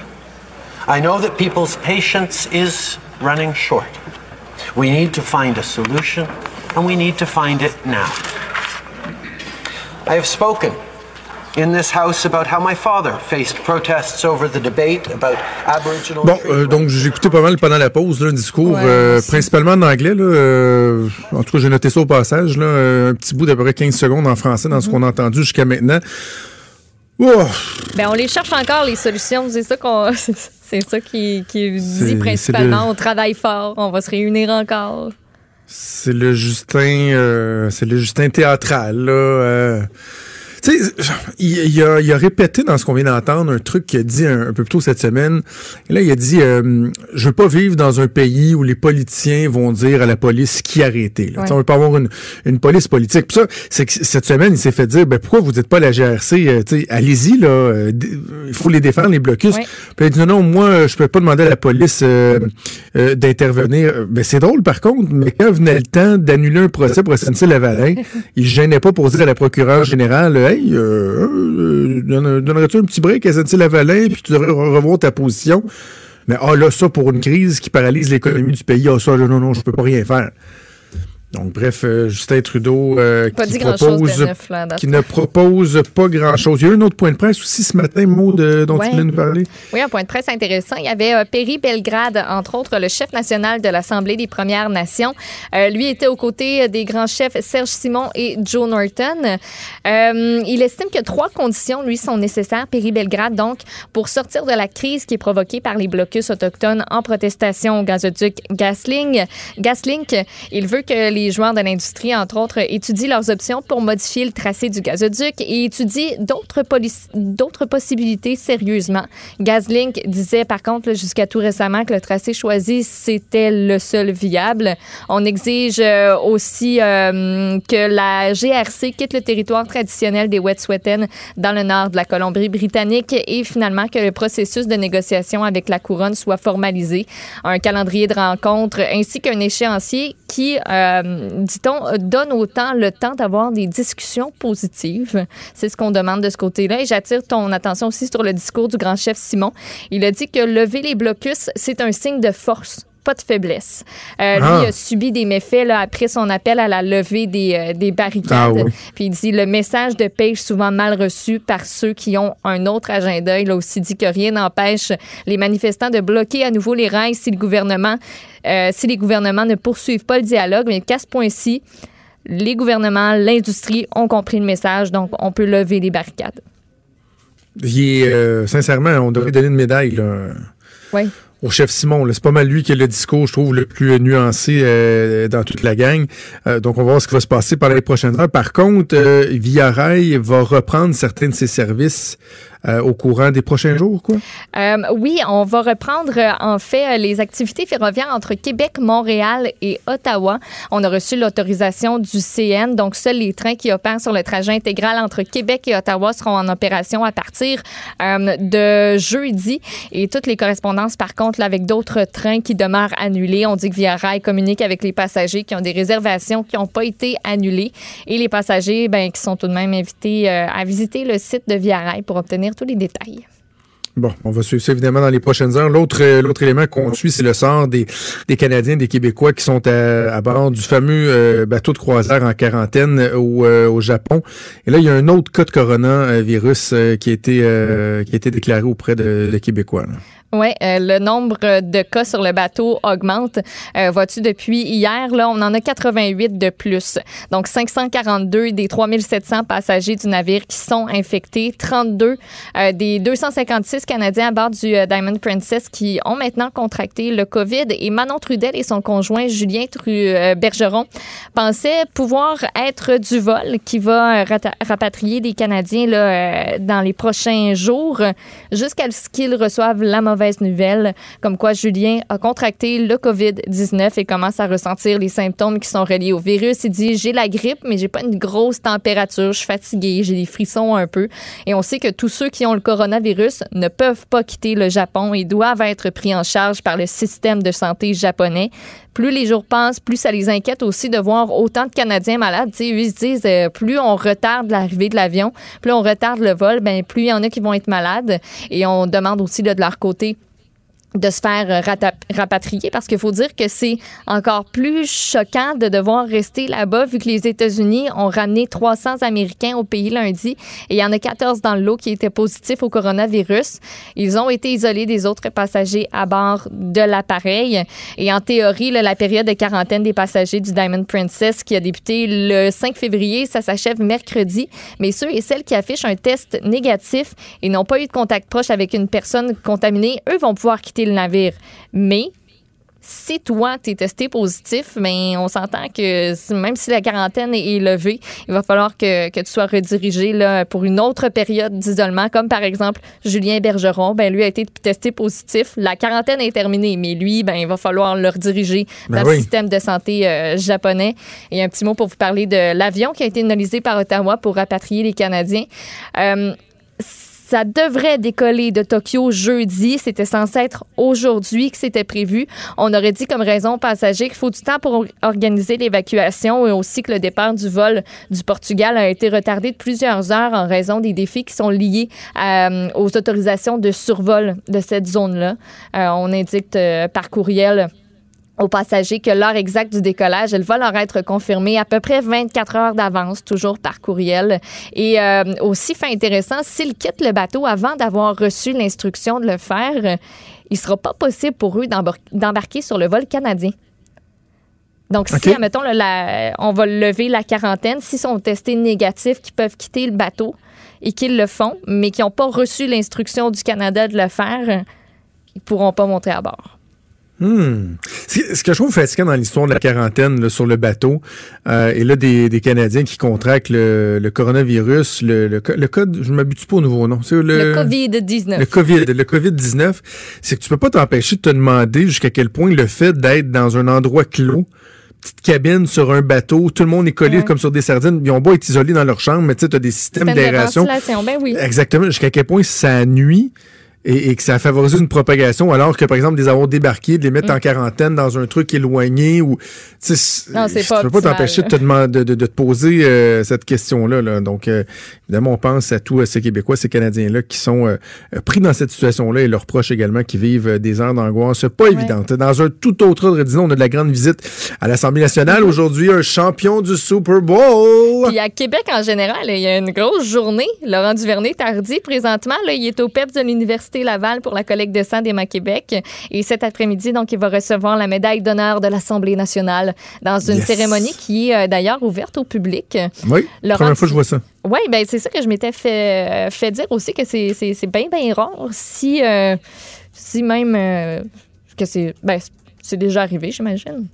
I know that people's patience is running short. We need to find a solution, and we need to find it now. I have spoken in this House about how my father faced protests over the debate about Aboriginal Bon, euh, donc j'ai écouté pas mal pendant la pause là, un discours, Ouais, euh, principalement en anglais. Là, euh, en tout cas, j'ai noté ça au passage. Là, un petit bout d'à peu près 15 secondes en français dans Mhm. ce qu'on a entendu jusqu'à maintenant. Ben, on les cherche encore, les solutions. C'est ça qu'on. C'est ça qui, qui dit principalement. On travaille fort, on va se réunir encore. c'est le Justin, euh, c'est le Justin théâtral. Là, euh, tu sais, il, il a, il a répété dans ce qu'on vient d'entendre un truc qu'il a dit un, un peu plus tôt cette semaine. Et là, il a dit euh, Je veux pas vivre dans un pays où les politiciens vont dire à la police qui arrêter. Là. Tu sais, On veut pas avoir une, une police politique. Puis ça, c'est que cette semaine, il s'est fait dire ben, pourquoi vous dites pas la GRC euh, Allez-y, là, euh, d- il faut les défendre, les blocus. Ouais. Puis il a dit non, non, moi, euh, je peux pas demander à la police euh, euh, d'intervenir. Ben, c'est drôle, par contre, mais quand venait le temps d'annuler un procès pour SNC-Lavalin, il se gênait pas pour dire à la procureure générale Hey, euh, euh, donne- donnerais-tu un petit break à SNC-Lavalin, puis tu devrais re- revoir ta position? Mais ah là, ça pour une crise qui paralyse l'économie du pays, ah ça, non, non, je peux pas rien faire. Donc, bref, euh, Justin Trudeau euh, qui propose neuf, là, ne propose pas grand-chose. Il y a eu un autre point de presse aussi ce matin, mot de, dont Ouais. tu voulais nous parler. Oui, un point de presse intéressant. Il y avait euh, Perry Belgrade, entre autres, le chef national de l'Assemblée des Premières Nations. Euh, lui était aux côtés des grands chefs Serge Simon et Joe Norton. Euh, il estime que trois conditions, lui, sont nécessaires, Perry Belgrade, donc, pour sortir de la crise qui est provoquée par les blocus autochtones en protestation au gazoduc Gasling. Gaslink. Il veut que les joueurs de l'industrie, entre autres, étudient leurs options pour modifier le tracé du gazoduc et étudient d'autres possibilités sérieusement. Gazlink disait par contre jusqu'à tout récemment que le tracé choisi c'était le seul viable. On exige euh, aussi euh, que la GRC quitte le territoire traditionnel des Wet'suwet'en dans le nord de la Colombie-Britannique et finalement que le processus de négociation avec la couronne soit formalisé. Un calendrier de rencontres ainsi qu'un échéancier qui, euh, dit-on, donne autant le temps d'avoir des discussions positives. C'est ce qu'on demande de ce côté-là. Et j'attire ton attention aussi sur le discours du grand chef Simon. Il a dit que lever les blocus, c'est un signe de force pas de faiblesse. Euh, Ah. Lui a subi des méfaits là, après son appel à la levée des, euh, des barricades. Ah oui. Puis il dit le message de paix est souvent mal reçu par ceux qui ont un autre agenda. Il a aussi dit que rien n'empêche les manifestants de bloquer à nouveau les rails si le gouvernement, euh, si les gouvernements ne poursuivent pas le dialogue. Mais qu'à ce point-ci, les gouvernements, l'industrie ont compris le message, donc on peut lever les barricades. Il est, euh, sincèrement, on devrait donner une médaille là, Oui. Au chef Simon. C'est pas mal lui qui a le discours, je trouve, le plus nuancé euh, dans toute la gang. Euh, donc, on va voir ce qui va se passer pendant les prochaines heures. Par contre, euh, Via Rail va reprendre certains de ses services euh, au courant des prochains jours, quoi? Euh, oui, on va reprendre euh, en fait les activités ferroviaires entre Québec, Montréal et Ottawa. On a reçu l'autorisation du CN, donc seuls les trains qui opèrent sur le trajet intégral entre Québec et Ottawa seront en opération à partir euh, de jeudi. Et toutes les correspondances, par contre, là, avec d'autres trains qui demeurent annulés. On dit que Via Rail communique avec les passagers qui ont des réservations qui n'ont pas été annulées et les passagers ben, qui sont tout de même invités euh, à visiter le site de Via Rail pour obtenir les détails. Bon, on va suivre ça évidemment dans les prochaines heures. L'autre euh, l'autre élément qu'on suit, c'est le sort des, des Canadiens, des Québécois qui sont à, bord du fameux euh, bateau de croisière en quarantaine au, euh, au Japon. Et là, il y a un autre cas de coronavirus qui a été déclaré auprès de, de Québécois. Oui, le nombre de cas sur le bateau augmente. Euh, Vois-tu, depuis hier, là, on en a 88 de plus. Donc, 542 des 3700 passagers du navire qui sont infectés. 32 euh, des 256 Canadiens à bord du euh, Diamond Princess qui ont maintenant contracté le COVID. Et Manon Trudel et son conjoint Julien Tru euh, Bergeron pensaient pouvoir être du vol qui va euh, rapatrier des Canadiens là, euh, dans les prochains jours jusqu'à ce qu'ils reçoivent la mauvaise nouvelle, comme quoi Julien a contracté le COVID-19 et commence à ressentir les symptômes qui sont reliés au virus. Il dit j'ai la grippe, mais j'ai pas une grosse température, je suis fatigué, j'ai des frissons un peu. Et on sait que tous ceux qui ont le coronavirus ne peuvent pas quitter le Japon et doivent être pris en charge par le système de santé japonais. Plus les jours passent, plus ça les inquiète aussi de voir autant de Canadiens malades. Tu sais, eux, ils se disent, euh, plus on retarde l'arrivée de l'avion, plus on retarde le vol, ben plus il y en a qui vont être malades. Et on demande aussi là, de leur côté de se faire euh, rapatrier parce qu'il faut dire que c'est encore plus choquant de devoir rester là-bas vu que les États-Unis ont ramené 300 Américains au pays lundi et il y en a 14 dans le lot qui étaient positifs au coronavirus. Ils ont été isolés des autres passagers à bord de l'appareil et en théorie, là, la période de quarantaine des passagers du Diamond Princess qui a débuté le 5 février, ça s'achève mercredi, mais ceux et celles qui affichent un test négatif et n'ont pas eu de contact proche avec une personne contaminée, eux vont pouvoir quitter le navire. Mais si toi, tu es testé positif, mais on s'entend que même si la quarantaine est est levée, il va falloir que, que tu sois redirigé là, pour une autre période d'isolement, comme par exemple Julien Bergeron. Ben, lui a été testé positif. La quarantaine est terminée, mais lui, ben, il va falloir le rediriger Ben dans oui. le système de santé euh, japonais. Et un petit mot pour vous parler de l'avion qui a été analysé par Ottawa pour rapatrier les Canadiens. Euh, ça devrait décoller de Tokyo jeudi. C'était censé être aujourd'hui que c'était prévu. On aurait dit comme raison aux passagers qu'il faut du temps pour or- organiser l'évacuation et aussi que le départ du vol du Portugal a été retardé de plusieurs heures en raison des défis qui sont liés euh, aux autorisations de survol de cette zone-là. Euh, on indique euh, par courriel aux passagers que l'heure exacte du décollage, elle va leur être confirmée à peu près 24 heures d'avance, toujours par courriel. Et euh, aussi, fait intéressant, s'ils quittent le bateau avant d'avoir reçu l'instruction de le faire, il sera pas possible pour eux d'embar- d'embarquer sur le vol canadien. Donc, si, admettons, là, la- on va lever la quarantaine, s'ils sont testés négatifs, qu'ils peuvent quitter le bateau et qu'ils le font, mais qui n'ont pas reçu l'instruction du Canada de le faire, ils pourront pas monter à bord. Hmm. Ce que je trouve fatigant dans l'histoire de la quarantaine là, sur le bateau, euh, et là des, des Canadiens qui contractent le, le coronavirus, le, le, co- le code, je m'habitue pas au nouveau nom, c'est le, Le COVID-19. le COVID, le COVID-19, c'est que tu peux pas t'empêcher de te demander jusqu'à quel point le fait d'être dans un endroit clos, petite cabine sur un bateau, tout le monde est collé Ouais. comme sur des sardines, ils ont beau être isolés dans leur chambre, mais tu sais, t'as des systèmes d'aération. ben oui. Exactement, jusqu'à quel point ça nuit et, et que ça a favorisé une propagation, alors que, par exemple, des avoir débarqués, de les mettre en quarantaine dans un truc éloigné ou... tu sais, c- Mm. Non, c'est pas peux pas t'empêcher de te, de, de- de te poser euh, cette question-là. là. Donc, euh, évidemment, on pense à tous ces Québécois, ces Canadiens-là qui sont euh, pris dans cette situation-là et leurs proches également qui vivent des heures d'angoisse pas évidentes. Dans un tout autre ordre, disons, on a de la grande visite à l'Assemblée nationale. Aujourd'hui, un champion du Super Bowl! Puis à Québec en général, il y a une grosse journée. Laurent Duvernay-Tardy, présentement, là, il est au PEPS de l'Université Laval pour la collecte de sang d'Emma Québec. Et cet après-midi, donc, il va recevoir la médaille d'honneur de l'Assemblée nationale dans une Yes. cérémonie qui est euh, d'ailleurs ouverte au public. Oui, Laurent, première fois que je vois ça. Oui, ben c'est ça que je m'étais fait, euh, fait dire aussi que c'est c'est- c'est bien, bien rare. Si, euh, si même euh, que c'est ben, c'est déjà arrivé, j'imagine.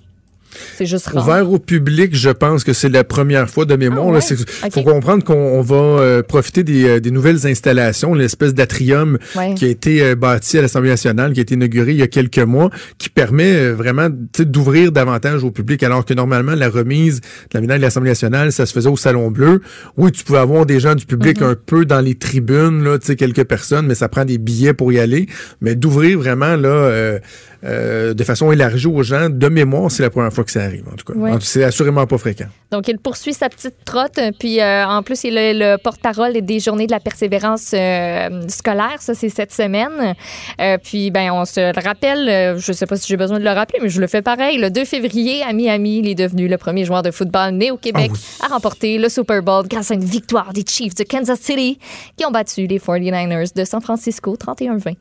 C'est juste rare. Ouvert au public, je pense que c'est la première fois de mémoire. Ah ouais? Ok. faut comprendre qu'on on va euh, profiter des, euh, des nouvelles installations, l'espèce d'atrium Ouais. qui a été euh, bâti à l'Assemblée nationale, qui a été inauguré il y a quelques mois, qui permet euh, vraiment d'ouvrir davantage au public, alors que normalement, la remise de la médaille de l'Assemblée nationale, ça se faisait au Salon Bleu. Oui, tu pouvais avoir des gens du public Mm-hmm. un peu dans les tribunes, là, tu sais, quelques personnes, mais ça prend des billets pour y aller. Mais d'ouvrir vraiment là euh, de façon élargie aux gens, de mémoire, c'est la première fois que ça arrive, en tout cas. C'est assurément pas fréquent. Donc, il poursuit sa petite trotte. euh, Puis, euh, en plus, il est le, porte-parole des Journées de la persévérance euh, scolaire. Ça, c'est cette semaine. Puis, ben, on se le rappelle. je ne sais pas si j'ai besoin de le rappeler, mais je le fais pareil. Le 2 février, à Miami, il est devenu le premier joueur de football né au Québec à remporter le Super Bowl grâce à une victoire des Chiefs de Kansas City qui ont battu les 49ers de San Francisco 31-20.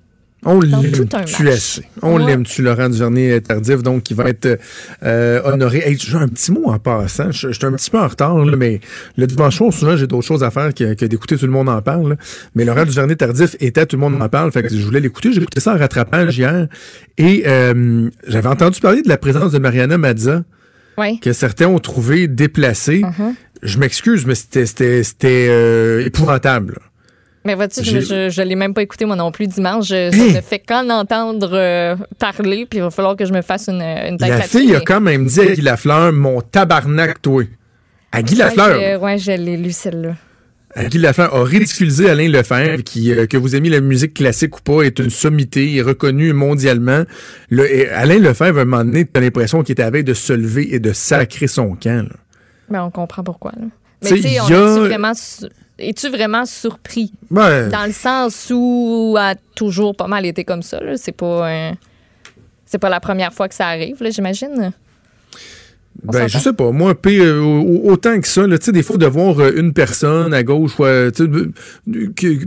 On Dans l'aime tout un tu match. assez. On Ouais. l'aime tu Laurent Duvernay tardif donc qui va être euh, honoré. Hey, j'ai un petit mot en passant. Je je suis un petit peu en retard là, mais le dimanche soir souvent j'ai d'autres choses à faire que, que d'écouter tout le monde en parle. là. Mais Laurent Duvernay tardif était tout le monde en parle, fait que je voulais l'écouter. J'ai écouté ça en rattrapage hier et euh, j'avais entendu parler de la présence de Mariana Mazza que certains ont trouvé déplacée. Uh-huh. Je m'excuse, mais c'était c'était c'était euh, épouvantable. Mais vois-tu, je, je, je l'ai même pas écouté moi non plus dimanche. Je, je Hey! ne fais qu'en entendre euh, parler, puis il va falloir que je me fasse une, une tête La fille a quand même dit à Guy Lafleur, mon tabarnak, toi. À Guy Lafleur. Je- ouais, je l'ai lu celle-là. Guy Lafleur a ridiculisé Alain Lefebvre, qui, euh, que vous aimez la musique classique ou pas, est une sommité, est reconnu mondialement. Le, et Alain Lefebvre, à un moment donné, t'as l'impression qu'il était à veille de se lever et de sacrer son camp. là. Mais on comprend pourquoi. là. Mais Tu sais, on a- vraiment, es-tu vraiment surpris? Dans le sens où a toujours pas mal été comme ça. C'est pas, c'est pas la première fois que ça arrive, j'imagine. Ben, je sais pas. Moi, pire, euh, au- autant que ça, là, tu sais, des fois, de voir euh, une personne à gauche, ouais, euh,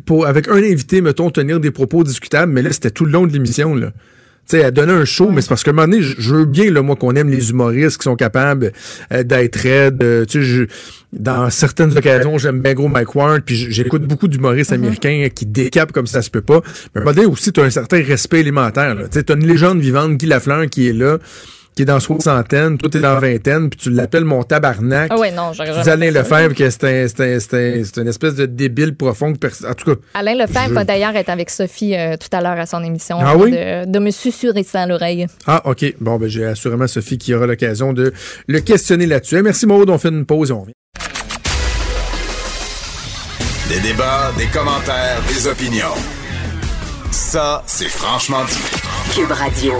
pour, avec un invité, mettons, tenir des propos discutables, mais là, c'était tout le long de l'émission, sais, elle donnait un show, mais c'est parce qu'à un moment donné, je veux bien, là, moi, qu'on aime les humoristes qui sont capables euh, d'être raides. euh, tu sais, je- dans certaines occasions, j'aime bien gros Mike Ward, puis j'écoute beaucoup d'humoristes américains qui décapent comme ça se peut pas. Mais à un moment donné, aussi, tu as un certain respect élémentaire, là. Tu sais, t'as une légende vivante, Guy Lafleur, qui est là, qui est dans soixantaine, toi, t'es dans vingtaine, puis tu l'appelles mon tabarnak. Ah ouais, non, j'aurais Alain. Lefebvre que c'est un, c'est un- c'est un- c'est une espèce de débile profond. En tout cas, Alain Lefebvre Je- va d'ailleurs être avec Sophie euh, tout à l'heure à son émission Ah oui? de, de Me susurrer ça à l'oreille. ah, OK. Bon, ben, j'ai assurément Sophie qui aura l'occasion de le questionner là-dessus. Merci, Maud. On fait une pause et on revient. Des débats, des commentaires, des opinions. Ça, c'est franchement dit. Cube Radio.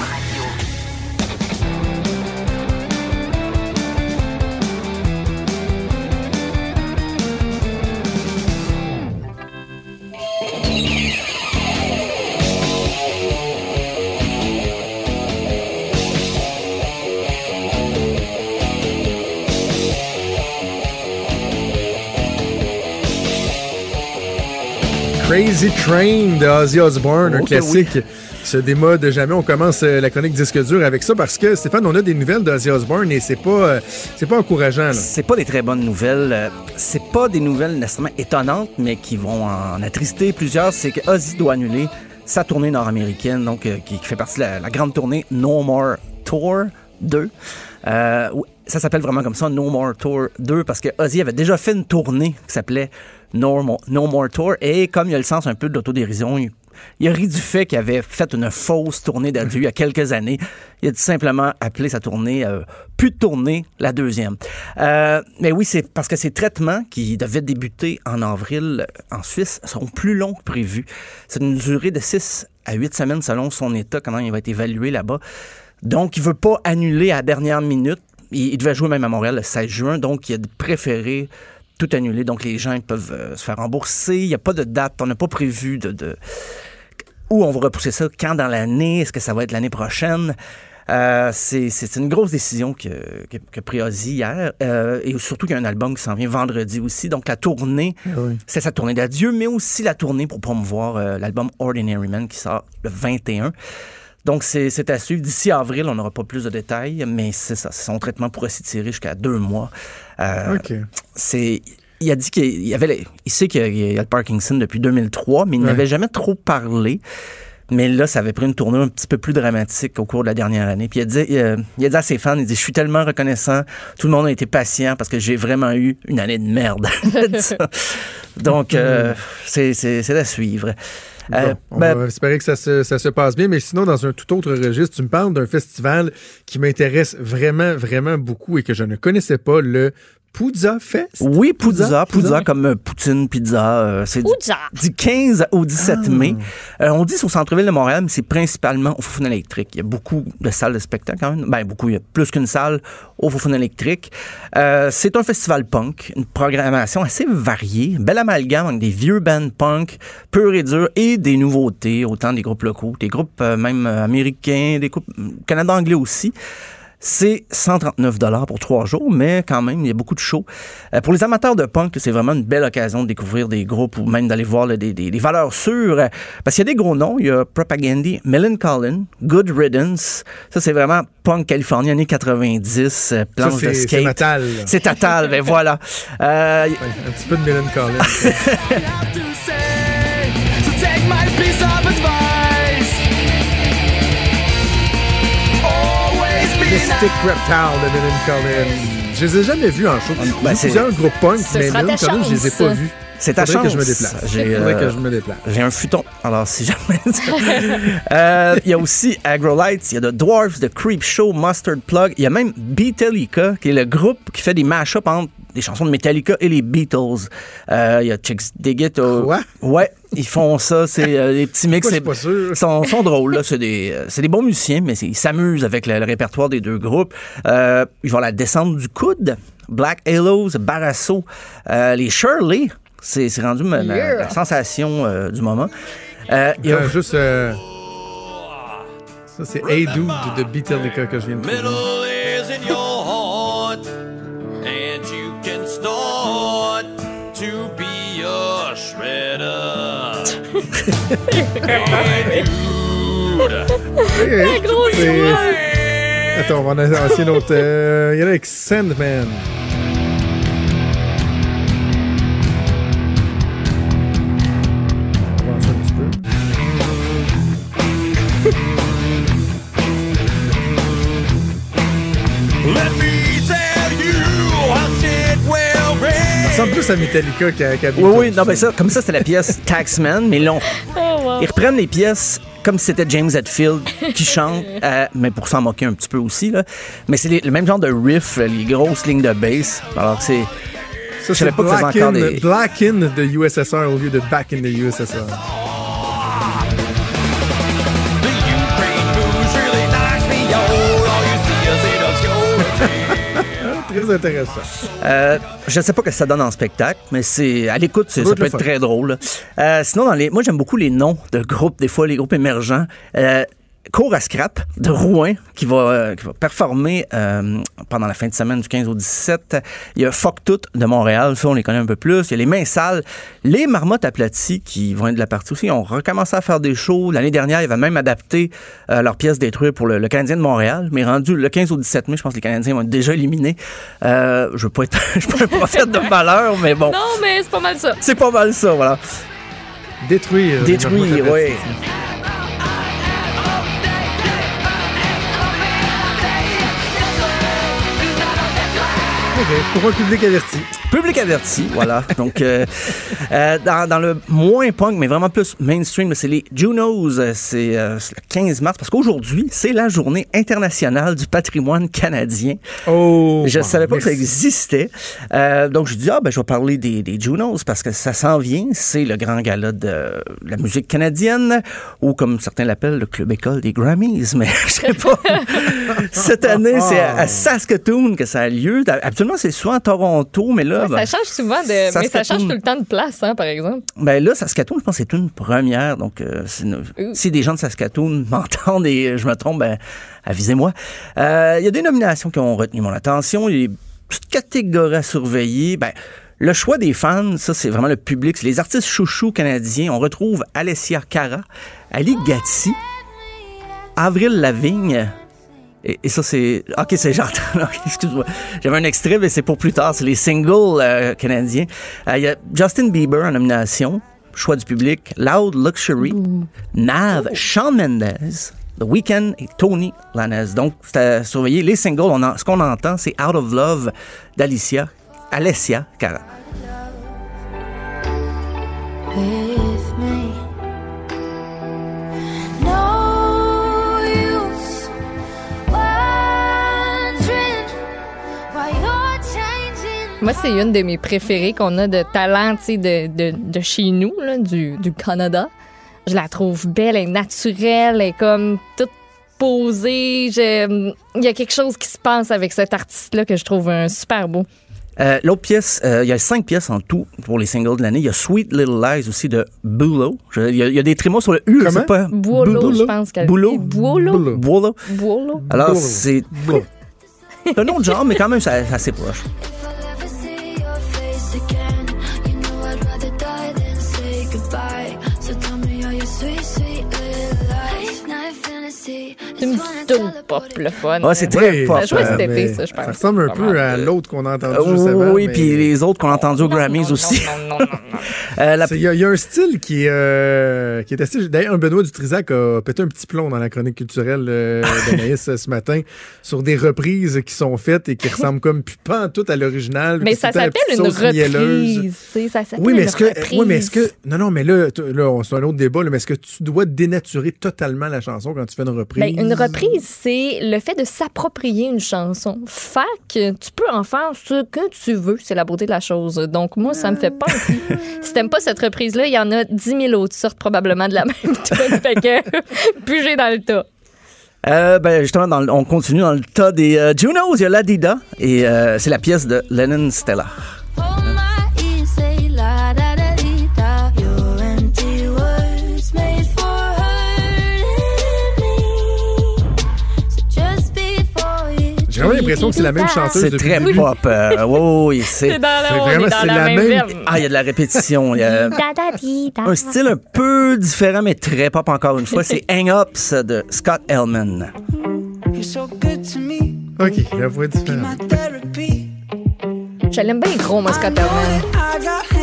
Crazy Train de Ozzy Osbourne, un Oh que classique. Ce démode de jamais. On commence euh, la chronique disque dur avec ça parce que Stéphane, on a des nouvelles d'Ozzy Osbourne et c'est pas, euh, c'est pas encourageant. C'est pas des très bonnes nouvelles. Euh, C'est pas des nouvelles nécessairement étonnantes, mais qui vont en attrister plusieurs. C'est que Ozzy doit annuler sa tournée nord-américaine, donc qui, fait partie de la, la grande tournée No More Tour 2. Euh, oui, ça s'appelle vraiment comme ça, No More Tour 2, parce que Ozzy avait déjà fait une tournée qui s'appelait no More, Tour, et comme il a le sens un peu de l'autodérision, il, a ri du fait qu'il avait fait une fausse tournée d'adieu il y a quelques années. Il a tout simplement appelé sa tournée euh, Plus de tournée, la deuxième. Euh, mais oui, c'est parce que ces traitements qui devaient débuter en avril euh, en Suisse sont plus longs que prévu. C'est une durée de 6 à 8 semaines selon son état, comment il va être évalué là-bas. Donc, il veut pas annuler à la dernière minute. Il, il devait jouer même à Montréal le 16 juin, donc il a préféré tout annuler. Donc, les gens ils peuvent euh, se faire rembourser. Il n'y a pas de date. On n'a pas prévu de, de- où on va repousser ça, quand dans l'année, est-ce que ça va être l'année prochaine? Euh, c'est une grosse décision que, que, que pris Ozzy hier. Euh, et surtout qu'il y a un album qui s'en vient vendredi aussi. Donc la tournée, c'est sa tournée d'adieu, mais aussi la tournée pour promouvoir l'album Ordinary Man qui sort le 21. Donc c'est c'est à suivre. D'ici avril, on n'aura pas plus de détails, mais c'est ça. Son traitement pourrait s'étirer jusqu'à deux mois. Euh, OK. c'est il a dit qu'il y avait les- il sait qu'il y a le Parkinson depuis 2003 mais il Ouais. n'avait jamais trop parlé Mais là, ça avait pris une tournure un petit peu plus dramatique au cours de la dernière année. Puis il a dit, euh, il a dit à ses fans, il dit, je suis tellement reconnaissant, tout le monde a été patient parce que j'ai vraiment eu une année de merde. Donc, euh, c'est c'est- c'est à suivre. Euh, Bon, on ben, va espérer que ça se, ça se passe bien. Mais sinon, dans un tout autre registre, tu me parles d'un festival qui m'intéresse vraiment, vraiment beaucoup et que je ne connaissais pas, le Puzza Fest? Oui, Puzza, Puzza, comme euh, Poutine, pizza. euh, c'est du, Puzza. du 15 au 17 Ah. mai. Euh, on dit c'est au centre-ville de Montréal, mais c'est principalement au Foufoune électrique. Il y a beaucoup de salles de spectacle quand même. Ben, beaucoup, il y a plus qu'une salle au Foufoune électrique. Euh, c'est un festival punk, une programmation assez variée, bel amalgame avec des vieux bands punk, purs et durs, et des nouveautés, autant des groupes locaux, des groupes euh, même euh, américains, des groupes euh, canada-anglais aussi. C'est 139 dollars pour trois jours, mais quand même, il y a beaucoup de shows. Euh, pour les amateurs de punk, c'est vraiment une belle occasion de découvrir des groupes ou même d'aller voir là, des, des- des valeurs sûres. Euh, Parce qu'il y a des gros noms. Il y a Propagandy, Collin, Good Riddance. Ça, c'est vraiment punk californien, années 90, euh, Ça, planche de c'est c'est skate. Natal. C'est total, ben voilà. Euh, un petit peu de Millen Mystic Reptile de Millen Collins. Je les ai jamais vus en show. Ben, c'est- plusieurs groupes punk, Ce mais ta Collins, je les ai pas vus. c'est ta chance. que je me déplace. J'ai, Faudrait euh, que je me déplace. J'ai un futon. Alors, si jamais. Euh, Il y a aussi Agrolites, il y a The Dwarfs, The Creep Show, Mustard Plug. Il y a même Beatallica, qui est le groupe qui fait des mash-ups entre des chansons de Metallica et les Beatles. Euh, Il y a Chicks Dig It. Quoi? Ouais, ils font ça. C'est euh, des petits mix. Moi, je c'est- suis pas sûr. Ils sont, sont drôles, là. C'est des, euh, c'est des bons musiciens, mais ils s'amusent avec le, le répertoire des deux groupes. Euh, ils vont à la descente du coude. Black Halos, Barasso, euh, les Shirley. C'est c'est rendu ma, ma- Yeah. la sensation euh, du moment. Euh, il y a- juste. euh, Ça, c'est Hey Dude de Beatallica que je viens de trouver. Hey, grosse voix. Attends, on va en essayer une autre. Euh, Il y en a avec Sandman. Plus à Metallica qu'à Oui, oui, non, ben ça, comme ça, c'était la pièce Taxman, mais non. Oh, wow. Ils reprennent les pièces comme si c'était James Hetfield qui chante, euh, mais pour s'en moquer un petit peu aussi, là. Mais c'est le même genre de riff, les grosses lignes de bass. Alors que c'est. Ça, Je savais pas que in, encore des- Black in the USSR au lieu de Back in the USSR. Très intéressant. Euh, je sais pas ce que ça donne en spectacle, mais c'est à l'écoute, Ça peut être fun. très drôle. Euh, sinon, dans les, moi j'aime beaucoup les noms de groupes, des fois les groupes émergents. Euh, Cours à Scrap de Rouen qui va, euh, qui va performer euh, pendant la fin de semaine du 15 au 17. Il y a Fuck Tout de Montréal, ça on les connaît un peu plus. Il y a les Mains Sales, les Marmottes aplaties qui vont être de la partie aussi. Ils ont recommencé à faire des shows. L'année dernière, ils avaient même adapté euh, leur pièce détruite pour le, le Canadien de Montréal. Mais rendu le 15 au 17 mai, je pense que les Canadiens vont être déjà éliminés. Euh, je veux pas être, je veux pas un prophète de malheur, mais bon. Non, mais c'est pas mal ça. C'est pas mal ça, voilà. Détruire. Marmottes oui. Pour un public averti. Public averti, voilà. Donc, euh, euh, dans, dans le moins punk, mais vraiment plus mainstream, c'est les Junos. C'est euh, le 15 mars, parce qu'aujourd'hui, c'est la journée internationale du patrimoine canadien. Oh. Je ne savais pas que ça existait. Donc, je dis, ah, ben, je vais parler des, des Junos parce que ça s'en vient. C'est le grand gala de la musique canadienne ou, comme certains l'appellent, le club école des Grammys. Mais je sais pas. Cette année, c'est à, à Saskatoon que ça a lieu. Habituellement, c'est souvent à Toronto, mais là, ben, Ça change souvent de. Mais ça change tout le temps de place, hein, par exemple. ben là, Saskatoon, je pense que c'est une première. Donc, euh, une- si des gens de Saskatoon m'entendent et je me trompe, ben, avisez-moi. Euh, Il y a des nominations qui ont retenu mon attention. Il y a des petites catégories à surveiller. Ben, le choix des fans, ça, c'est vraiment le public. C'est les artistes chouchous canadiens. On retrouve Alessia Cara, Ali Gatti, Avril Lavigne. Et, et ça, c'est. Ok, c'est j'entends. Ok, Excuse-moi. J'avais un extrait, mais c'est pour plus tard. C'est les singles euh, canadiens. Euh, Il y a Justin Bieber en nomination. choix du public. Loud Luxury, Nav, Shawn Mendes, The Weeknd et Tony Lanez. Donc, c'est à surveiller. Les singles, on en- ce qu'on entend, c'est Out of Love d'Alicia, Alessia Cara. with Moi, c'est une de mes préférées qu'on a de talent, tu sais, de, de, de chez nous, là, du, du Canada. Je la trouve belle, elle est naturelle, elle est comme toute posée. Je- Il y a quelque chose qui se passe avec cet artiste-là que je trouve un super beau. Euh, L'autre pièce, euh, il y a cinq pièces en tout pour les singles de l'année. Il y a Sweet Little Lies aussi de Bulo. Je- Il y, a- il y a des trémots sur le U, je Comment? sais pas. Buolo, je pense qu'elle. Buolo. Buolo. Buolo. Alors, c'est un autre genre, mais quand même, c'est assez proche. Fantasy. C'est une petite tune pop, le fun. Ouais, c'est très pop. Ça jouait cet euh, été, ça, je pense. Ça ressemble un peu à l'autre qu'on a entendu euh, juste avant. oui, mais- puis les autres qu'on a entendus au Non, Grammys non, aussi. Non, non, non. Euh, Il y, a- il y a un style qui est, euh, qui est assez. D'ailleurs, Benoît Dutrisac a pété un petit plomb dans la chronique culturelle euh, d'Anaïs ce matin sur des reprises qui sont faites et qui ressemblent comme pas tout à l'original. Mais ça s'appelle une reprise. Ça Oui, mais une est-ce que, reprise. oui, mais est-ce que, non, non, mais là, là, on- c'est un autre débat, là, mais est-ce que tu dois dénaturer totalement la chanson quand tu fais une reprise? Une reprise, c'est le fait de s'approprier une chanson. Fait que tu peux en faire ce que tu veux. C'est la beauté de la chose. Donc, moi, ça me fait pas. si t'aimes pas cette reprise-là, il y en a 10 000 autres sortes probablement de la même tune. fait que, bugez dans le tas. Euh, ben, justement, dans le- on continue dans le tas des euh, Junos. Il y a Ladida et euh, c'est la pièce de Lennon Stella. J'ai vraiment l'impression que c'est la même chanteuse C'est très pop. euh, oui, oui, C'est vraiment- c'est la, la même, même-. Ah, il y a de la répétition. Y a un style un peu différent, mais très pop encore une fois. C'est Hang Ups de Scott me, OK, la voix est différente. Je l'aime bien gros, moi, Scott Elman.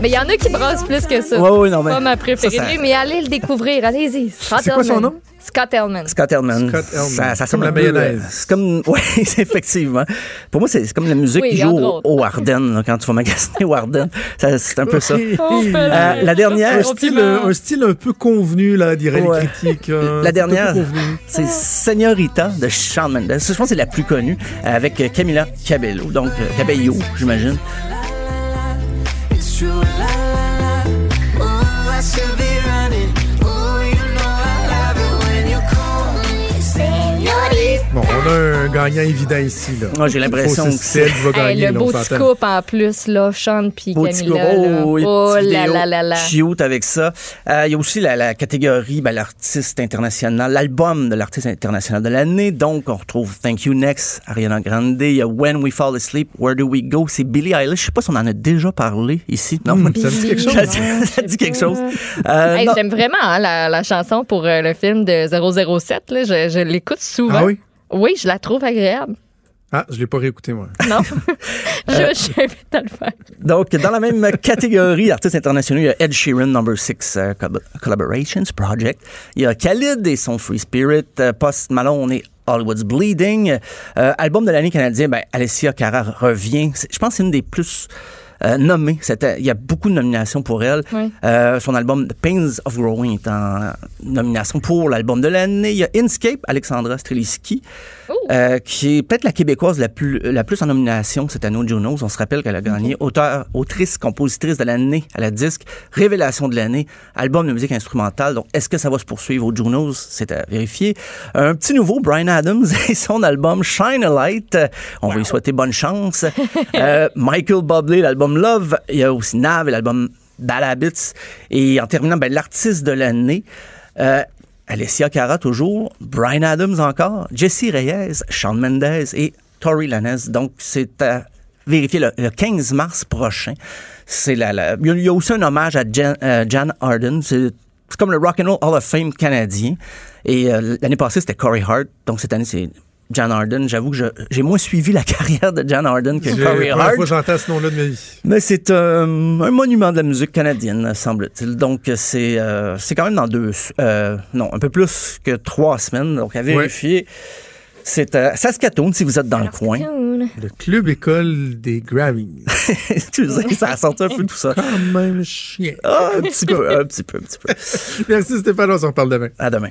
Mais il y en a qui brassent plus que ça. Ouais, ouais, non, mais pas ma préférée, ça, ça- mais allez le découvrir. Allez-y. Scott C'est quoi son Elman. nom? Scott Elman. Scott Elman. Scott Elman. Ça, ça Comme semble la mayonnaise. euh, C'est comme, oui, c'est effectivement. Pour moi, c'est comme la musique Oui, qui joue au, là, quand tu vas magasiner au. Ça, C'est un peu ça. Euh, la dernière, Un style, euh, un style un peu convenu, là, dirait Ouais. les critiques. hein. La dernière, c'est Señorita de Shawn Mendes. Je pense que c'est la plus connue, euh, avec euh, Camila Cabello. Donc, euh, Cabello, j'imagine. true. On a un gagnant évident ici, là. Moi, j'ai l'impression que c'est va Hey, gagner, le là, beau petit couple en plus, là, Sean puis Camilla. Oh, Oh là là là là. Cute avec ça. Euh, Il y a aussi la, la catégorie, ben, l'artiste international, l'album de l'artiste international de l'année. Donc, on retrouve Thank You Next, Ariana Grande. Il y a When We Fall Asleep, Where Do We Go? C'est Billie Eilish. Je sais pas si on en a déjà parlé ici. Non, Hmm, ça dit quelque chose. Ça dit- ça dit quelque chose. Euh, Hey. J'aime vraiment hein, la, la chanson pour euh, le film de 007. Là. Je, je l'écoute souvent. Ah oui? Oui, je la trouve agréable. Ah, je l'ai pas réécouté, moi. Non? je je t'invite à le faire. Donc, dans la même catégorie, artistes internationaux, il y a Ed Sheeran, Number 6 Collaborations Project. Il y a Khalid et son Free Spirit, euh, Post Malone et Hollywood's Bleeding. Euh, album de l'année canadien, ben, Alessia Cara revient. Je pense que c'est une des plus euh, nommées. C'était- Il y a beaucoup de nominations pour elle. Oui. Euh, son album The Pains of Growing est en nomination pour l'album de l'année. Il y a Inscape, Alexandra Streliski, euh, qui est peut-être la québécoise la plus, la plus en nomination cette année au Junos. On se rappelle qu'elle a gagné auteur, autrice, compositrice de l'année à la disque, révélation de l'année, album de musique instrumentale. Donc, est-ce que ça va se poursuivre au Junos? C'est à vérifier. Un petit nouveau, Brian Adams et son album Shine a Light. On va lui souhaiter bonne chance. Euh, Michael Bublé, l'album Love. Il y a aussi Nav et l'album Bad Habits. Et en terminant, ben, l'artiste de l'année. Euh, Alessia Cara toujours, Brian Adams encore, Jesse Reyes, Shawn Mendes et Tori Lanez. Donc, c'est à vérifier le, le 15 mars prochain. Il y a- aussi un hommage à Jan, euh, Arden. C'est c'est comme le Rock and Roll Hall of Fame canadien. Et euh, l'année passée, c'était Corey Hart. Donc cette année, c'est Jan Arden. J'avoue que je- j'ai moins suivi la carrière de Jan Arden que Corey Hart. fois j'entends ce nom-là de ma vie. Mais c'est euh, un monument de la musique canadienne, semble-t-il. Donc, c'est euh, c'est quand même dans deux... euh, non, un peu plus que trois semaines. Donc, à vérifier. C'est à Saskatoon, si vous êtes dans le coin. Le club école des Grammys. Excusez, ça a sorti un peu tout ça. Quand même chien. Ah, un petit peu, un petit peu, un petit peu. Merci Stéphane, on s'en reparle demain. À demain.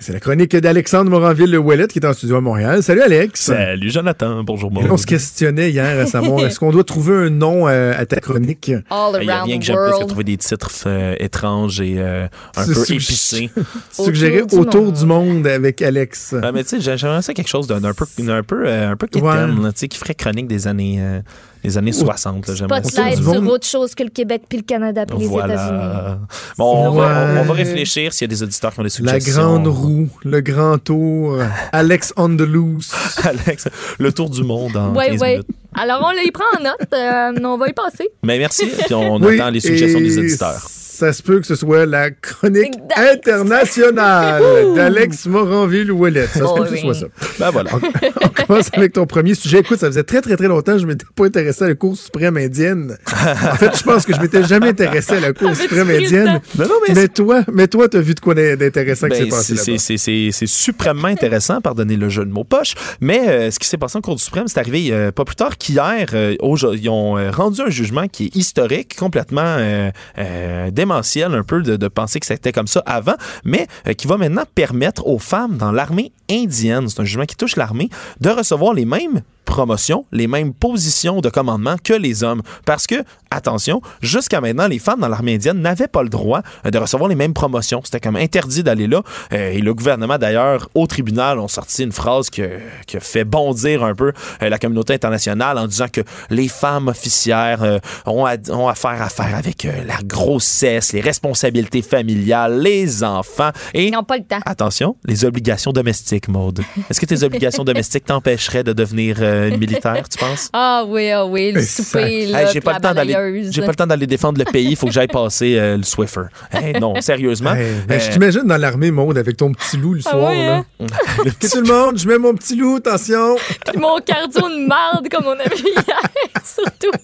C'est la chronique d'Alexandre Moranville-Ouellet qui est en studio à Montréal. Salut Alex. Salut Jonathan, bonjour Maud. On se questionnait hier à savoir est-ce qu'on doit trouver un nom euh, à ta chronique? All Il y a around rien que j'aime plus que trouver des titres euh, étranges et euh, un peu épicés. Suggéré Autour du autour monde. du monde avec Alex. Ah, mais tu sais, j'ai- j'aimerais ça quelque chose d'un peu, un peu, euh, un peu tu sais, qui ferait chronique des années, euh, des années 60. là, j'aimerais ça. Spotlight sur autre chose que le Québec, puis le Canada, puis les États-Unis. Voilà. Bon, on, va, Ouais. on va réfléchir s'il y a des auditeurs qui ont des La suggestions. grande roue, le grand tour, Alex on the loose. Alex, le tour du monde en Ouais, 15 ouais. minutes. Alors, on les prend en note. euh, on va y passer. Mais merci, puis on Oui, attend les suggestions et des auditeurs. Ça se peut que ce soit la chronique D'Alex. internationale d'Alex Moranville-Ouellet. Ça se Oh peut que ce soit ça. Ben voilà. On commence avec ton premier sujet. Écoute, ça faisait très, très, très longtemps que je m'étais pas intéressé à la Cour suprême indienne. En fait, je pense que je m'étais jamais intéressé à la Cour suprême indienne. Non, non, mais Mais toi, mais toi, t'as vu de quoi d'intéressant qui s'est Ben, passé c'est- là-bas. c'est- c'est c'est suprêmement intéressant, pardonnez le jeu de mots poche, mais euh, ce qui s'est passé en Cour du suprême, c'est arrivé euh, pas plus tard qu'hier. euh, ils ont rendu un jugement qui est historique, complètement euh, euh, un peu de, de penser que c'était comme ça avant, mais euh, qui va maintenant permettre aux femmes dans l'armée indienne, c'est un jugement qui touche l'armée, de recevoir les mêmes promotions, les mêmes positions de commandement que les hommes. Parce que, attention, jusqu'à maintenant, les femmes dans l'armée indienne n'avaient pas le droit euh, de recevoir les mêmes promotions. C'était comme interdit d'aller là. Euh, et le gouvernement, d'ailleurs, au tribunal, ont sorti une phrase que- qui a fait bondir un peu euh, la communauté internationale en disant que les femmes officières ont, à, ont affaire à faire avec la grossesse, les responsabilités familiales, les enfants et Ils n'ont pas le temps. Attention, les obligations domestiques, Maude. Est-ce que tes obligations domestiques t'empêcheraient de devenir euh, une militaire, tu penses? Ah oui, ah oui, le souper, là, Hey, j'ai pas la le temps d'aller balayeuse. j'ai pas le temps d'aller défendre le pays, il faut que j'aille passer euh, le Swiffer. Hey, non, sérieusement. Hey, Euh, je t'imagine dans l'armée, Maude, avec ton petit loup le Ah soir. là. hein? Ok, tout le monde, je mets mon petit loup, attention. Puis mon cardio de marde, comme on a vu hier, surtout.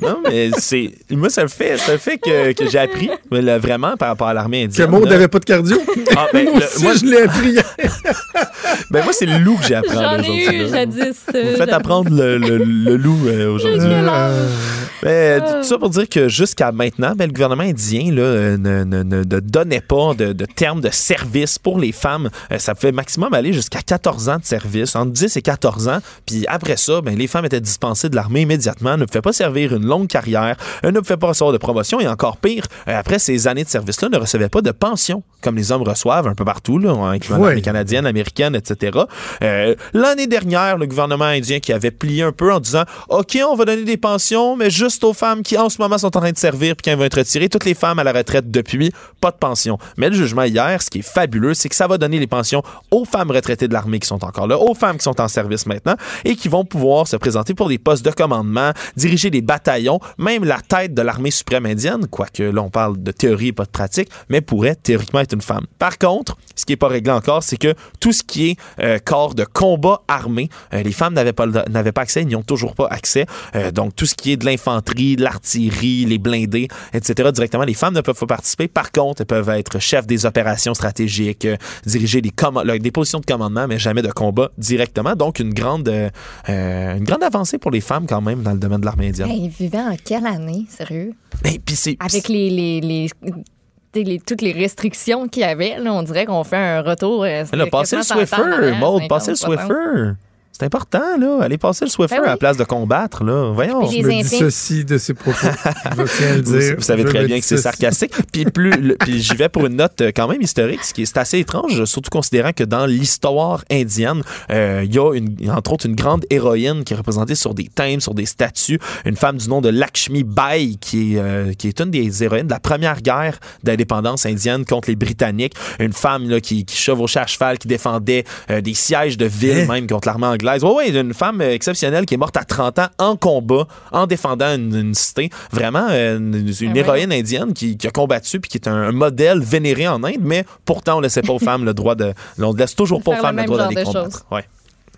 non, mais c'est moi ça fait, ça fait que, que j'ai appris mais là, vraiment par rapport à l'armée Que indienne. Maude là. n'avait pas de cardio? Ah, ben, moi le- aussi, moi- je l'ai appris hier. Ben moi c'est le loup que j'ai appris J'en ai eu jadis. Euh, faites apprendre le, le- le loup euh, aujourd'hui. Ben, Ah. tout ça pour dire que jusqu'à maintenant, ben, le gouvernement indien là, euh, ne, ne- ne- ne donnait pas de, de termes de service pour les femmes. Euh, ça pouvait maximum aller jusqu'à 14 ans de service, entre 10 et 14 ans. Puis après ça, ben, les femmes étaient dispensées de l'armée immédiatement, ne pouvaient pas servir une longue carrière, euh, ne pouvaient pas recevoir de promotion et encore pire, euh, après ces années de service-là, ne recevaient pas de pension comme les hommes reçoivent un peu partout, là, incluant Ouais. l'armée canadienne, américaine, etc. Euh, L'année dernière, le gouvernement indien qui avait plié un peu en disant OK, on va donner des pensions, mais juste aux femmes qui en ce moment sont en train de servir puis qui vont être retirées. Toutes les femmes à la retraite depuis, pas de pension. Mais le jugement hier, ce qui est fabuleux, c'est que ça va donner les pensions aux femmes retraitées de l'armée qui sont encore là, aux femmes qui sont en service maintenant et qui vont pouvoir se présenter pour des postes de commandement, diriger des bataillons, même la tête de l'armée suprême indienne, quoique là on parle de théorie et pas de pratique, mais pourrait théoriquement être une femme. Par contre, ce qui n'est pas réglé encore, c'est que tout ce qui est euh, corps de combat armé, euh, les femmes n'avaient pas, n'avaient pas accès, n'y ont toujours pas accès. Euh, donc, tout ce qui est de l'infanterie, de l'artillerie, les blindés, etc., directement, les femmes ne peuvent pas participer. Par contre, elles peuvent être chefs des opérations stratégiques, euh, diriger des, là, positions de commandement, mais jamais de combat directement. Donc, une grande, euh, une grande avancée pour les femmes quand même dans le domaine de l'armée indienne. Hey, ils vivaient en quelle année, sérieux? Et puis c'est Avec les, les, les, t'sais, les- toutes les restrictions qu'il y avait, là, on dirait qu'on fait un retour. euh, a passé le Swiffer, Maud, 50, passé le 60. Swiffer. C'est important, là. Allez passer le Swiffer Ben oui. à la place de combattre, là. Voyons. Je me instincts. dissocie de ces propos. Je tiens à le Vous, dire. vous savez Je très bien que c'est sarcastique. Puis plus, le- puis j'y vais pour une note euh, quand même historique, ce qui est assez étrange, surtout considérant que dans l'histoire indienne, euh, il y a une, entre autres une grande héroïne qui est représentée sur des thèmes, sur des statues, une femme du nom de Lakshmi Bai, qui est, euh, qui est une des héroïnes de la première guerre d'indépendance indienne contre les Britanniques, une femme là, qui, qui chevauchait à cheval, qui défendait euh, des sièges de ville Hein? même contre l'armée anglaise. Ouais, ouais, une femme euh, exceptionnelle qui est morte à 30 ans en combat, en défendant une, une cité. Vraiment, euh, une, une Ah, héroïne indienne qui, qui a combattu puis qui est un, un modèle vénéré en Inde, mais pourtant, on ne laissait pas aux femmes le droit de. On ne laisse toujours pas aux femmes le droit d'aller de combattre. Ouais.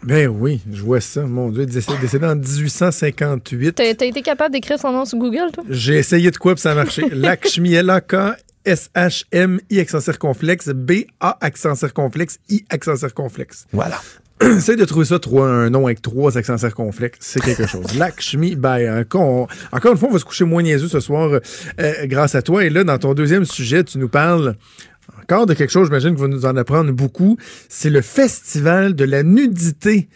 Ben oui, je vois ça. Mon Dieu, décédé, décédé en 1858. T'as t'as été capable d'écrire son nom sur Google, toi? J'ai essayé de quoi, puis ça a marché. Lakshmi, L-A-K, S-H-M-I, accent circonflexe, B-A, accent circonflexe, I, accent circonflexe. Voilà. Essaye de trouver ça, trois, un nom avec trois accents circonflexes, c'est quelque chose. Lakshmi, ben, encore, une fois, on va se coucher moins niaiseux ce soir euh, grâce à toi. Et là, dans ton deuxième sujet, tu nous parles encore de quelque chose, j'imagine que vous nous en apprendre beaucoup. C'est le festival de la nudité.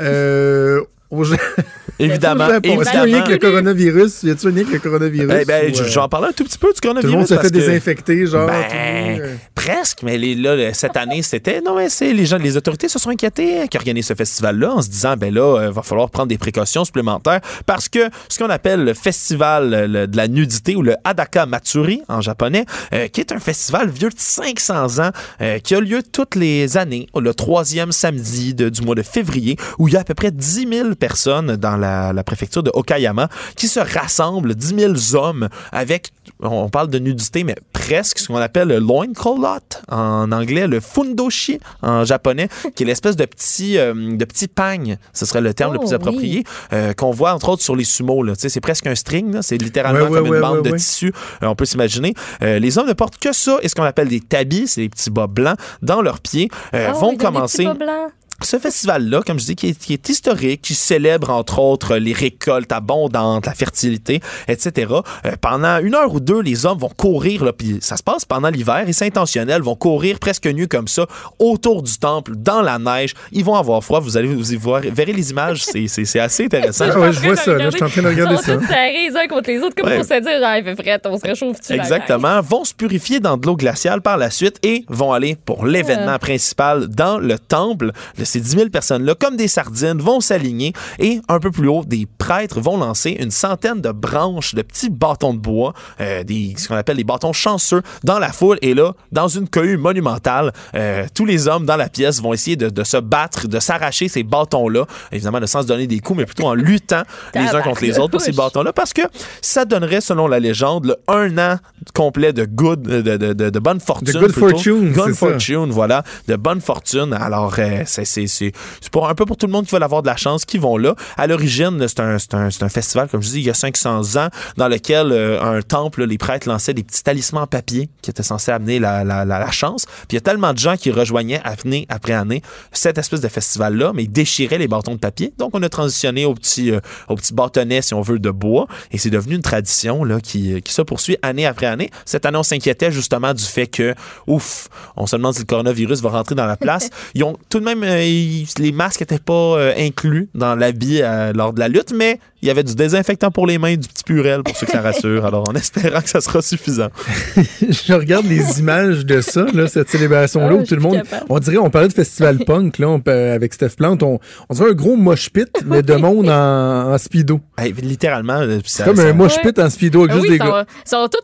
Euh, au Évidemment. Est-ce qu'il y a un lien évidemment. avec le coronavirus? Y un lien avec le coronavirus? Eh ben, ou, euh, j'en parlais un tout petit peu du tout le coronavirus. monde se parce fait que- désinfecter, genre. Ben, tout le monde, euh, Presque, mais les, là, cette année, c'était. Non, mais c'est les gens, les autorités se sont inquiétées qui organisent ce festival-là en se disant, ben là, il va falloir prendre des précautions supplémentaires parce que ce qu'on appelle le festival euh, le- de la nudité ou le Hadaka Matsuri en japonais, euh, qui est un festival vieux de 500 ans euh, qui a lieu toutes les années, le troisième samedi de- du mois de février, où il y a à peu près 10 000 personnes dans la, la préfecture de Okayama qui se rassemblent, 10 000 hommes avec, on parle de nudité, mais presque ce qu'on appelle le loincloth en anglais, le fundoshi en japonais, qui est l'espèce de petit, euh, de petit pagne, ce serait le terme le Oh, plus approprié, euh, qu'on voit entre autres sur les sumos. sais, C'est presque un string, c'est littéralement Ouais, ouais, comme une ouais, bande ouais, de ouais. tissu, euh, on peut s'imaginer. Euh, les hommes ne portent que ça et ce qu'on appelle des tabis, c'est des petits bas blancs dans leurs pieds, euh, Ah vont des commencer petits bas blancs. Ce festival-là, comme je dis, qui est, qui est historique, qui célèbre entre autres les récoltes abondantes, la fertilité, etc. Euh, pendant une heure ou deux, les hommes vont courir, là, puis ça se passe pendant l'hiver, et c'est intentionnel, vont courir presque nus comme ça, autour du temple, dans la neige. Ils vont avoir froid, vous allez vous y voir, verrez les images, c'est- assez intéressant. Ah ouais, je vois ça, là, je suis en train de regarder Ils sont ça. serrés les uns contre les autres, comme Ouais. pour se dire, ah, il fait frais, on se réchauffe-tu? la gang? Exactement, vont se purifier dans de l'eau glaciale par la suite et vont aller pour l'événement Ouais. principal dans le temple. De ces 10 000 personnes-là, comme des sardines, vont s'aligner et un peu plus haut, des prêtres vont lancer une centaine de branches, de petits bâtons de bois, euh, des, ce qu'on appelle des bâtons chanceux, dans la foule. Et là, dans une cohue monumentale, euh, tous les hommes dans la pièce vont essayer de, de se battre, de s'arracher ces bâtons-là. Évidemment, de sans se donner des coups, mais plutôt en luttant les uns contre les autres pour ces bâtons-là. Parce que ça donnerait, selon la légende, le un an complet de good, de, de, de, de bonne fortune. De good plutôt. fortune, Good ça. fortune, voilà. De bonne fortune. Alors, euh, c'est c'est- pour un peu pour tout le monde qui veut avoir de la chance qui vont là. À l'origine, c'est un, un, un festival, comme je dis, il y a 500 ans, dans lequel euh, un temple, les prêtres lançaient des petits talismans en papier qui étaient censés amener la, la, la, la chance. Puis il y a tellement de gens qui rejoignaient année après année cette espèce de festival-là, mais ils déchiraient les bâtons de papier. Donc, on a transitionné au petit, euh, au petit bâtonnet, si on veut, de bois. Et c'est devenu une tradition là, qui, qui se poursuit année après année. Cette année, on s'inquiétait justement du fait que, ouf, on se demande si le coronavirus va rentrer dans la place. Ils ont tout de même, euh, ils- les masques n'étaient pas euh, inclus dans l'habit euh, lors de la lutte, mais il y avait du désinfectant pour les mains, du petit purel pour ceux que ça rassure. Alors, en espérant que ça sera suffisant. je regarde les images de ça, là, cette célébration-là, Ah, où tout le monde. capable. On dirait, on parlait de festival punk, là, on avec Steph Plante. On, on dirait un gros mosh pit, mais de monde en, en speedo. Hey, littéralement, euh, ça- Comme ça- un mosh Ouais. pit en speedo avec Ah juste oui, des gars. ils sont tous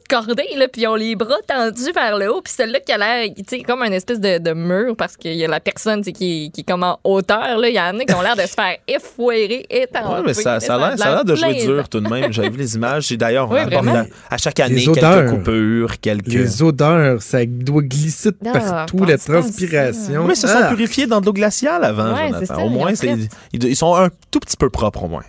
cordés, là, puis ils ont les bras tendus vers le haut. Puis celle-là qui a l'air, tu sais, comme une espèce de, de mur, parce qu'il y a la personne qui, qui est comme en hauteur. Là. Il y en a qui ont l'air de se faire effoirer, étendre. Ouais, mais ça, ça a l'air, ça de jouer dur tout de même. J'avais vu les images. J'ai d'ailleurs, on Oui, aborde à, à chaque année Les quelques coupures, quelques. Les odeurs, ça doit glisser de Ah, partout, pense la ça. transpiration. Oui, mais sont Ah. purifiés dans de l'eau glaciale avant, Ouais, Jonathan. ça, Au moins, ils sont un tout petit peu propres, au moins.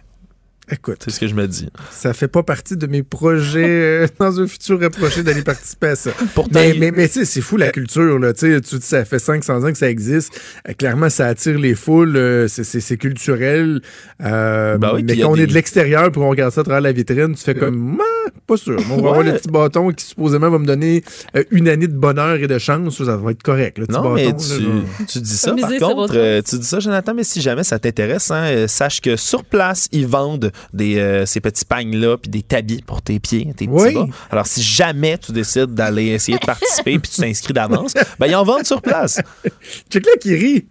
Écoute. C'est ce que je me dis. Ça fait pas partie de mes projets euh, dans un futur rapproché d'aller participer à ça. Pourtant, mais, mais, mais tu sais, c'est fou la culture, là. Tu sais, tu dis, ça fait 500 ans que ça existe. Euh, clairement, ça attire les foules. euh, c'est- culturel. Euh, Ben oui, mais quand on des- est de l'extérieur pour on regarde ça à travers la vitrine, tu fais comme, Ah, pas sûr. On va avoir le petit bâton qui supposément va me donner euh, une année de bonheur et de chance. Ça va être correct, le petit Non, bâton. mais là, tu, genre. tu dis ça, par contre, euh, tu dis ça, Jonathan, mais si jamais ça t'intéresse, hein, euh, sache que sur place, ils vendent des, euh, ces petits pagnes-là puis des tabis pour tes pieds, tes petits Oui. bas. Alors, si jamais tu décides d'aller essayer de participer puis tu t'inscris d'avance, ben, ils en vendent sur place. Check là qui rit.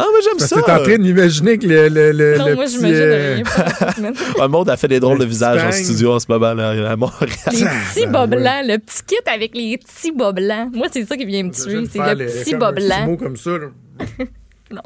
Ah, mais j'aime ça. t'es en train de m'imaginer que le, le, le, Non, le moi, petit, j'imagine euh. Le monde a fait des drôles de Le petit visages en studio en ce moment là, à Montréal. Les petits bas ouais. blancs, le petit kit avec les petits bas blancs. Moi, c'est ça qui vient me tuer. C'est le les- petit bas un blanc. mot comme ça. là. Non,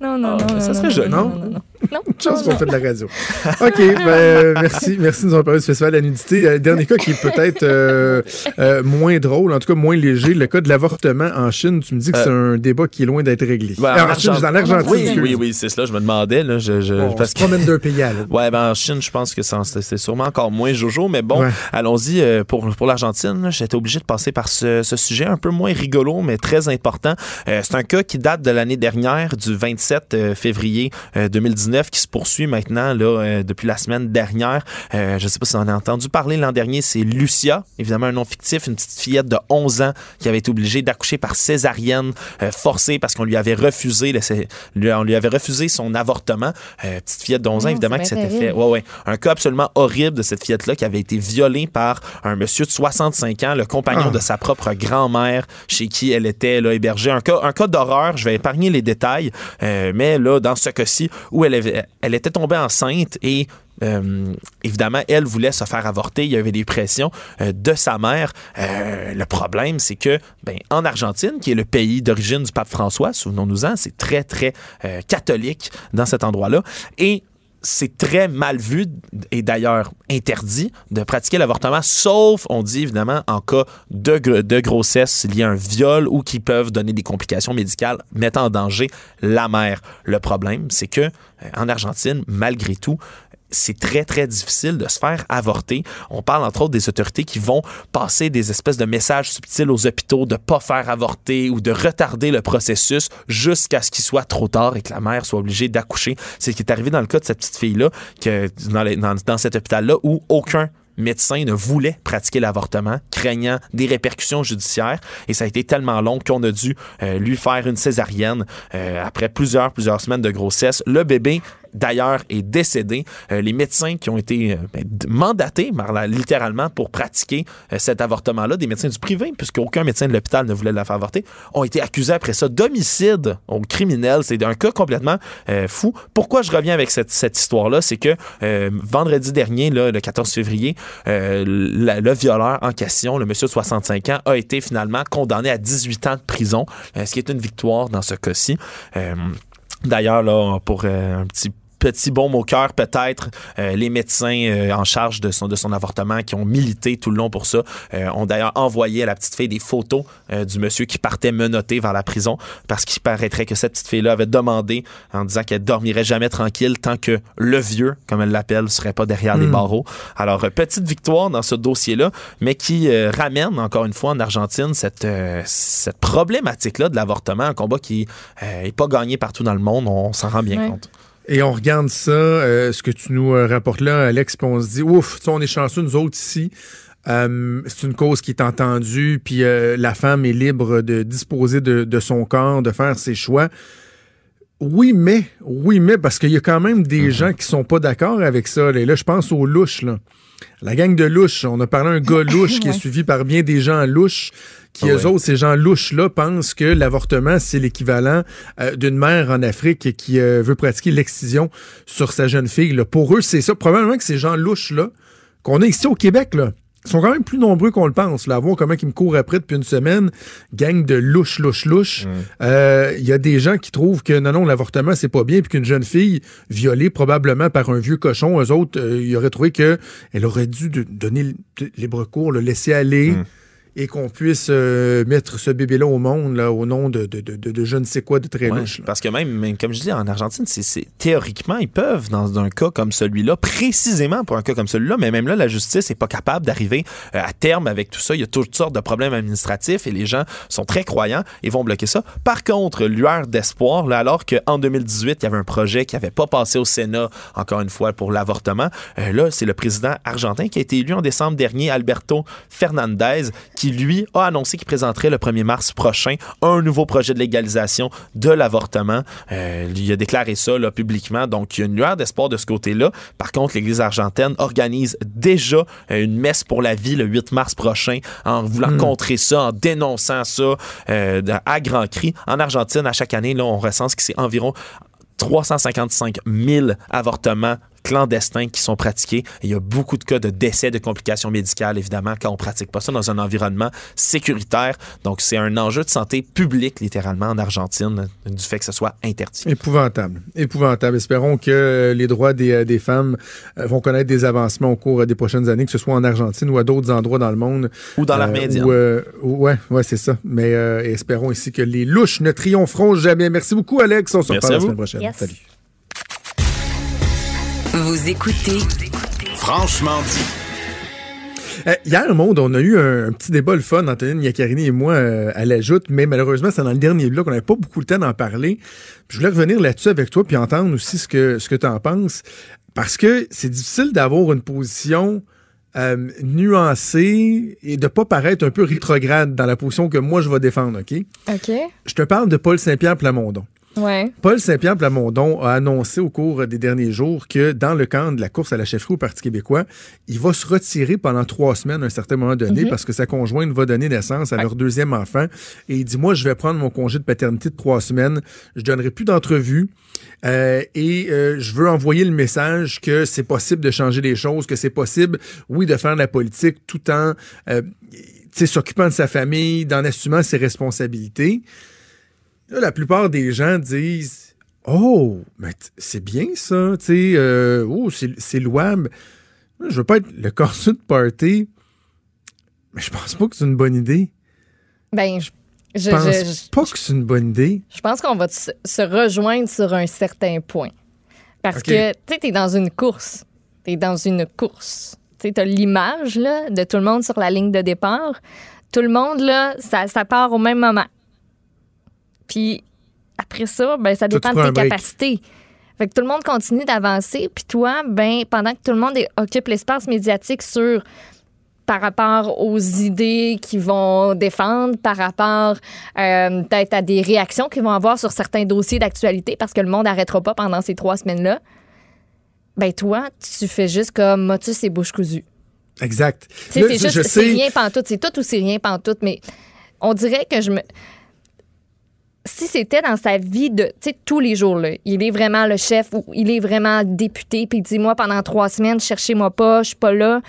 non, Ah, non. ça non, serait non, joli. Non, non, non? non. Chance qu'on fait de la radio. OK, ben, euh, merci. Merci de nous avoir parlé du Festival de la nudité. Euh, dernier cas qui est peut-être euh, euh, moins drôle, en tout cas moins léger, le cas de l'avortement en Chine. Tu me dis que c'est un débat qui est loin d'être réglé. Ah, en en Chine, dans l'Argentine. Oui, oui, oui, c'est cela. Je me demandais. Là, je, je- On parce se promène d'un pays à l'autre. Ouais, ben en Chine, je pense que c'est c'est sûrement encore moins Jojo, mais bon, Ouais. allons-y euh, pour, pour l'Argentine. là, J'étais obligé de passer par ce, ce sujet un peu moins rigolo, mais très important. Euh, c'est un cas qui date de l'année dernière, du 27 euh, février euh, 2019, qui se poursuit maintenant là, euh, depuis la semaine dernière. Euh, je sais pas si on en a entendu parler l'an dernier, c'est Lucia, évidemment un nom fictif, une petite fillette de 11 ans qui avait été obligée d'accoucher par césarienne euh, forcée parce qu'on lui avait refusé, on lui avait refusé son avortement. Euh, petite fillette de 11 ans, Non, évidemment, qui s'était fait. Ouais, ouais. Un cas absolument horrible de cette fillette-là qui avait été violée par un monsieur de 65 ans, le compagnon Ah. de sa propre grand-mère, chez qui elle était là, hébergée. Un cas, un cas d'horreur, je vais épargner les détails, euh, mais là, dans ce cas-ci, où elle, elle était tombée enceinte et euh, évidemment, elle voulait se faire avorter. Il y avait des pressions euh, de sa mère. Euh, le problème, c'est que, ben, en Argentine, qui est le pays d'origine du pape François, souvenons-nous-en, c'est très, très euh, catholique dans cet endroit-là. Et c'est très mal vu et d'ailleurs interdit de pratiquer l'avortement, sauf, on dit évidemment, en cas de, gr- de grossesse liée à un viol ou qui peuvent donner des complications médicales mettant en danger la mère. Le problème, c'est que euh, en Argentine, malgré tout, c'est très, très difficile de se faire avorter. On parle entre autres des autorités qui vont passer des espèces de messages subtils aux hôpitaux de pas faire avorter ou de retarder le processus jusqu'à ce qu'il soit trop tard et que la mère soit obligée d'accoucher. C'est ce qui est arrivé dans le cas de cette petite fille-là, que dans cet hôpital-là, où aucun médecin ne voulait pratiquer l'avortement, craignant des répercussions judiciaires. Et ça a été tellement long qu'on a dû euh, lui faire une césarienne euh, après plusieurs, plusieurs semaines de grossesse. Le bébé d'ailleurs est décédé. Euh, les médecins qui ont été euh, ben, mandatés littéralement pour pratiquer euh, cet avortement-là, des médecins du privé, puisqu'aucun médecin de l'hôpital ne voulait la faire avorter, ont été accusés après ça d'homicide au criminel. C'est un cas complètement fou. Pourquoi je reviens avec cette, histoire-là? C'est que vendredi dernier, le 14 février, le violeur en question, le monsieur de 65 ans, a été finalement condamné à 18 ans de prison, ce qui est une victoire dans ce cas-ci. D'ailleurs, là, pour un petit petit baume au cœur peut-être euh, les médecins euh, en charge de son de son avortement qui ont milité tout le long pour ça euh, ont d'ailleurs envoyé à la petite fille des photos du monsieur qui partait menotté vers la prison parce qu'il paraîtrait que cette petite fille là avait demandé en disant qu'elle dormirait jamais tranquille tant que le vieux comme elle l'appelle serait pas derrière les Mm. barreaux alors petite victoire dans ce dossier là mais qui ramène encore une fois en Argentine cette euh, cette problématique là de l'avortement un combat qui euh, est pas gagné partout dans le monde on s'en rend bien Ouais. compte Et on regarde ça, euh, ce que tu nous euh, rapportes là, Alex, puis on se dit, ouf, on est chanceux, nous autres ici. Euh, c'est une cause qui est entendue, puis euh, la femme est libre de disposer de, de son corps, de faire ses choix. Oui, mais, oui, mais, parce qu'il y a quand même des gens qui sont pas d'accord avec ça. Là, Et là je pense aux louches, là. La gang de louches. On a parlé d'un gars louche qui est suivi par bien des gens louches qui, Ah eux ouais. autres, ces gens louches-là, pensent que l'avortement, c'est l'équivalent euh, d'une mère en Afrique qui euh, veut pratiquer l'excision sur sa jeune fille. là. Pour eux, c'est ça. Probablement que ces gens louches-là, qu'on a ici au Québec, là, sont quand même plus nombreux qu'on le pense. Là, à voir comment ils me courent après depuis une semaine, gang de louches, louches, louches. Euh, Il y a des gens qui trouvent que non, non, l'avortement, c'est pas bien, puis qu'une jeune fille violée probablement par un vieux cochon, eux autres, euh, ils auraient trouvé que elle aurait dû donner libre cours, le laisser aller. Et qu'on puisse euh, mettre ce bébé-là au monde là, au nom de, de, de, je ne sais quoi de très Ouais, louche. parce que même, même, comme je dis, en Argentine, c'est, théoriquement, ils peuvent, dans un cas comme celui-là, précisément pour un cas comme celui-là, mais même là, la justice n'est pas capable d'arriver euh, à terme avec tout ça. Il y a toutes sortes de problèmes administratifs et les gens sont très croyants et vont bloquer ça. Par contre, lueur d'espoir, alors qu'en 2018, il y avait un projet qui n'avait pas passé au Sénat, encore une fois, pour l'avortement, euh, là, c'est le président argentin qui a été élu en décembre dernier, Alberto Fernandez, qui, lui, a annoncé qu'il présenterait le 1er mars prochain un nouveau projet de légalisation de l'avortement. Euh, il a déclaré ça là, publiquement. Donc, il y a une lueur d'espoir de ce côté-là. Par contre, l'Église argentine organise déjà euh, une messe pour la vie le 8 mars prochain en voulant Hmm. contrer ça, en dénonçant ça euh, à grands cris. En Argentine, à chaque année, là, on recense que c'est environ 355 000 avortements clandestins qui sont pratiqués. Il y a beaucoup de cas de décès, de complications médicales, évidemment, quand on pratique pas ça dans un environnement sécuritaire. Donc, c'est un enjeu de santé publique, littéralement, en Argentine, du fait que ce soit interdit. Épouvantable. Épouvantable. Espérons que euh, les droits des, euh, des femmes euh, vont connaître des avancements au cours des prochaines années, que ce soit en Argentine ou à d'autres endroits dans le monde. Ou dans l'armée Euh, euh, ouais, ouais, c'est ça. Mais euh, espérons ici que les louches ne triompheront jamais. Merci beaucoup, Alex. On se reparle à la semaine prochaine. Yes. Salut. Vous écoutez Franchement dit. Euh, hier, Monde, on a eu un, un petit débat le fun, Antonine Yaccarini et moi, euh, à l'ajoute, mais malheureusement, c'est dans le dernier bloc, on n'avait pas beaucoup le temps d'en parler. Puis je voulais revenir là-dessus avec toi, puis entendre aussi ce que, ce que tu en penses, parce que c'est difficile d'avoir une position euh, nuancée et de pas paraître un peu rétrograde dans la position que moi, je vais défendre, OK? OK. Je te parle de Paul Saint-Pierre Plamondon. Ouais. Paul Saint-Pierre Plamondon a annoncé au cours des derniers jours que dans le camp de la course à la chefferie au Parti québécois, il va se retirer pendant trois semaines à un certain moment donné Mhm. parce que sa conjointe va donner naissance à leur deuxième enfant. Et il dit, moi, je vais prendre mon congé de paternité de trois semaines. Je donnerai plus d'entrevues. Euh, et euh, je veux envoyer le message que c'est possible de changer les choses, que c'est possible, oui, de faire de la politique tout en euh, s'occupant de sa famille, d'en assumant ses responsabilités. Là, la plupart des gens disent Oh, mais c'est bien ça, tu sais, euh, oh, c'est louable. Je veux pas être le corset de party, mais je pense pas que c'est une bonne idée. Ben, je, je, pense je- je- pas que c'est une bonne idée. je pense qu'on va se, se rejoindre sur un certain point. Parce que, tu sais, t'es dans une course. T'es dans une course. Tu sais, t'as l'image, là, de tout le monde sur la ligne de départ. Tout le monde, là, ça, ça part au même moment. Puis après ça, ben, ça dépend de tes capacités. Fait que tout le monde continue d'avancer, puis toi, ben, pendant que tout le monde occupe l'espace médiatique sur par rapport aux idées qu'ils vont défendre, par rapport euh, peut-être à des réactions qu'ils vont avoir sur certains dossiers d'actualité, parce que le monde n'arrêtera pas pendant ces trois semaines-là. Ben toi, tu fais juste comme motus et bouche cousue. Exact. C'est juste, c'est rien pantoute. C'est tout ou c'est rien pantoute. Mais on dirait que je me. Si c'était dans sa vie de, tous les jours, là, il est vraiment le chef ou il est vraiment député, puis il dit, moi, pendant trois semaines, cherchez-moi pas, je suis pas là.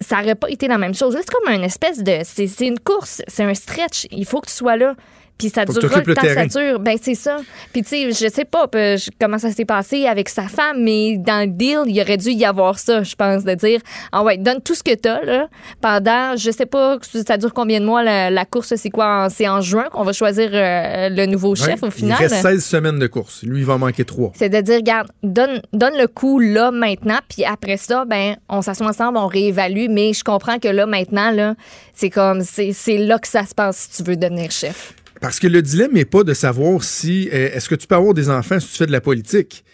Ça aurait pas été la même chose. C'est comme une espèce de. C'est une course, c'est un stretch. Il faut que tu sois là. Puis ça t'occupes le temps que ça dure. Ben, c'est ça. Puis, tu sais, je sais pas euh, comment ça s'est passé avec sa femme, mais dans le deal, il aurait dû y avoir ça, je pense, de dire Ah ouais, donne tout ce que t'as, là, pendant, je sais pas, ça dure combien de mois la, la course, c'est quoi C'est en juin qu'on va choisir euh, le nouveau chef Ouais, au final? Il reste 16 semaines de course. Lui, il va en manquer 3. C'est de dire, regarde, donne, donne le coup là, maintenant, puis après ça, ben, on s'assoit ensemble, on réévalue, mais je comprends que là, maintenant, là, c'est comme, c'est là que ça se passe si tu veux devenir chef. Parce que le dilemme n'est pas de savoir si euh, est-ce que tu peux avoir des enfants si tu fais de la politique?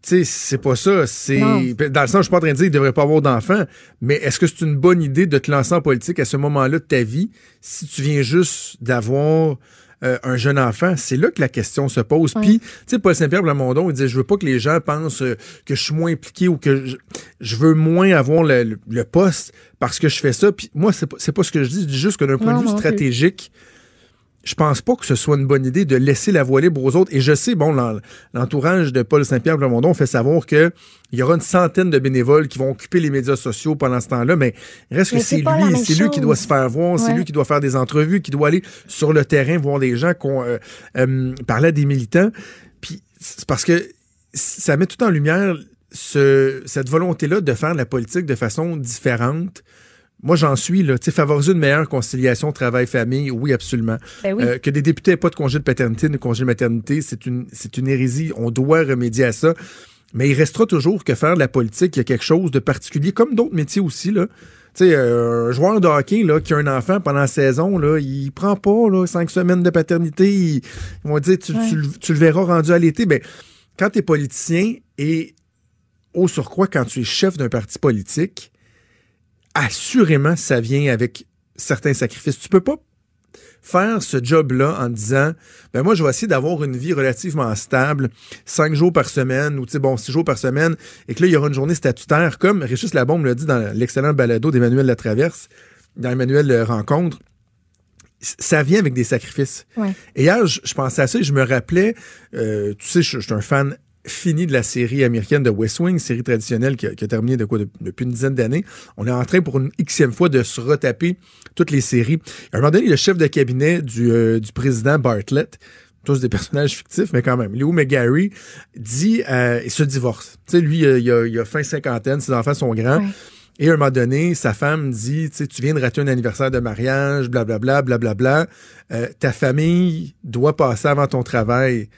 Tu sais, c'est pas ça. C'est dans le sens, je suis pas en train de dire qu'il devrait pas avoir d'enfants, mais est-ce que c'est une bonne idée de te lancer en politique à ce moment-là de ta vie si tu viens juste d'avoir euh, un jeune enfant? C'est là que la question se pose. Puis, tu sais, Paul Saint-Pierre Plamondon, il disait, je veux pas que les gens pensent euh, que je suis moins impliqué ou que je, je veux moins avoir le, le- le poste parce que je fais ça. Puis moi, c'est pas, pas ce que je dis. Je dis juste que d'un point de vue plus. Je pense pas que ce soit une bonne idée de laisser la voie libre aux autres. Et je sais, bon, l'en- l'entourage de Paul Saint-Pierre Plamondon fait savoir que il y aura une centaine de bénévoles qui vont occuper les médias sociaux pendant ce temps-là, mais reste que Mais c'est lui, c'est lui qui doit se faire voir, c'est lui qui doit faire des entrevues, qui doit aller sur le terrain voir des gens qu'on euh, euh, parler à des militants. Puis c'est parce que ça met tout en lumière ce- cette volonté-là de faire de la politique de façon différente Moi, j'en suis, là. Tu sais, favoriser une meilleure conciliation travail-famille, oui, absolument. Ben oui. Euh, que des députés n'aient pas de congé de paternité, de congé de maternité, c'est une, c'est une hérésie. On doit remédier à ça. Mais il restera toujours que faire de la politique, il y a quelque chose de particulier, comme d'autres métiers aussi, là. Tu sais, euh, un joueur de hockey là, qui a un enfant pendant la saison, là, il prend pas là, cinq semaines de paternité. Il- ils vont dire tu, tu le- tu le verras rendu à l'été. Ben, quand tu es politicien et au surcroît, quand tu es chef d'un parti politique, assurément, ça vient avec certains sacrifices. Tu peux pas faire ce job-là en disant, ben moi, je vais essayer d'avoir une vie relativement stable, cinq jours par semaine, ou tu sais, bon, six jours par semaine, et que là, il y aura une journée statutaire, comme Régis Labombe l'a dit dans l'excellent balado d'Emmanuel Latraverse, dans Emmanuel euh, Rencontre, ça vient avec des sacrifices. Ouais. Et hier, je, je pensais à ça et je me rappelais, euh, tu sais, je, je suis un fan fini de la série américaine de West Wing, série traditionnelle qui a, qui a terminé de quoi, de- depuis une dizaine d'années. On est en train pour une xème fois de se retaper toutes les séries. À un moment donné, le chef de cabinet du, euh, du président Bartlett, tous des personnages fictifs, mais quand même, Léo McGarry, dit, euh, il se divorce. Tu sais, lui, il a, il a fin cinquantaine, ses enfants sont grands. Et à un moment donné, sa femme dit, tu sais, tu viens de rater un anniversaire de mariage, blablabla, blablabla. Euh, ta famille doit passer avant ton travail.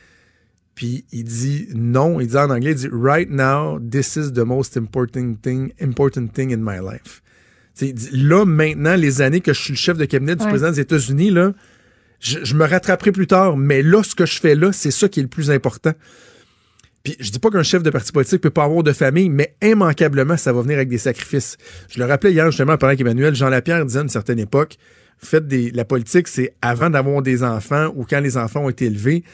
Puis il dit non, il dit en anglais, il dit right now, this is the most important thing, important thing in my life. Il dit, là, maintenant, les années que je suis le chef de cabinet du Ouais. président des États-Unis, là, je, je me rattraperai plus tard, mais là, ce que je fais là, c'est ça qui est le plus important. Puis je dis pas qu'un chef de parti politique peut pas avoir de famille, mais immanquablement, ça va venir avec des sacrifices. Je le rappelais hier justement pendant qu'Emmanuel Jean Lapierre disait à une certaine époque, faites des, la politique, c'est avant d'avoir des enfants ou quand les enfants ont été élevés.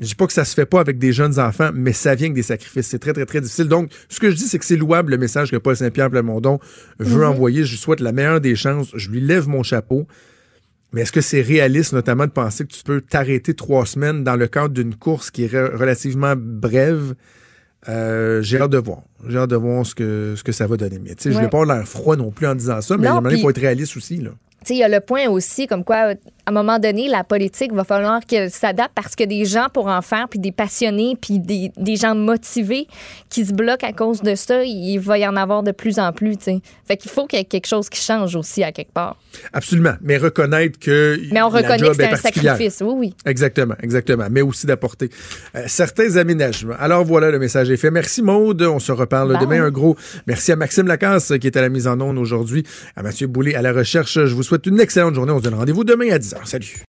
Je dis pas que ça se fait pas avec des jeunes enfants, mais ça vient avec des sacrifices. C'est très, très, très difficile. Donc, ce que je dis, c'est que c'est louable le message que Paul Saint-Pierre Plamondon veut Mhm. envoyer. Je lui souhaite la meilleure des chances. Je lui lève mon chapeau. Mais est-ce que c'est réaliste, notamment, de penser que tu peux t'arrêter trois semaines dans le cadre d'une course qui est re- relativement brève? Euh, j'ai hâte de voir. J'ai hâte de voir ce que, ce que ça va donner. Mais tu sais, je Ouais. n'ai pas l'air froid non plus en disant ça, mais Non, il faut être réaliste aussi. Là. Il y a le point aussi comme quoi, à un moment donné, la politique va falloir qu'elle s'adapte parce que des gens pour en faire, puis des passionnés, puis des, des gens motivés qui se bloquent à cause de ça, il va y en avoir de plus en plus, tu sais. Fait qu'il faut qu'il y ait quelque chose qui change aussi à quelque part. Absolument. Mais reconnaître que. Mais on la reconnaît job que c'est est un sacrifice, oui, oui. Exactement, exactement. Mais aussi d'apporter euh, certains aménagements. Alors voilà, le message est fait. Merci Maude. On se reparle Bye. demain. Un gros merci à Maxime Lacasse qui est à la mise en onde aujourd'hui, à Mathieu Boulay à la recherche. Je vous souhaite une excellente journée. On se donne rendez-vous demain à 10h. Salut.